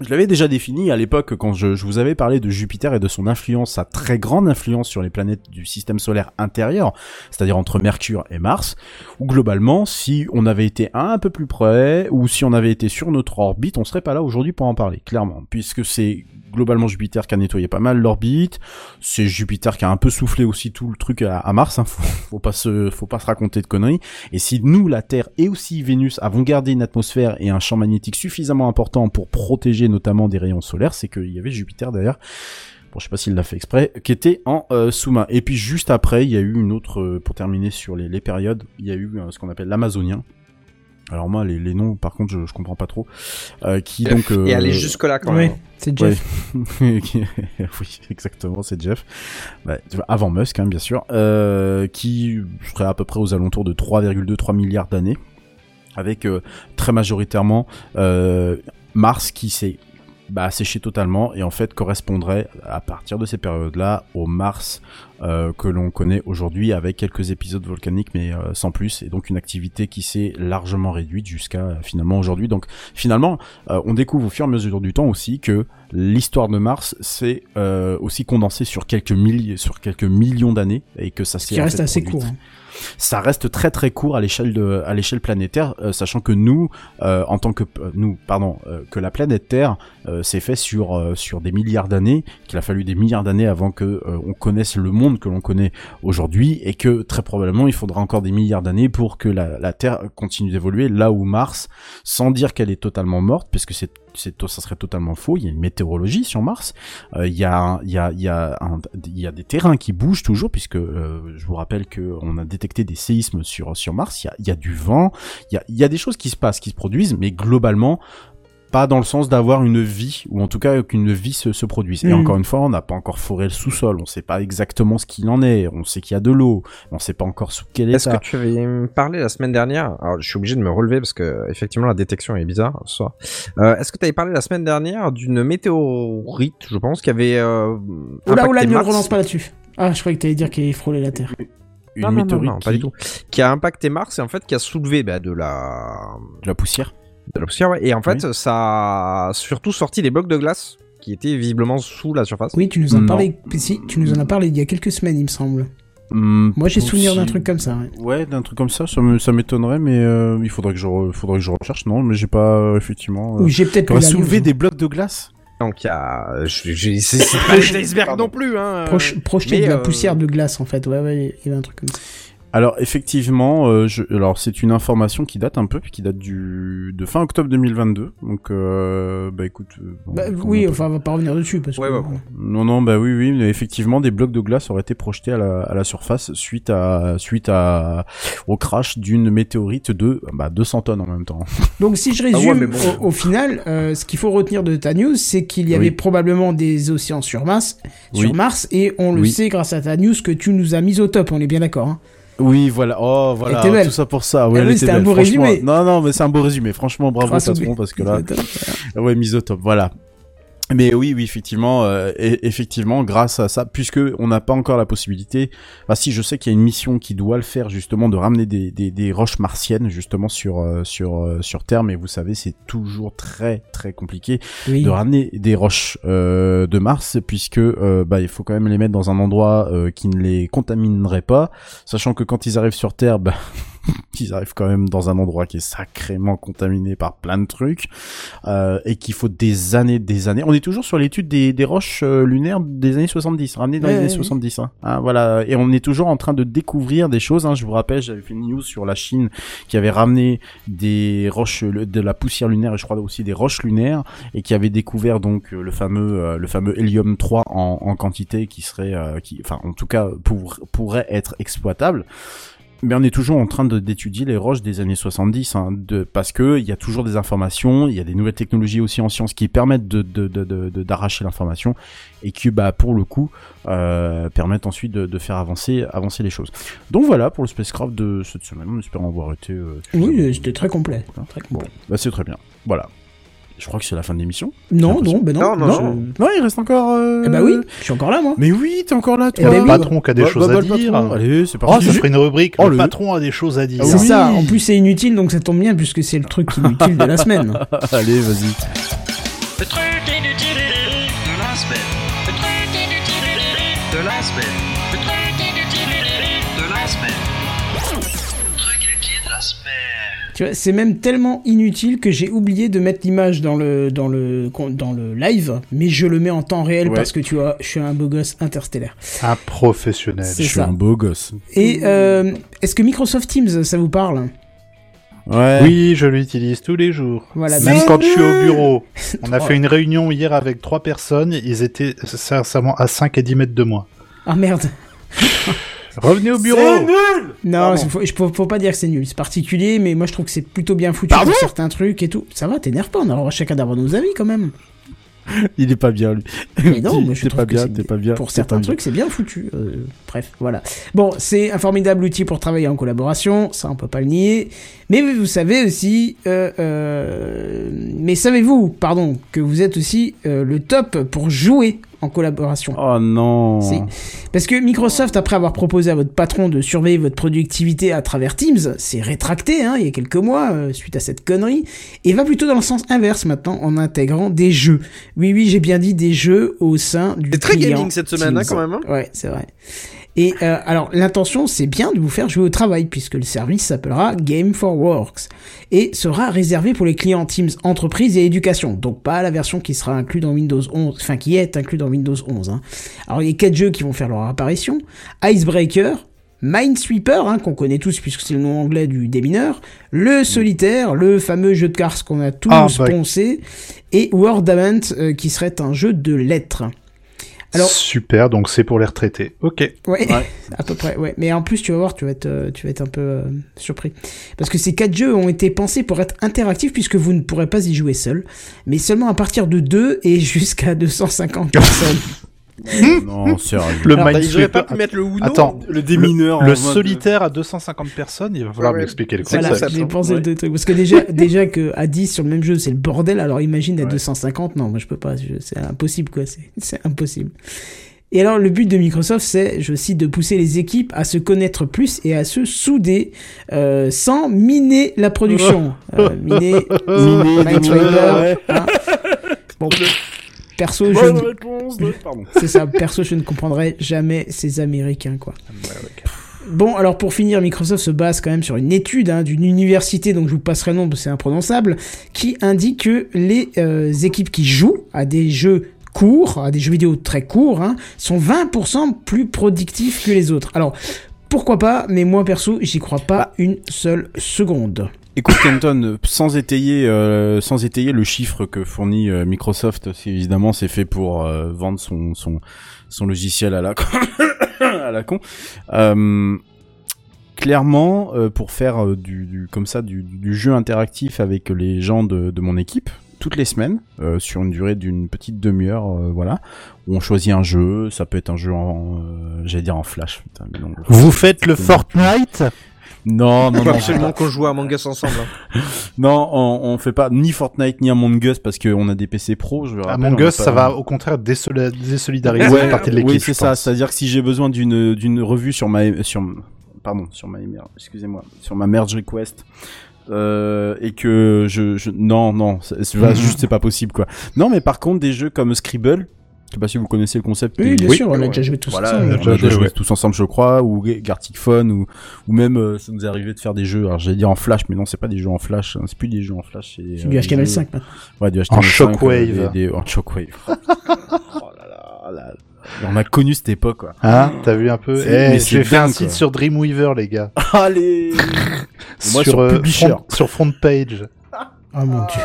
Je l'avais déjà défini à l'époque quand je, je vous avais parlé de Jupiter et de son influence, sa très grande influence sur les planètes du système solaire intérieur, c'est-à-dire entre Mercure et Mars, où globalement, si on avait été un peu plus près, ou si on avait été sur notre orbite, on serait pas là aujourd'hui pour en parler, clairement, puisque c'est globalement Jupiter qui a nettoyé pas mal l'orbite, c'est Jupiter qui a un peu soufflé aussi tout le truc à, Mars, hein, faut, pas se, raconter de conneries, et si nous, la Terre et aussi Vénus avons gardé une atmosphère et un champ magnétique suffisamment important pour protéger notamment des rayons solaires, c'est qu'il y avait Jupiter derrière. Bon, je sais pas s'il l'a fait exprès, qui était en euh, sous-main. Et puis juste après, il y a eu une autre, euh, pour terminer sur les, les périodes, il y a eu euh, ce qu'on appelle l'Amazonien. Alors moi, les, les noms, par contre, je, je comprends pas trop. Euh, qui donc euh, Et aller jusque là quand Oui, même. c'est. Jeff. Oui, exactement, c'est Jeff. Bah, avant Musk, hein, bien sûr, euh, qui serait à peu près aux alentours de 3,2-3 milliards d'années, avec euh, très majoritairement euh, Mars qui s'est bah, séché totalement et en fait correspondrait à partir de ces périodes-là au Mars euh, que l'on connaît aujourd'hui avec quelques épisodes volcaniques mais euh, sans plus et donc une activité qui s'est largement réduite jusqu'à euh, finalement aujourd'hui. Donc finalement euh, on découvre au fur et à mesure du temps aussi que l'histoire de Mars s'est euh, aussi condensée sur quelques milliers, sur quelques millions d'années et que ça s'est qui reste assez court. hein. Ça reste très très court à l'échelle de à l'échelle planétaire euh, sachant que nous euh, en tant que euh, nous pardon que la planète Terre s'est fait sur sur des milliards d'années qu'il a fallu des milliards d'années avant que on connaisse le monde que l'on connaît aujourd'hui et que très probablement il faudra encore des milliards d'années pour que la, la Terre continue d'évoluer là où Mars sans dire qu'elle est totalement morte parce que c'est c'est ça serait totalement faux il y a une météorologie sur Mars. Euh, il y a il y a il y a il y a des terrains qui bougent toujours puisque euh, je vous rappelle que on a détecté des séismes sur sur Mars. Il y a il y a du vent il y a il y a des choses qui se passent qui se produisent mais globalement pas dans le sens d'avoir une vie ou en tout cas qu'une vie se, se produise. Et Mhm. encore une fois, on n'a pas encore foré le sous-sol, on sait pas exactement ce qu'il en est, on sait qu'il y a de l'eau, on sait pas encore sous quel Est-ce que état. tu avais me parlé la semaine dernière? Alors, je suis obligé de me relever parce que effectivement la détection est bizarre ce soir. Euh, Est-ce que tu avais parlé la semaine dernière d'une météorite, je pense, qui avait euh, Oula, oula, ne relance pas là-dessus. Ah, je croyais que t'allais dire qu'il frôlait la Terre. Une non, non, non, météorite non, pas du tout. Qui a impacté Mars et en fait qui a soulevé bah, de la de la poussière. De la poussière. ouais. Et en fait, ça a surtout sorti des blocs de glace qui étaient visiblement sous la surface. Oui, tu nous en parlais. Si, tu nous en as parlé il y a quelques semaines, il me semble. Hmm, Moi, j'ai souvenir d'un truc comme ça. ouais. Ouais, d'un truc comme ça, ça m'étonnerait, mais euh, il faudrait que je, re- faudrait que je recherche. Non, mais j'ai pas euh, effectivement. Ou j'ai peut-être on va lu la soulever news. des blocs de glace. Donc il y a, je- j'ai- c'est pas les icebergs non plus, hein. Proche- projeter mais, de la euh, poussière de glace en fait. Ouais, ouais, il y avait un truc comme ça. Alors effectivement, euh, je, alors c'est une information qui date un peu, puis qui date du de fin octobre 2022. Donc euh, bah écoute. euh, bon, Bah, oui, on peut- enfin, on va pas revenir dessus parce Ouais, que. ouais, ouais. Non, non, bah oui, oui, mais effectivement, des blocs de glace auraient été projetés à la, à la surface suite à suite à au crash d'une météorite de bah, 200 tonnes en même temps. Donc si je Ah ouais, résume, bon. au, au final, euh, ce qu'il faut retenir de ta news, c'est qu'il y Oui. avait probablement des océans sur Mars, sur Oui. Mars, et on le Oui. sait grâce à ta news que tu nous as mis au top. On est bien d'accord. Hein. Oui, voilà. Oh, voilà. Elle. Tout ça pour ça. Ah Ouais, oui, était c'était un beau résumé. Non, non, mais c'est un beau résumé. Franchement, bravo patron, parce que là, ouais, mise au top. Voilà. Mais oui, oui, effectivement, euh, et- effectivement, grâce à ça, puisque on n'a pas encore la possibilité. Bah si, je sais qu'il y a une mission qui doit le faire justement de ramener des, des, des roches martiennes justement sur euh, sur euh, sur Terre, mais vous savez, c'est toujours très très compliqué Oui. de ramener des roches euh, de Mars puisque bah il faut quand même les mettre dans un endroit euh, qui ne les contaminerait pas sachant que quand ils arrivent sur Terre bah ils arrivent quand même dans un endroit qui est sacrément contaminé par plein de trucs euh, et qu'il faut des années des années on est toujours sur l'étude des, des roches euh, lunaires des années 70 ramenées dans Ouais, les années ouais, ouais. 70 hein. Hein, voilà et on est toujours en train de découvrir des choses hein. je vous rappelle j'avais fait une news sur la Chine qui avait ramené des roches de la poussière lunaire et je crois aussi des roches lunaires et qui avait découvert donc euh, le fameux euh, le fameux hélium 3 en, en quantité qui serait euh, qui enfin en tout cas pour, pourrait être exploitable mais on est toujours en train d'étudier les roches des années 70 hein, de parce que il y a toujours des informations il y a des nouvelles technologies aussi en sciences qui permettent de de de de- de- d'arracher l'information et qui bah pour le coup euh, permettent ensuite de, de faire avancer avancer les choses. Donc voilà pour le spacecraft de cette semaine. On espère avoir été euh, Oui, c'était très complet. Très complet. bah, c'est très bien. Voilà je crois que c'est la fin de l'émission Non, non, ben non. Non, non, je- non. il reste encore euh... Eh bah oui, je suis encore là, moi. mais oui t'es encore là Eh toi ben le oui. patron qui a des Bah, choses bah, à bah, le dire. patron. allez c'est Oh, parti ça ferait une rubrique. Oh, le, le- patron a des choses à dire. C'est oui. ça. En plus, c'est inutile, donc ça tombe bien puisque c'est le truc inutile de la semaine. allez vas-y Le truc inutile de la semaine. Le truc inutile de la semaine. Tu vois, c'est même tellement inutile que j'ai oublié de mettre l'image dans le dans le dans le live, mais je le mets en temps réel Ouais. parce que tu vois, je suis un beau gosse interstellaire. Un professionnel. Je suis ça. un beau gosse Et euh, est-ce que Microsoft Teams, ça vous parle? Ouais Oui, je l'utilise tous les jours. Voilà. Même quand je suis au bureau. On a fait une réunion hier avec trois personnes. Ils étaient sincèrement à 5 et 10 mètres de moi. Ah merde. Revenez au bureau. Non, il faut, faut, faut pas dire que c'est nul. C'est particulier, mais moi je trouve que c'est plutôt bien foutu pour certains trucs et tout. Ça va, t'énerve pas. On a le droit chacun d'avoir nos avis quand même. il est pas bien lui Mais non, moi je trouve pas que bien c'est- t'es pas bien Pour certains trucs, c'est bien foutu. Euh, bref, voilà. Bon, c'est un formidable outil pour travailler en collaboration, ça on peut pas le nier. Mais vous savez aussi, euh, euh, mais savez-vous, pardon, que vous êtes aussi euh, le top pour jouer en collaboration. oh non Si. Parce que Microsoft, après avoir proposé à votre patron de surveiller votre productivité à travers Teams, s'est rétracté hein, il y a quelques mois euh, suite à cette connerie, et va plutôt dans le sens inverse maintenant en intégrant des jeux. Oui, oui, j'ai bien dit des jeux au sein du C'est très gaming cette semaine, hein, quand même. hein. Ouais, c'est vrai. Et euh, alors l'intention c'est bien de vous faire jouer au travail puisque le service s'appellera Game for Works et sera réservé pour les clients Teams entreprise et éducation. Donc pas la version qui sera inclue dans Windows 11, enfin qui est inclue dans Windows 11. hein. Alors il y a quatre jeux qui vont faire leur apparition Icebreaker, Minesweeper, hein, qu'on connaît tous puisque c'est le nom anglais du démineur, le solitaire, le fameux jeu de cartes qu'on a tous bah. poncé, et Wordament euh, qui serait un jeu de lettres. Alors- Super, donc c'est pour les retraités. Ok. Ouais, à peu près, ouais. Mais en plus, tu vas voir, tu vas être, euh, tu vas être un peu euh, surpris. Parce que ces quatre jeux ont été pensés pour être interactifs puisque vous ne pourrez pas y jouer seul, mais seulement à partir de 2 et jusqu'à 250 personnes. Non sérieux Le Alors, Bah, Minesweeper. pas pu mettre le Uno. Attends, le démineur le mode- solitaire à 250 personnes, il va falloir Ouais, m'expliquer le voilà, concept. ça, j'ai pensé Ouais. deux trucs. Parce que déjà, déjà que à 10 sur le même jeu, c'est le bordel, alors imagine à Ouais. 250, non, moi je peux pas, c'est impossible quoi, c'est- impossible. Et alors, le but de Microsoft, c'est, je cite, de pousser les équipes à se connaître plus et à se souder euh, sans miner la production. Euh, miner, démineur, ouais. hein. Bon. Perso, je Bonne ne- réponse de... Pardon. c'est ça. Perso, je ne comprendrai jamais ces Américains, quoi. Bon, alors pour finir, Microsoft se base quand même sur une étude hein, d'une université, donc je vous passerai le nom, c'est imprononçable, qui indique que les euh, équipes qui jouent à des jeux courts, à des jeux vidéo très courts, hein, sont 20% plus productifs que les autres. Alors, pourquoi pas, mais moi perso, j'y crois pas une seule seconde. Écoute Kenton, euh, sans étayer, euh, sans étayer le chiffre que fournit euh, Microsoft, évidemment c'est fait pour euh, vendre son son son logiciel à la con. à la con. Clairement, pour faire du, du comme ça du, du jeu interactif avec les gens de, de mon équipe toutes les semaines euh, sur une durée d'une petite demi-heure, euh, voilà, où on choisit un jeu, ça peut être un jeu en, euh, j'allais dire en flash. putain, mais non, Vous faites le Fortnite? Non, non, Faut non. absolument qu'on joue à Among Us ensemble. hein. Non, on, on fait pas ni Fortnite ni Among Us parce qu'on a des PC pro. Je le rappelle, Among on a Us, pas- ça va au contraire désolidariser Ouais, une partie de l'équipe. oui, c'est ça. C'est-à-dire que si j'ai besoin d'une d'une revue sur ma sur pardon sur ma excusez-moi sur ma merge request. Euh, et que je, je non non c'est c'est c'est pas possible quoi non mais par contre des jeux comme Scribble je sais pas si vous connaissez le concept Oui, bien sûr, on a ouais. déjà joué tous voilà, ensemble. on a déjà déjà joué, joué ouais. tous ensemble, je crois, ou Gartic Phone, ou, ou même euh, ça nous est arrivé de faire des jeux. Alors j'allais dire en flash, mais non, c'est pas des jeux en flash, hein, c'est plus des jeux en flash. C'est C'est euh, du des HTML5 jeux- maintenant. Ouais, du HTML5. En euh, shockwave. des- des- en shockwave. oh là là là. On a connu cette époque, quoi. Hein T'as vu un peu C'est- Eh, J'ai fait un site quoi. sur Dreamweaver, les gars. Allez. moi, sur euh, Publisher. front, sur front page. Oh mon dieu.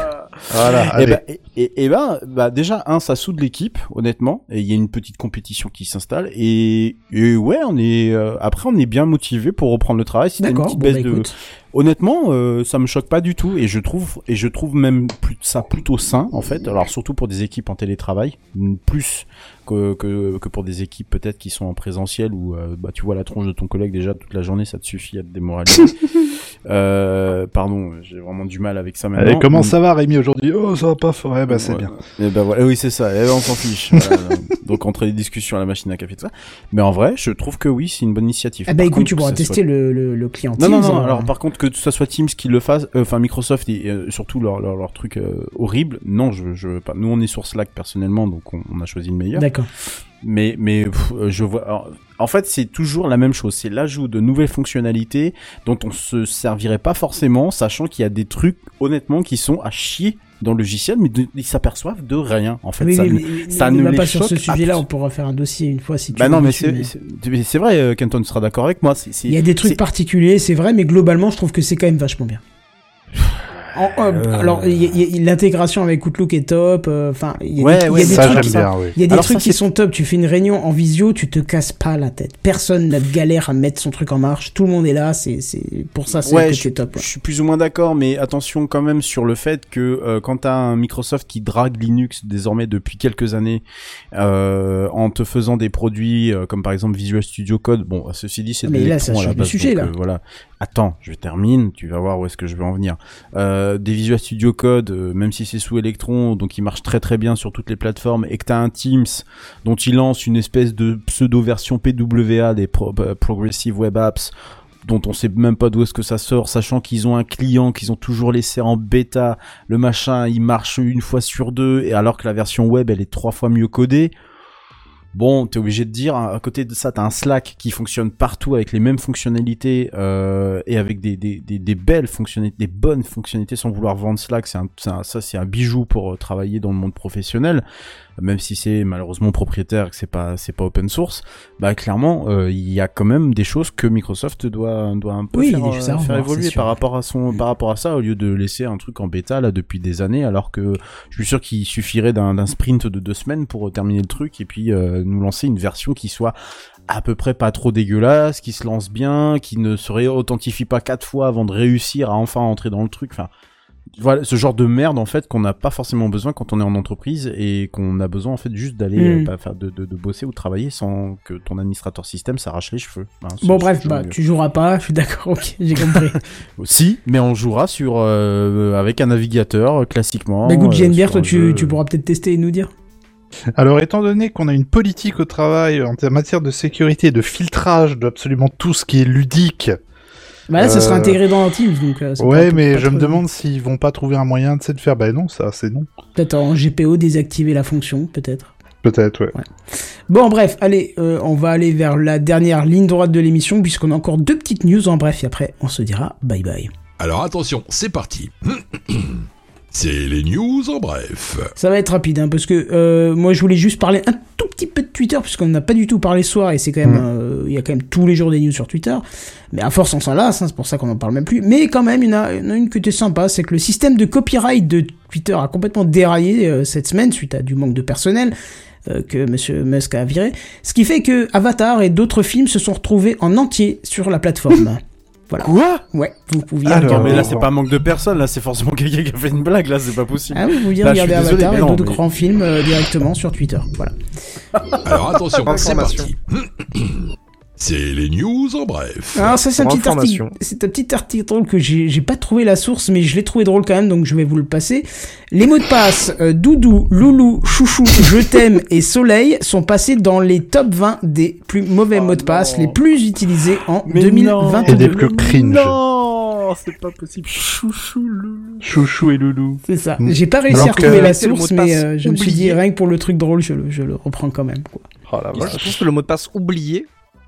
Voilà, Et allez. ben, et, et- et ben, bah déjà un, ça soude l'équipe, honnêtement. Et il y a une petite compétition qui s'installe. Et, et ouais, on est euh, après on est bien motivé pour reprendre le travail. Si t'as une petite bon bah baisse de, écoute. honnêtement, euh, ça me choque pas du tout. Et je trouve et je trouve même plus, ça plutôt sain en fait. Alors surtout pour des équipes en télétravail, plus que que, que pour des équipes peut-être qui sont en présentiel où euh, bah tu vois la tronche de ton collègue déjà toute la journée, ça te suffit à te démoraliser. euh, pardon, j'ai vraiment du mal avec ça maintenant. Allez, comment ça va, Rémi, aujourd'hui Oh, ça va pas. Ouais, bah, c'est Ouais. bien. Et ben voilà, oui c'est ça. Et on s'en fiche. Voilà. Donc entre les discussions à la machine à café tout ça. Mais en vrai, je trouve que oui, c'est une bonne initiative. Ah bah Par écoute, contre, tu pourras tester soit- le, le, le client Non non non. hein. Alors par contre que ce soit Teams qui le fasse, euh, enfin Microsoft et euh, surtout leur leur, leur truc euh, horrible. Non, je je veux pas. Nous on est sur Slack personnellement, donc on, on a choisi le meilleur. D'accord. Mais mais pff, euh, je vois. alors, en fait, c'est toujours la même chose. C'est l'ajout de nouvelles fonctionnalités dont on se servirait pas forcément, sachant qu'il y a des trucs honnêtement qui sont à chier dans le logiciel, mais de- ils s'aperçoivent de rien. En fait, oui, ça ne- mais, ça ne les pas sur ce sujet-là, on pourra faire un dossier une fois si tu Bah veux non, mais c'est mais vrai, euh, Kenton sera d'accord avec moi. Il y a des trucs particuliers, c'est vrai, mais globalement, je trouve que c'est quand même vachement bien. En- euh. Alors, l'intégration avec Outlook est top. euh, Enfin, il y a des, trucs, il y a des trucs qui sont top. Tu fais une réunion en visio, tu te casses pas la tête. Personne n'a de galère à mettre son truc en marche. Tout le monde est là. C'est, c'est pour ça, c'est Ouais, que je, c'est top. ouais. je suis plus ou moins d'accord, mais attention quand même sur le fait que euh, quand t'as un Microsoft qui drague Linux désormais depuis quelques années, euh, en te faisant des produits euh, comme par exemple Visual Studio Code, bon, ceci dit, c'est de Mais là, l'électron ça à la de base, sujet, donc, là. euh, voilà. Attends, je termine, tu vas voir où est-ce que je veux en venir. Euh, des Visual Studio Code, euh, même si c'est sous Electron, donc il marche très très bien sur toutes les plateformes, et que t'as un Teams dont il lance une espèce de pseudo-version PWA des euh, Progressive Web Apps, dont on sait même pas d'où est-ce que ça sort, sachant qu'ils ont un client qu'ils ont toujours laissé en bêta, le machin il marche une fois sur deux, et alors que la version web elle est trois fois mieux codée. Bon, t'es obligé de dire, à côté de ça, t'as un Slack qui fonctionne partout avec les mêmes fonctionnalités euh, et avec des, belles fonctionnalités, des bonnes fonctionnalités, sans vouloir vendre Slack. C'est ça, c'est un bijou pour euh, travailler dans le monde professionnel, même si c'est malheureusement propriétaire, et que c'est pas c'est pas open source. Bah clairement, euh, il y a quand même des choses que Microsoft doit doit un peu Oui, faire, euh, faire évoluer par rapport à son par rapport à ça, au lieu de laisser un truc en bêta là depuis des années, alors que je suis sûr qu'il suffirait d'un d'un sprint de deux semaines pour terminer le truc et puis euh, nous lancer une version qui soit à peu près pas trop dégueulasse, qui se lance bien, qui ne se réauthentifie pas quatre fois avant de réussir à enfin entrer dans le truc. Enfin, voilà, ce genre de merde en fait qu'on n'a pas forcément besoin quand on est en entreprise et qu'on a besoin en fait juste d'aller Mm. euh, bah, faire de, de, de bosser ou de travailler sans que ton administrateur système s'arrache les cheveux. Hein, Bon bref, bah tu joueras pas. Je suis d'accord. Ok, j'ai compris. Si, mais on jouera sur euh, avec un navigateur euh, classiquement. bah écoute, euh, JNBR, toi tu, jeu. tu pourras peut-être tester et nous dire. Alors, étant donné qu'on a une politique au travail en matière de sécurité et de filtrage d'absolument tout ce qui est ludique, Bah là, ça sera Euh, intégré dans Teams, donc. euh, Ouais, pourra mais pas je me demande s'ils vont pas trouver un moyen, de faire, bah non, ça, c'est non. Peut-être en GPO désactiver la fonction, peut-être. Peut-être, ouais. Bon, bref, allez, euh, on va aller vers la dernière ligne droite de l'émission, puisqu'on a encore deux petites news en bref, et après, on se dira bye bye. Alors attention, c'est parti. C'est les news en bref. Ça va être rapide, hein, parce que euh, moi je voulais juste parler un tout petit peu de Twitter, puisqu'on n'a pas du tout parlé ce soir, et c'est quand même, Mhm. euh, il y a quand même tous les jours des news sur Twitter. Mais à force on s'en lasse, hein, c'est pour ça qu'on en parle même plus. Mais quand même, il y en a, il y en a une qui était sympa, c'est que le système de copyright de Twitter a complètement déraillé euh, cette semaine suite à du manque de personnel. euh, que Monsieur Musk a viré, ce qui fait que Avatar et d'autres films se sont retrouvés en entier sur la plateforme. voilà. Quoi? Ouais, vous pouviez Alors, regarder. mais là, c'est pas un manque de personnes, là, c'est forcément quelqu'un qui a fait une blague, là, c'est pas possible. Ah oui, vous pouviez Là, je regarder suis désolé, Avatar mais et non, d'autres mais- grands films euh, directement sur Twitter. Voilà. Alors attention, c'est parti. C'est les news en bref. Alors ça c'est un petit article, information. c'est un petit article drôle que j'ai j'ai pas trouvé la source mais je l'ai trouvé drôle quand même donc je vais vous le passer. Les mots de passe euh, Doudou, Loulou, Chouchou, Je t'aime et Soleil sont passés dans les top 20 des plus mauvais mots de passe les plus utilisés en Mais 2022. Et des plus cringe. Non, c'est pas possible. Chouchou, loulou. Chouchou et Loulou. C'est ça. Mm. J'ai pas réussi Alors à retrouver la source mais euh, je me suis dit rien que pour le truc drôle je le, je le reprends quand même quoi. Oh la je trouve que le mot de passe oublié.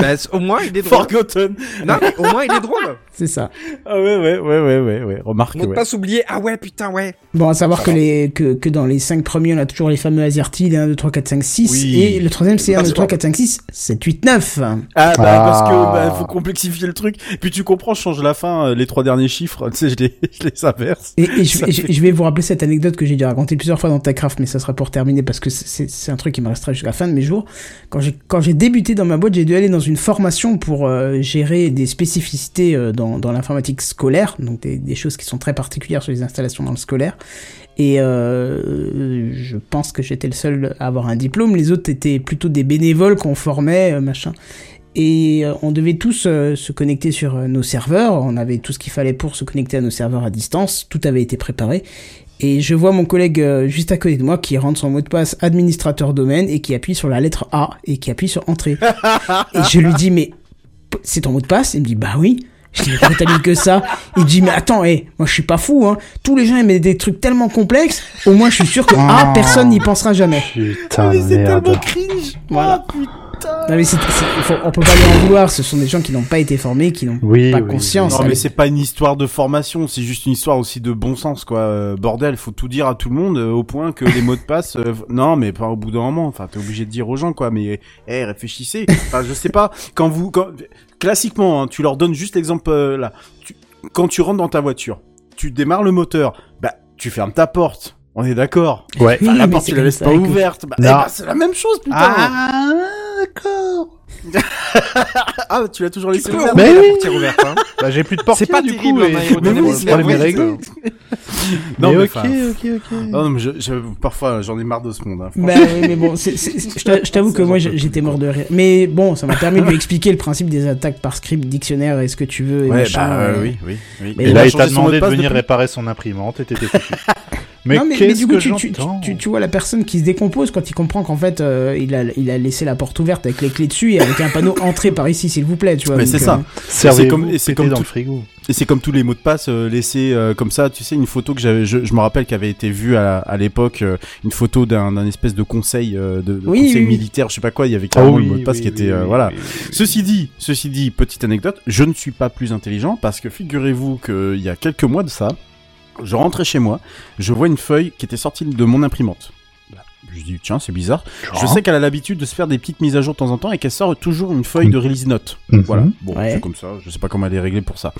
bah, c'est- au moins, il est drôle. Forgotten. Non, mais au moins, il est drôle. C'est ça. Ah ouais, ouais, ouais, ouais, ouais, ouais. Remarque, ouais. passe oublié. Ah ouais, putain, ouais. Bon, à savoir que, les, que, que dans les 5 premiers, on a toujours les fameux AZERTY, les 1, 2, 3, 4, 5, 6. Oui. Et le troisième, c'est 1, 2, Passeport. 3, 4, 5, 6, 7, 8, 9. Ah bah Ah. parce que bah, faut complexifier le truc. Puis tu comprends, je change la fin, euh, les trois derniers chiffres, tu sais, je les, je les inverse. Et, et je, Ça et je- fait- je vais vous rappeler cette anecdote que j'ai dû raconter plusieurs fois dans TechCraft, mais ça sera pour terminer parce que c'est- un truc qui me restera jusqu'à la fin de mes jours. Quand j'ai quand j'ai débuté dans ma boîte, j'ai dû aller dans une formation pour euh, gérer des spécificités euh, dans, l'informatique scolaire, donc des, choses qui sont très particulières sur les installations dans le scolaire. Et euh, je pense que j'étais le seul à avoir un diplôme. Les autres étaient plutôt des bénévoles qu'on formait, machin. Et on devait tous se connecter sur nos serveurs. On avait tout ce qu'il fallait pour se connecter à nos serveurs à distance. Tout avait été préparé. Et je vois mon collègue euh, juste à côté de moi qui rentre son mot de passe administrateur domaine et qui appuie sur la lettre A et qui appuie sur entrée. et je lui dis mais c'est ton mot de passe? Il me dit bah oui. Je dis mais t'as mis que ça? Il dit mais attends, hé, moi je suis pas fou hein. Tous les gens ils mettent des trucs tellement complexes. Au moins je suis sûr que A Oh. personne n'y pensera jamais. Putain, mais c'est tellement cringe. Voilà. Ah, putain. Non mais c'est, c'est- faut- on peut pas lui en vouloir. Ce sont des gens qui n'ont pas été formés, qui n'ont Oui, pas oui, conscience. Non mais c'est pas une histoire de formation, c'est juste une histoire aussi de bon sens quoi. Euh, bordel, faut tout dire à tout le monde euh, au point que les mots de passe. euh, non mais pas au bout d'un moment. Enfin t'es obligé de dire aux gens quoi. Mais eh réfléchissez. Enfin je sais pas. Quand vous quand classiquement hein, tu leur donnes juste l'exemple euh, là. Tu- quand tu rentres dans ta voiture, tu démarres le moteur. Bah tu fermes ta porte. On est d'accord. Ouais. Oui, Enfin, la porte c'est tu la laisses pas écoute. ouverte. Bah, eh bah, c'est la même chose putain. Ah, d'accord. Ah, tu l'as toujours laissé ouverte. Mais la oui. portière ouverte, hein. Bah, j'ai plus de portier, C'est pas du coup, et mais prendre mes oui, règles. Non, mais mais ok, ok, ok. Non, non, mais je, je- parfois j'en ai marre de ce monde. Hein. Bah oui, mais bon, c'est- c'est- c'est- je t'a- je t'avoue que moi j'étais mort de rire. Mais bon, ça m'a permis de lui expliquer le principe des attaques par script, dictionnaire et ce que tu veux. Et Ouais, machin, bah euh, oui, oui, oui. Mais Et il là, il t'a demandé de venir depuis réparer son imprimante et t'étais foutu. Mais non, mais, mais du coup, que tu, tu, tu, tu vois la personne qui se décompose quand il comprend qu'en fait, euh, il, a, il a laissé la porte ouverte avec les clés dessus et avec un panneau entrée par ici, s'il vous plaît, tu vois. Mais c'est euh, ça. Servez-vous, comme- et c'est comme dans tout- le frigo. Et c'est comme tous les mots de passe euh, laissés euh, comme ça. Tu sais, une photo que j'avais, je, je me rappelle qu'avait été vue à, à l'époque, euh, une photo d'un, d'un espèce de conseil, euh, de, de Oui, conseil oui, oui. militaire, je sais pas quoi. Il y avait carrément le oui, mot de passe oui, qui était, euh, oui, voilà. oui, oui. Ceci dit, ceci dit, petite anecdote, je ne suis pas plus intelligent parce que figurez-vous qu'il y a quelques mois de ça, je rentrais chez moi, je vois une feuille qui était sortie de mon imprimante. Je dis tiens c'est bizarre. Je sais qu'elle a l'habitude de se faire des petites mises à jour de temps en temps et qu'elle sort toujours une feuille de release note. Mhm. Voilà. Bon, Ouais. c'est comme ça. Je sais pas comment elle est réglée pour ça.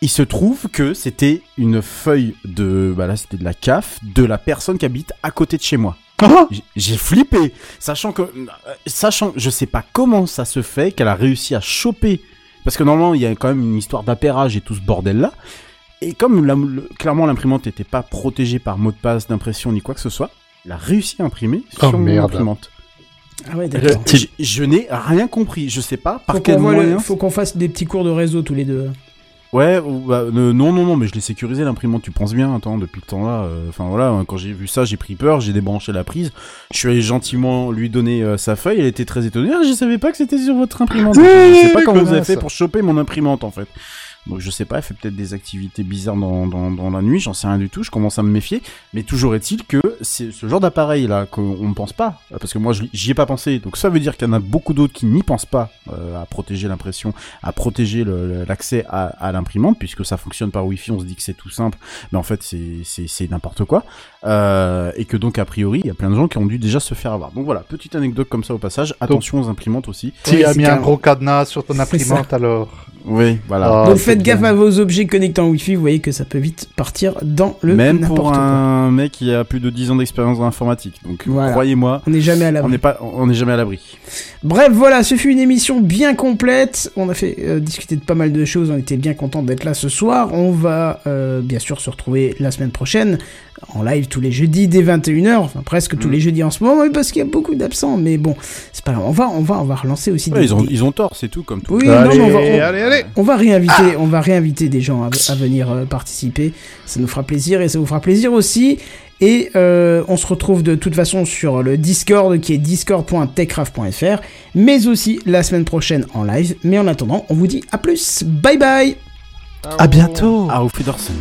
Il se trouve que c'était une feuille de, bah là c'était de la CAF de la personne qui habite à côté de chez moi. Ah J'ai- J'ai flippé, sachant que, euh, sachant, je sais pas comment ça se fait qu'elle a réussi à choper, parce que normalement il y a quand même une histoire d'appairage et tout ce bordel là, et comme la- le- clairement l'imprimante n'était pas protégée par mot de passe, d'impression ni quoi que ce soit, elle a réussi à imprimer Oh, sur mon merde. imprimante. Ah ouais, Je, d'accord. je- je n'ai rien compris, je sais pas par Faut quel voit le- moyen. faut qu'on fasse des petits cours de réseau tous les deux. Ouais, ou- bah, euh, non, non, non, mais je l'ai sécurisé l'imprimante, tu penses bien, attends, depuis le temps là. euh, Enfin voilà, hein, quand j'ai vu ça, j'ai pris peur, j'ai débranché la prise. Je suis allé gentiment lui donner euh, sa feuille, elle était très étonnée. Ah, je savais pas que c'était sur votre imprimante. je sais pas comment vous avez fait pour choper mon imprimante en fait. Donc je sais pas, elle fait peut-être des activités bizarres dans, dans, dans la nuit, j'en sais rien du tout, je commence à me méfier. Mais toujours est-il que c'est ce genre d'appareil là qu'on ne pense pas, parce que moi j'y ai pas pensé. Donc ça veut dire qu'il y en a beaucoup d'autres qui n'y pensent pas euh, à protéger l'impression, à protéger l'accès à, à l'imprimante, puisque ça fonctionne par Wi-Fi. On se dit que c'est tout simple, mais en fait c'est n'importe quoi. Euh, et que donc a priori il y a plein de gens qui ont dû déjà se faire avoir. Donc voilà, petite anecdote comme ça au passage. Attention aux imprimantes aussi. Tu Ouais, as mis un gros cadenas sur ton imprimante alors. Oui, voilà. Ah, Donc faites bien. gaffe à vos objets connectés en Wi-Fi, vous voyez que ça peut vite partir dans le Même pour quoi. un mec qui a plus de 10 ans d'expérience dans l'informatique. Donc Voilà. croyez-moi, On n'est jamais à on l'abri. n'est pas, on n'est jamais à l'abri. Bref, voilà, ce fut une émission bien complète. On a fait euh, discuter de pas mal de choses. On était bien content d'être là ce soir. On va euh, bien sûr se retrouver la semaine prochaine en live tous les jeudis dès 21h. Enfin, presque Mm. tous les jeudis en ce moment, parce qu'il y a beaucoup d'absents. Mais bon, c'est pas grave. On va, on va, on va relancer aussi Ouais, des ils ont, des- ils ont tort, c'est tout comme tout. Oui, non, allez, mais on va, on- allez, allez. on va réinviter, on va réinviter des gens à, à venir euh, participer. Ça nous fera plaisir et ça vous fera plaisir aussi. Et euh, on se retrouve de toute façon sur le Discord qui est discord.techcraft.fr, mais aussi la semaine prochaine en live. Mais en attendant, on vous dit à plus. Bye bye. À bientôt. Ah, Wiedersehen.